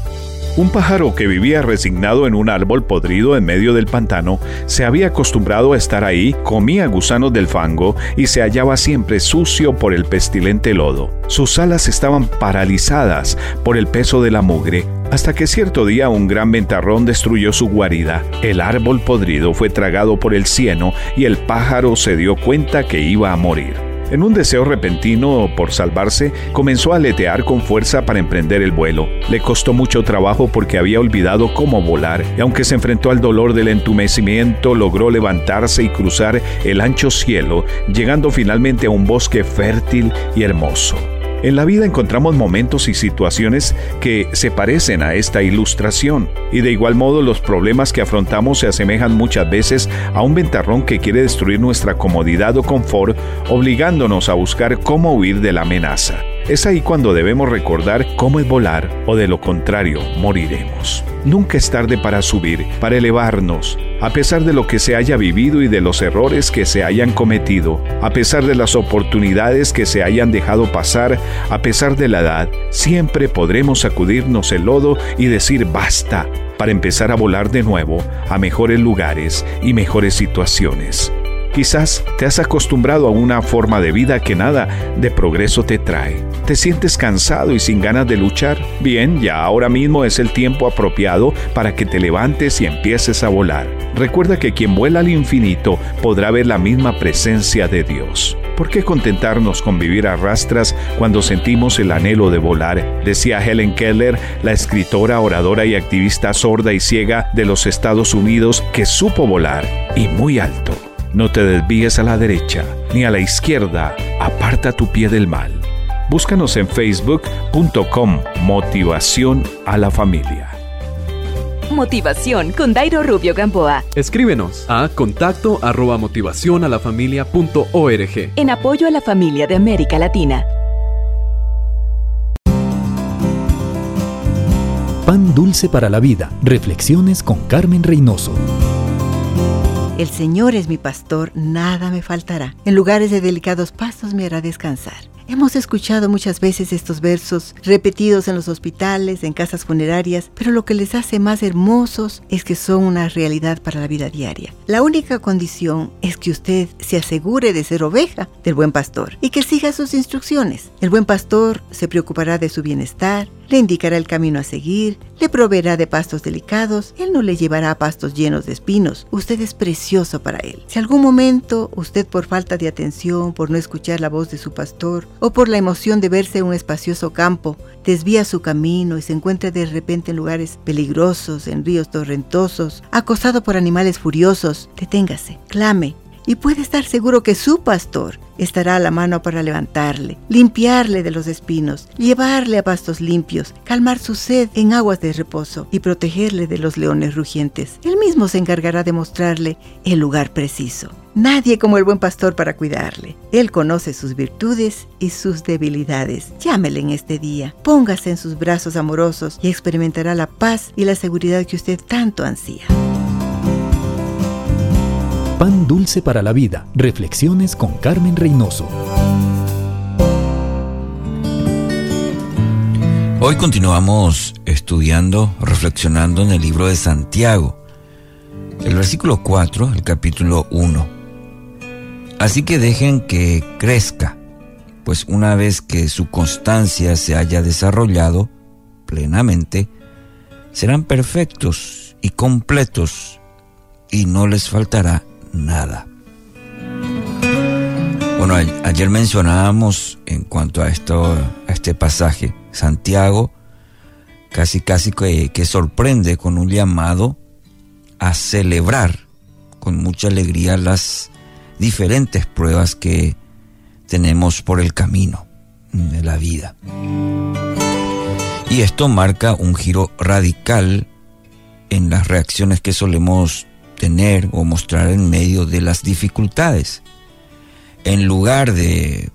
Un pájaro que vivía resignado en un árbol podrido en medio del pantano se había acostumbrado a estar ahí, comía gusanos del fango y se hallaba siempre sucio por el pestilente lodo. Sus alas estaban paralizadas por el peso de la mugre, hasta que cierto día un gran ventarrón destruyó su guarida. El árbol podrido fue tragado por el cieno y el pájaro se dio cuenta que iba a morir. En un deseo repentino por salvarse, comenzó a aletear con fuerza para emprender el vuelo. Le costó mucho trabajo porque había olvidado cómo volar, y aunque se enfrentó al dolor del entumecimiento, logró levantarse y cruzar el ancho cielo, llegando finalmente a un bosque fértil y hermoso. En la vida encontramos momentos y situaciones que se parecen a esta ilustración, y de igual modo los problemas que afrontamos se asemejan muchas veces a un ventarrón que quiere destruir nuestra comodidad o confort, obligándonos a buscar cómo huir de la amenaza. Es ahí cuando debemos recordar cómo es volar o de lo contrario moriremos. Nunca es tarde para subir, para elevarnos, a pesar de lo que se haya vivido y de los errores que se hayan cometido, a pesar de las oportunidades que se hayan dejado pasar, a pesar de la edad, siempre podremos sacudirnos el lodo y decir basta para empezar a volar de nuevo a mejores lugares y mejores situaciones. Quizás te has acostumbrado a una forma de vida que nada de progreso te trae. ¿Te sientes cansado y sin ganas de luchar? Bien, ya ahora mismo es el tiempo apropiado para que te levantes y empieces a volar. Recuerda que quien vuela al infinito podrá ver la misma presencia de Dios. ¿Por qué contentarnos con vivir a rastras cuando sentimos el anhelo de volar? Decía Helen Keller, la escritora, oradora y activista sorda y ciega de los Estados Unidos, que supo volar y muy alto. No te desvíes a la derecha ni a la izquierda, aparta tu pie del mal. Búscanos en facebook.com Motivación a la Familia. Motivación con Dairo Rubio Gamboa. Escríbenos a contacto arroba motivación a la familia punto org. En apoyo a la familia de América Latina. Pan dulce para la vida. Reflexiones con Carmen Reynoso. El Señor es mi pastor, nada me faltará. En lugares de delicados pastos me hará descansar. Hemos escuchado muchas veces estos versos repetidos en los hospitales, en casas funerarias, pero lo que les hace más hermosos es que son una realidad para la vida diaria. La única condición es que usted se asegure de ser oveja del buen pastor y que siga sus instrucciones. El buen pastor se preocupará de su bienestar, le indicará el camino a seguir, le proveerá de pastos delicados, él no le llevará a pastos llenos de espinos, usted es precioso para él. Si algún momento usted por falta de atención, por no escuchar la voz de su pastor o por la emoción de verse en un espacioso campo, desvía su camino y se encuentra de repente en lugares peligrosos, en ríos torrentosos, acosado por animales furiosos, deténgase, clame, y puede estar seguro que su pastor estará a la mano para levantarle, limpiarle de los espinos, llevarle a pastos limpios, calmar su sed en aguas de reposo y protegerle de los leones rugientes. Él mismo se encargará de mostrarle el lugar preciso. Nadie como el buen pastor para cuidarle. Él conoce sus virtudes y sus debilidades. Llámele en este día, póngase en sus brazos amorosos y experimentará la paz y la seguridad que usted tanto ansía. Dulce para la Vida. Reflexiones con Carmen Reynoso. Hoy continuamos estudiando, reflexionando en el libro de Santiago, el versículo 4, el capítulo 1. Así que dejen que crezca, pues una vez que su constancia se haya desarrollado plenamente, serán perfectos y completos y no les faltará nada. Bueno, ayer mencionábamos en cuanto a esto, a este pasaje, Santiago casi casi que, que sorprende con un llamado a celebrar con mucha alegría las diferentes pruebas que tenemos por el camino de la vida. Y esto marca un giro radical en las reacciones que solemos tener o mostrar en medio de las dificultades. En lugar de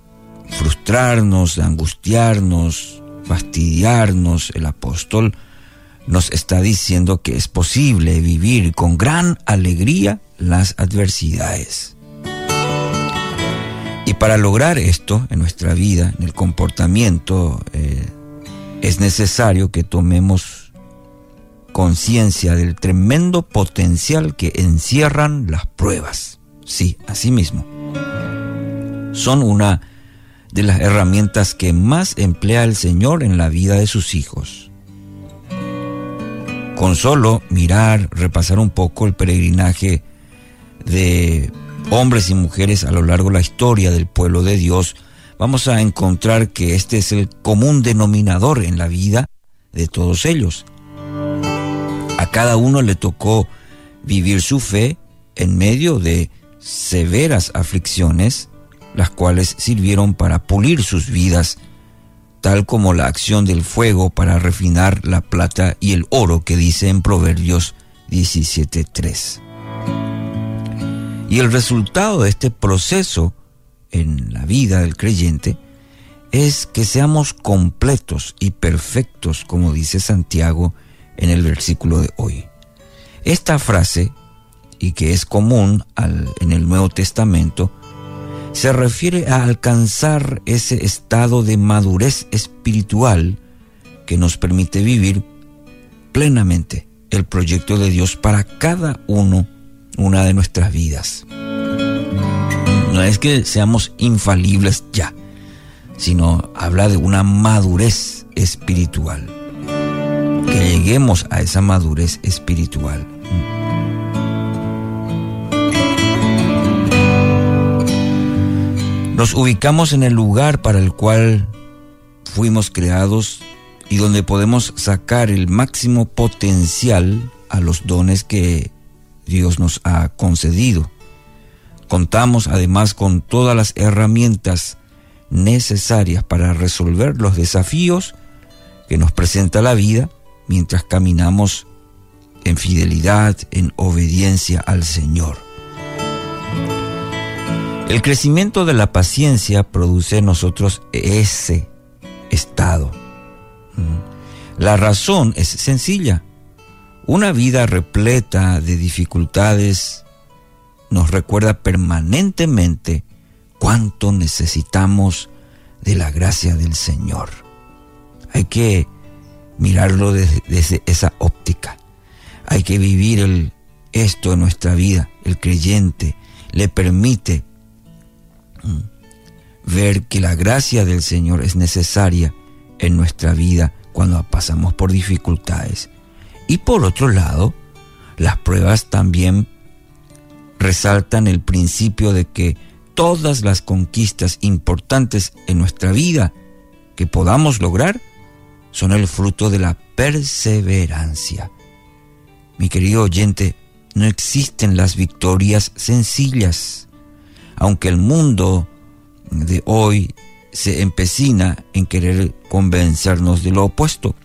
frustrarnos, angustiarnos, fastidiarnos, el apóstol nos está diciendo que es posible vivir con gran alegría las adversidades. Y para lograr esto en nuestra vida, en el comportamiento, eh, es necesario que tomemos conciencia del tremendo potencial que encierran las pruebas. Sí, así mismo. Son una de las herramientas que más emplea el Señor en la vida de sus hijos. Con solo mirar, repasar un poco el peregrinaje de hombres y mujeres a lo largo de la historia del pueblo de Dios, vamos a encontrar que este es el común denominador en la vida de todos ellos. A cada uno le tocó vivir su fe en medio de severas aflicciones, las cuales sirvieron para pulir sus vidas, tal como la acción del fuego para refinar la plata y el oro que dice en Proverbios 17.3. Y el resultado de este proceso en la vida del creyente es que seamos completos y perfectos, como dice Santiago en el versículo de hoy. Esta frase, y que es común en el Nuevo Testamento, se refiere a alcanzar ese estado de madurez espiritual que nos permite vivir plenamente el proyecto de Dios para cada uno, una de nuestras vidas. No es que seamos infalibles ya, sino habla de una madurez espiritual. Lleguemos a esa madurez espiritual. Nos ubicamos en el lugar para el cual fuimos creados y donde podemos sacar el máximo potencial a los dones que Dios nos ha concedido. Contamos además con todas las herramientas necesarias para resolver los desafíos que nos presenta la vida mientras caminamos en fidelidad, en obediencia al Señor. El crecimiento de la paciencia produce en nosotros ese estado. Mm. La razón es sencilla. Una vida repleta de dificultades nos recuerda permanentemente cuánto necesitamos de la gracia del Señor. Hay que mirarlo desde, esa óptica. Hay que vivir esto en nuestra vida. El creyente le permite mm, ver que la gracia del Señor es necesaria en nuestra vida cuando pasamos por dificultades. Y por otro lado, las pruebas también resaltan el principio de que todas las conquistas importantes en nuestra vida que podamos lograr son el fruto de la perseverancia. Mi querido oyente, no existen las victorias sencillas, aunque el mundo de hoy se empecina en querer convencernos de lo opuesto.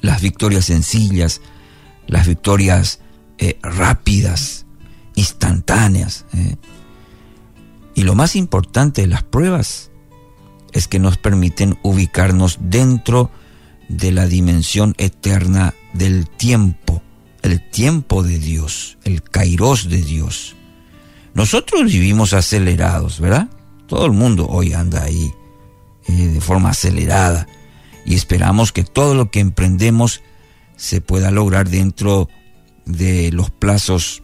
Las victorias sencillas, las victorias eh, rápidas, instantáneas. ¿eh? Y lo más importante las pruebas es que nos permiten ubicarnos dentro de la dimensión eterna del tiempo, el tiempo de Dios, el kairos de Dios. Nosotros vivimos acelerados, ¿verdad? Todo el mundo hoy anda ahí eh, de forma acelerada y esperamos que todo lo que emprendemos se pueda lograr dentro de los plazos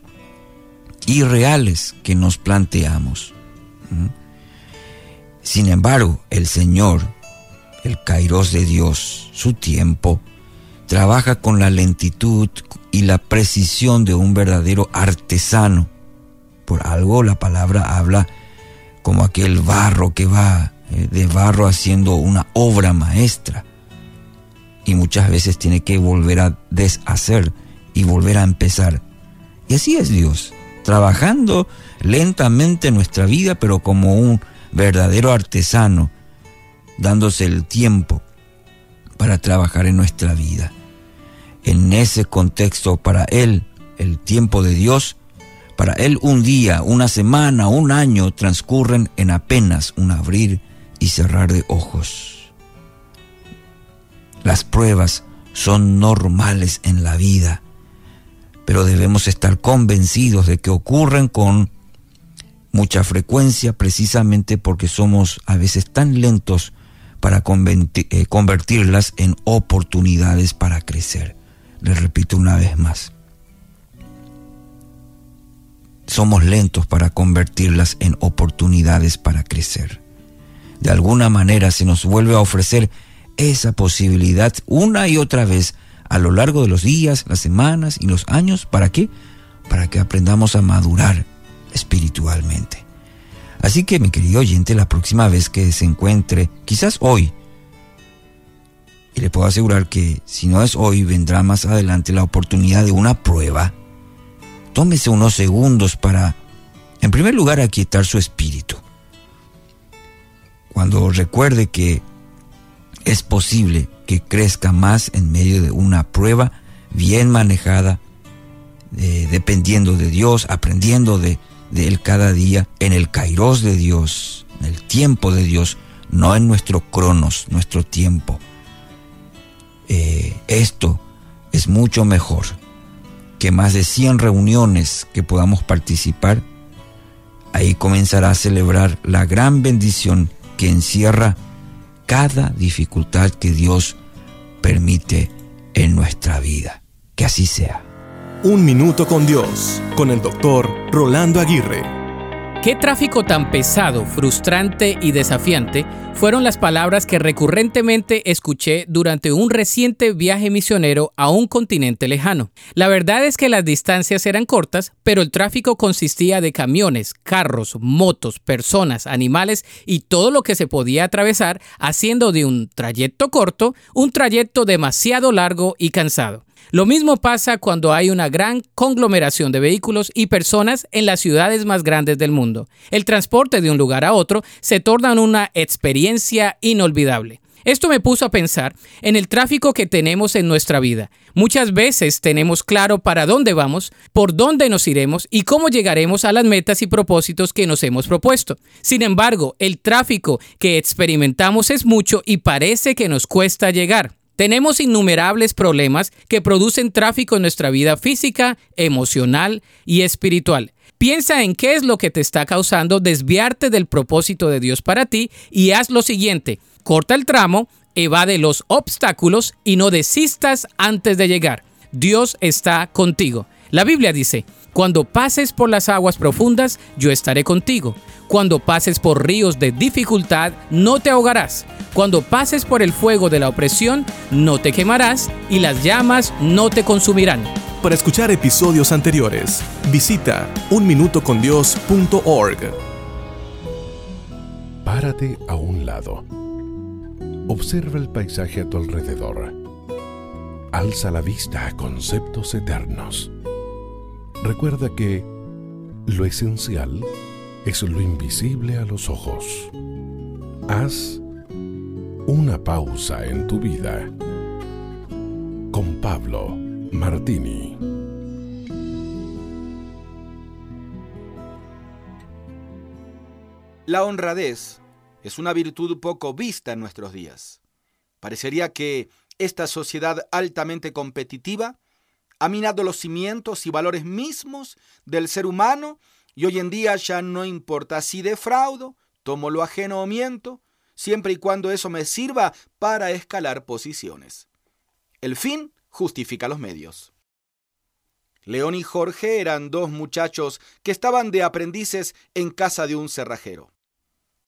irreales que nos planteamos. ¿Mm? Sin embargo, el Señor, el Kairos de Dios, su tiempo, trabaja con la lentitud y la precisión de un verdadero artesano. Por algo la palabra habla como aquel barro que va eh, de barro haciendo una obra maestra. Y muchas veces tiene que volver a deshacer y volver a empezar. Y así es Dios trabajando lentamente nuestra vida, pero como un verdadero artesano, dándose el tiempo para trabajar en nuestra vida. En ese contexto, para Él, el tiempo de Dios, para Él un día, una semana, un año transcurren en apenas un abrir y cerrar de ojos. Las pruebas son normales en la vida pero debemos estar convencidos de que ocurren con mucha frecuencia precisamente porque somos a veces tan lentos para eh, convertirlas en oportunidades para crecer. Les repito una vez más. Somos lentos para convertirlas en oportunidades para crecer. De alguna manera se nos vuelve a ofrecer esa posibilidad una y otra vez a lo largo de los días, las semanas y los años. ¿Para qué? Para que aprendamos a madurar espiritualmente. Así que mi querido oyente, la próxima vez que se encuentre, quizás hoy, y le puedo asegurar que si no es hoy, vendrá más adelante la oportunidad de una prueba, tómese unos segundos para, en primer lugar, aquietar su espíritu. Cuando recuerde que es posible que crezca más en medio de una prueba bien manejada, eh, dependiendo de Dios, aprendiendo de, de Él cada día, en el kairos de Dios, en el tiempo de Dios, no en nuestro cronos, nuestro tiempo. Eh, esto es mucho mejor que más de 100 reuniones que podamos participar. Ahí comenzará a celebrar la gran bendición que encierra cada dificultad que Dios permite en nuestra vida. Que así sea. Un minuto con Dios, con el doctor Rolando Aguirre. ¿Qué tráfico tan pesado, frustrante y desafiante fueron las palabras que recurrentemente escuché durante un reciente viaje misionero a un continente lejano? La verdad es que las distancias eran cortas, pero el tráfico consistía de camiones, carros, motos, personas, animales y todo lo que se podía atravesar, haciendo de un trayecto corto un trayecto demasiado largo y cansado. Lo mismo pasa cuando hay una gran conglomeración de vehículos y personas en las ciudades más grandes del mundo. El transporte de un lugar a otro se torna una experiencia inolvidable. Esto me puso a pensar en el tráfico que tenemos en nuestra vida. Muchas veces tenemos claro para dónde vamos, por dónde nos iremos y cómo llegaremos a las metas y propósitos que nos hemos propuesto. Sin embargo, el tráfico que experimentamos es mucho y parece que nos cuesta llegar. Tenemos innumerables problemas que producen tráfico en nuestra vida física, emocional y espiritual. Piensa en qué es lo que te está causando desviarte del propósito de Dios para ti y haz lo siguiente. Corta el tramo, evade los obstáculos y no desistas antes de llegar. Dios está contigo. La Biblia dice, cuando pases por las aguas profundas, yo estaré contigo. Cuando pases por ríos de dificultad, no te ahogarás. Cuando pases por el fuego de la opresión, no te quemarás y las llamas no te consumirán. Para escuchar episodios anteriores, visita unminutocondios.org. Párate a un lado. Observa el paisaje a tu alrededor. Alza la vista a conceptos eternos. Recuerda que lo esencial es lo invisible a los ojos. Haz una pausa en tu vida con Pablo Martini. La honradez es una virtud poco vista en nuestros días. Parecería que esta sociedad altamente competitiva ha minado los cimientos y valores mismos del ser humano y hoy en día ya no importa si defraudo, tomo lo ajeno o miento, siempre y cuando eso me sirva para escalar posiciones. El fin justifica los medios. León y Jorge eran dos muchachos que estaban de aprendices en casa de un cerrajero.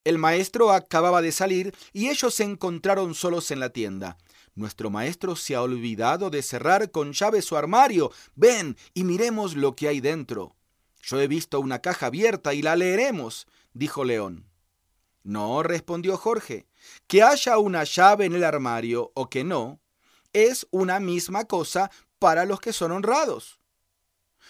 El maestro acababa de salir y ellos se encontraron solos en la tienda. Nuestro maestro se ha olvidado de cerrar con llave su armario. Ven y miremos lo que hay dentro. Yo he visto una caja abierta y la leeremos, dijo León. No, respondió Jorge. Que haya una llave en el armario o que no, es una misma cosa para los que son honrados.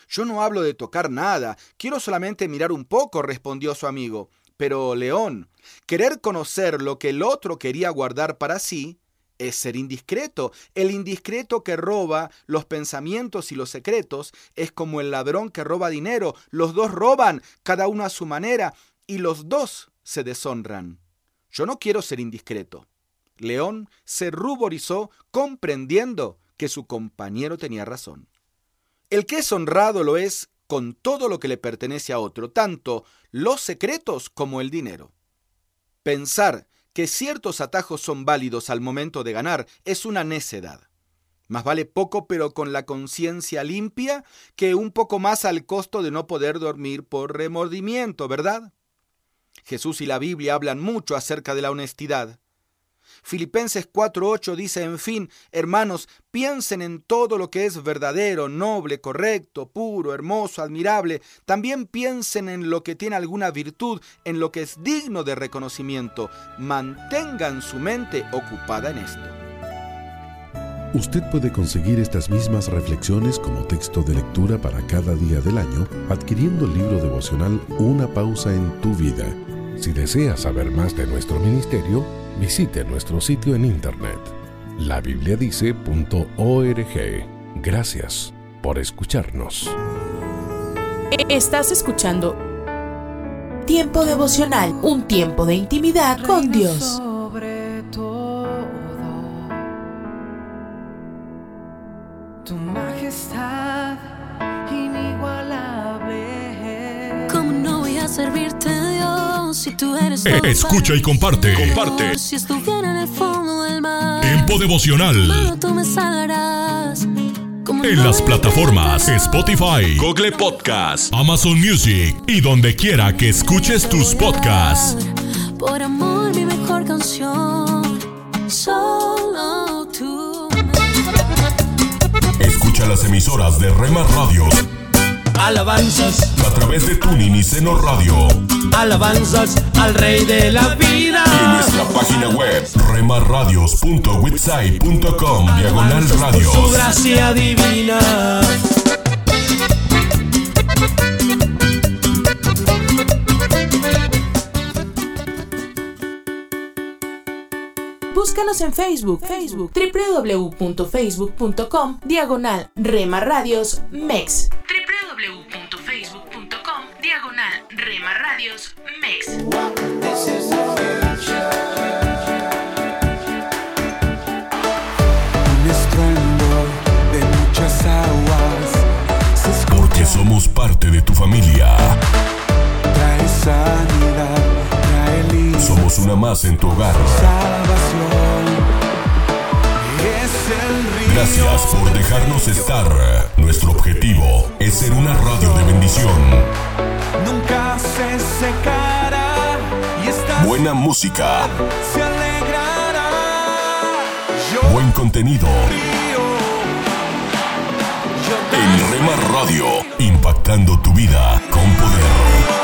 Yo no hablo de tocar nada, quiero solamente mirar un poco, respondió su amigo. Pero, León, querer conocer lo que el otro quería guardar para sí es ser indiscreto. El indiscreto que roba los pensamientos y los secretos es como el ladrón que roba dinero. Los dos roban, cada uno a su manera, y los dos se deshonran. Yo no quiero ser indiscreto. León se ruborizó comprendiendo que su compañero tenía razón. El que es honrado lo es con todo lo que le pertenece a otro, tanto los secretos como el dinero. Pensar que ciertos atajos son válidos al momento de ganar es una necedad. Más vale poco pero con la conciencia limpia que un poco más al costo de no poder dormir por remordimiento, ¿verdad? Jesús y la Biblia hablan mucho acerca de la honestidad. Filipenses 4:8 dice, en fin, hermanos, piensen en todo lo que es verdadero, noble, correcto, puro, hermoso, admirable. También piensen en lo que tiene alguna virtud, en lo que es digno de reconocimiento. Mantengan su mente ocupada en esto. Usted puede conseguir estas mismas reflexiones como texto de lectura para cada día del año adquiriendo el libro devocional Una pausa en tu vida. Si desea saber más de nuestro ministerio, visite nuestro sitio en internet labibliadice.org. Gracias por escucharnos. Estás escuchando Tiempo devocional, un tiempo de intimidad con Dios. Si tú eres Eh, escucha y comparte. Comparte. Si estuviera en el fondo del mar, Tiempo devocional. Mano, tú me salvarás. ¿Cómo En no las plataformas Spotify, Google Podcast, Amazon Music y donde quiera que escuches tus podcasts. Por amor, mi mejor canción. Solo tú. Escucha las emisoras de Rema Radios Alabanzas, a través de Tuning y Seno Radio alabanzas al Rey de la vida. y nuestra página web remarradios.witsai.com diagonal Por su radios. gracia divina. Búscanos en Facebook, Facebook, www.facebook.com, diagonal Rema Radios MEX. www.facebook.com, diagonal Rema Radios MEX. Un estruendo de muchas aguas se. Porque somos parte de tu familia. Trae sanidad, trae luz, Somos una más en tu hogar. salvación. Es el río. Gracias por dejarnos estar. Nuestro objetivo es ser una radio de bendición. Nunca se secará y esta Buena música, se alegrará. Yo buen contenido. yo En Rema Radio, impactando tu vida con poder.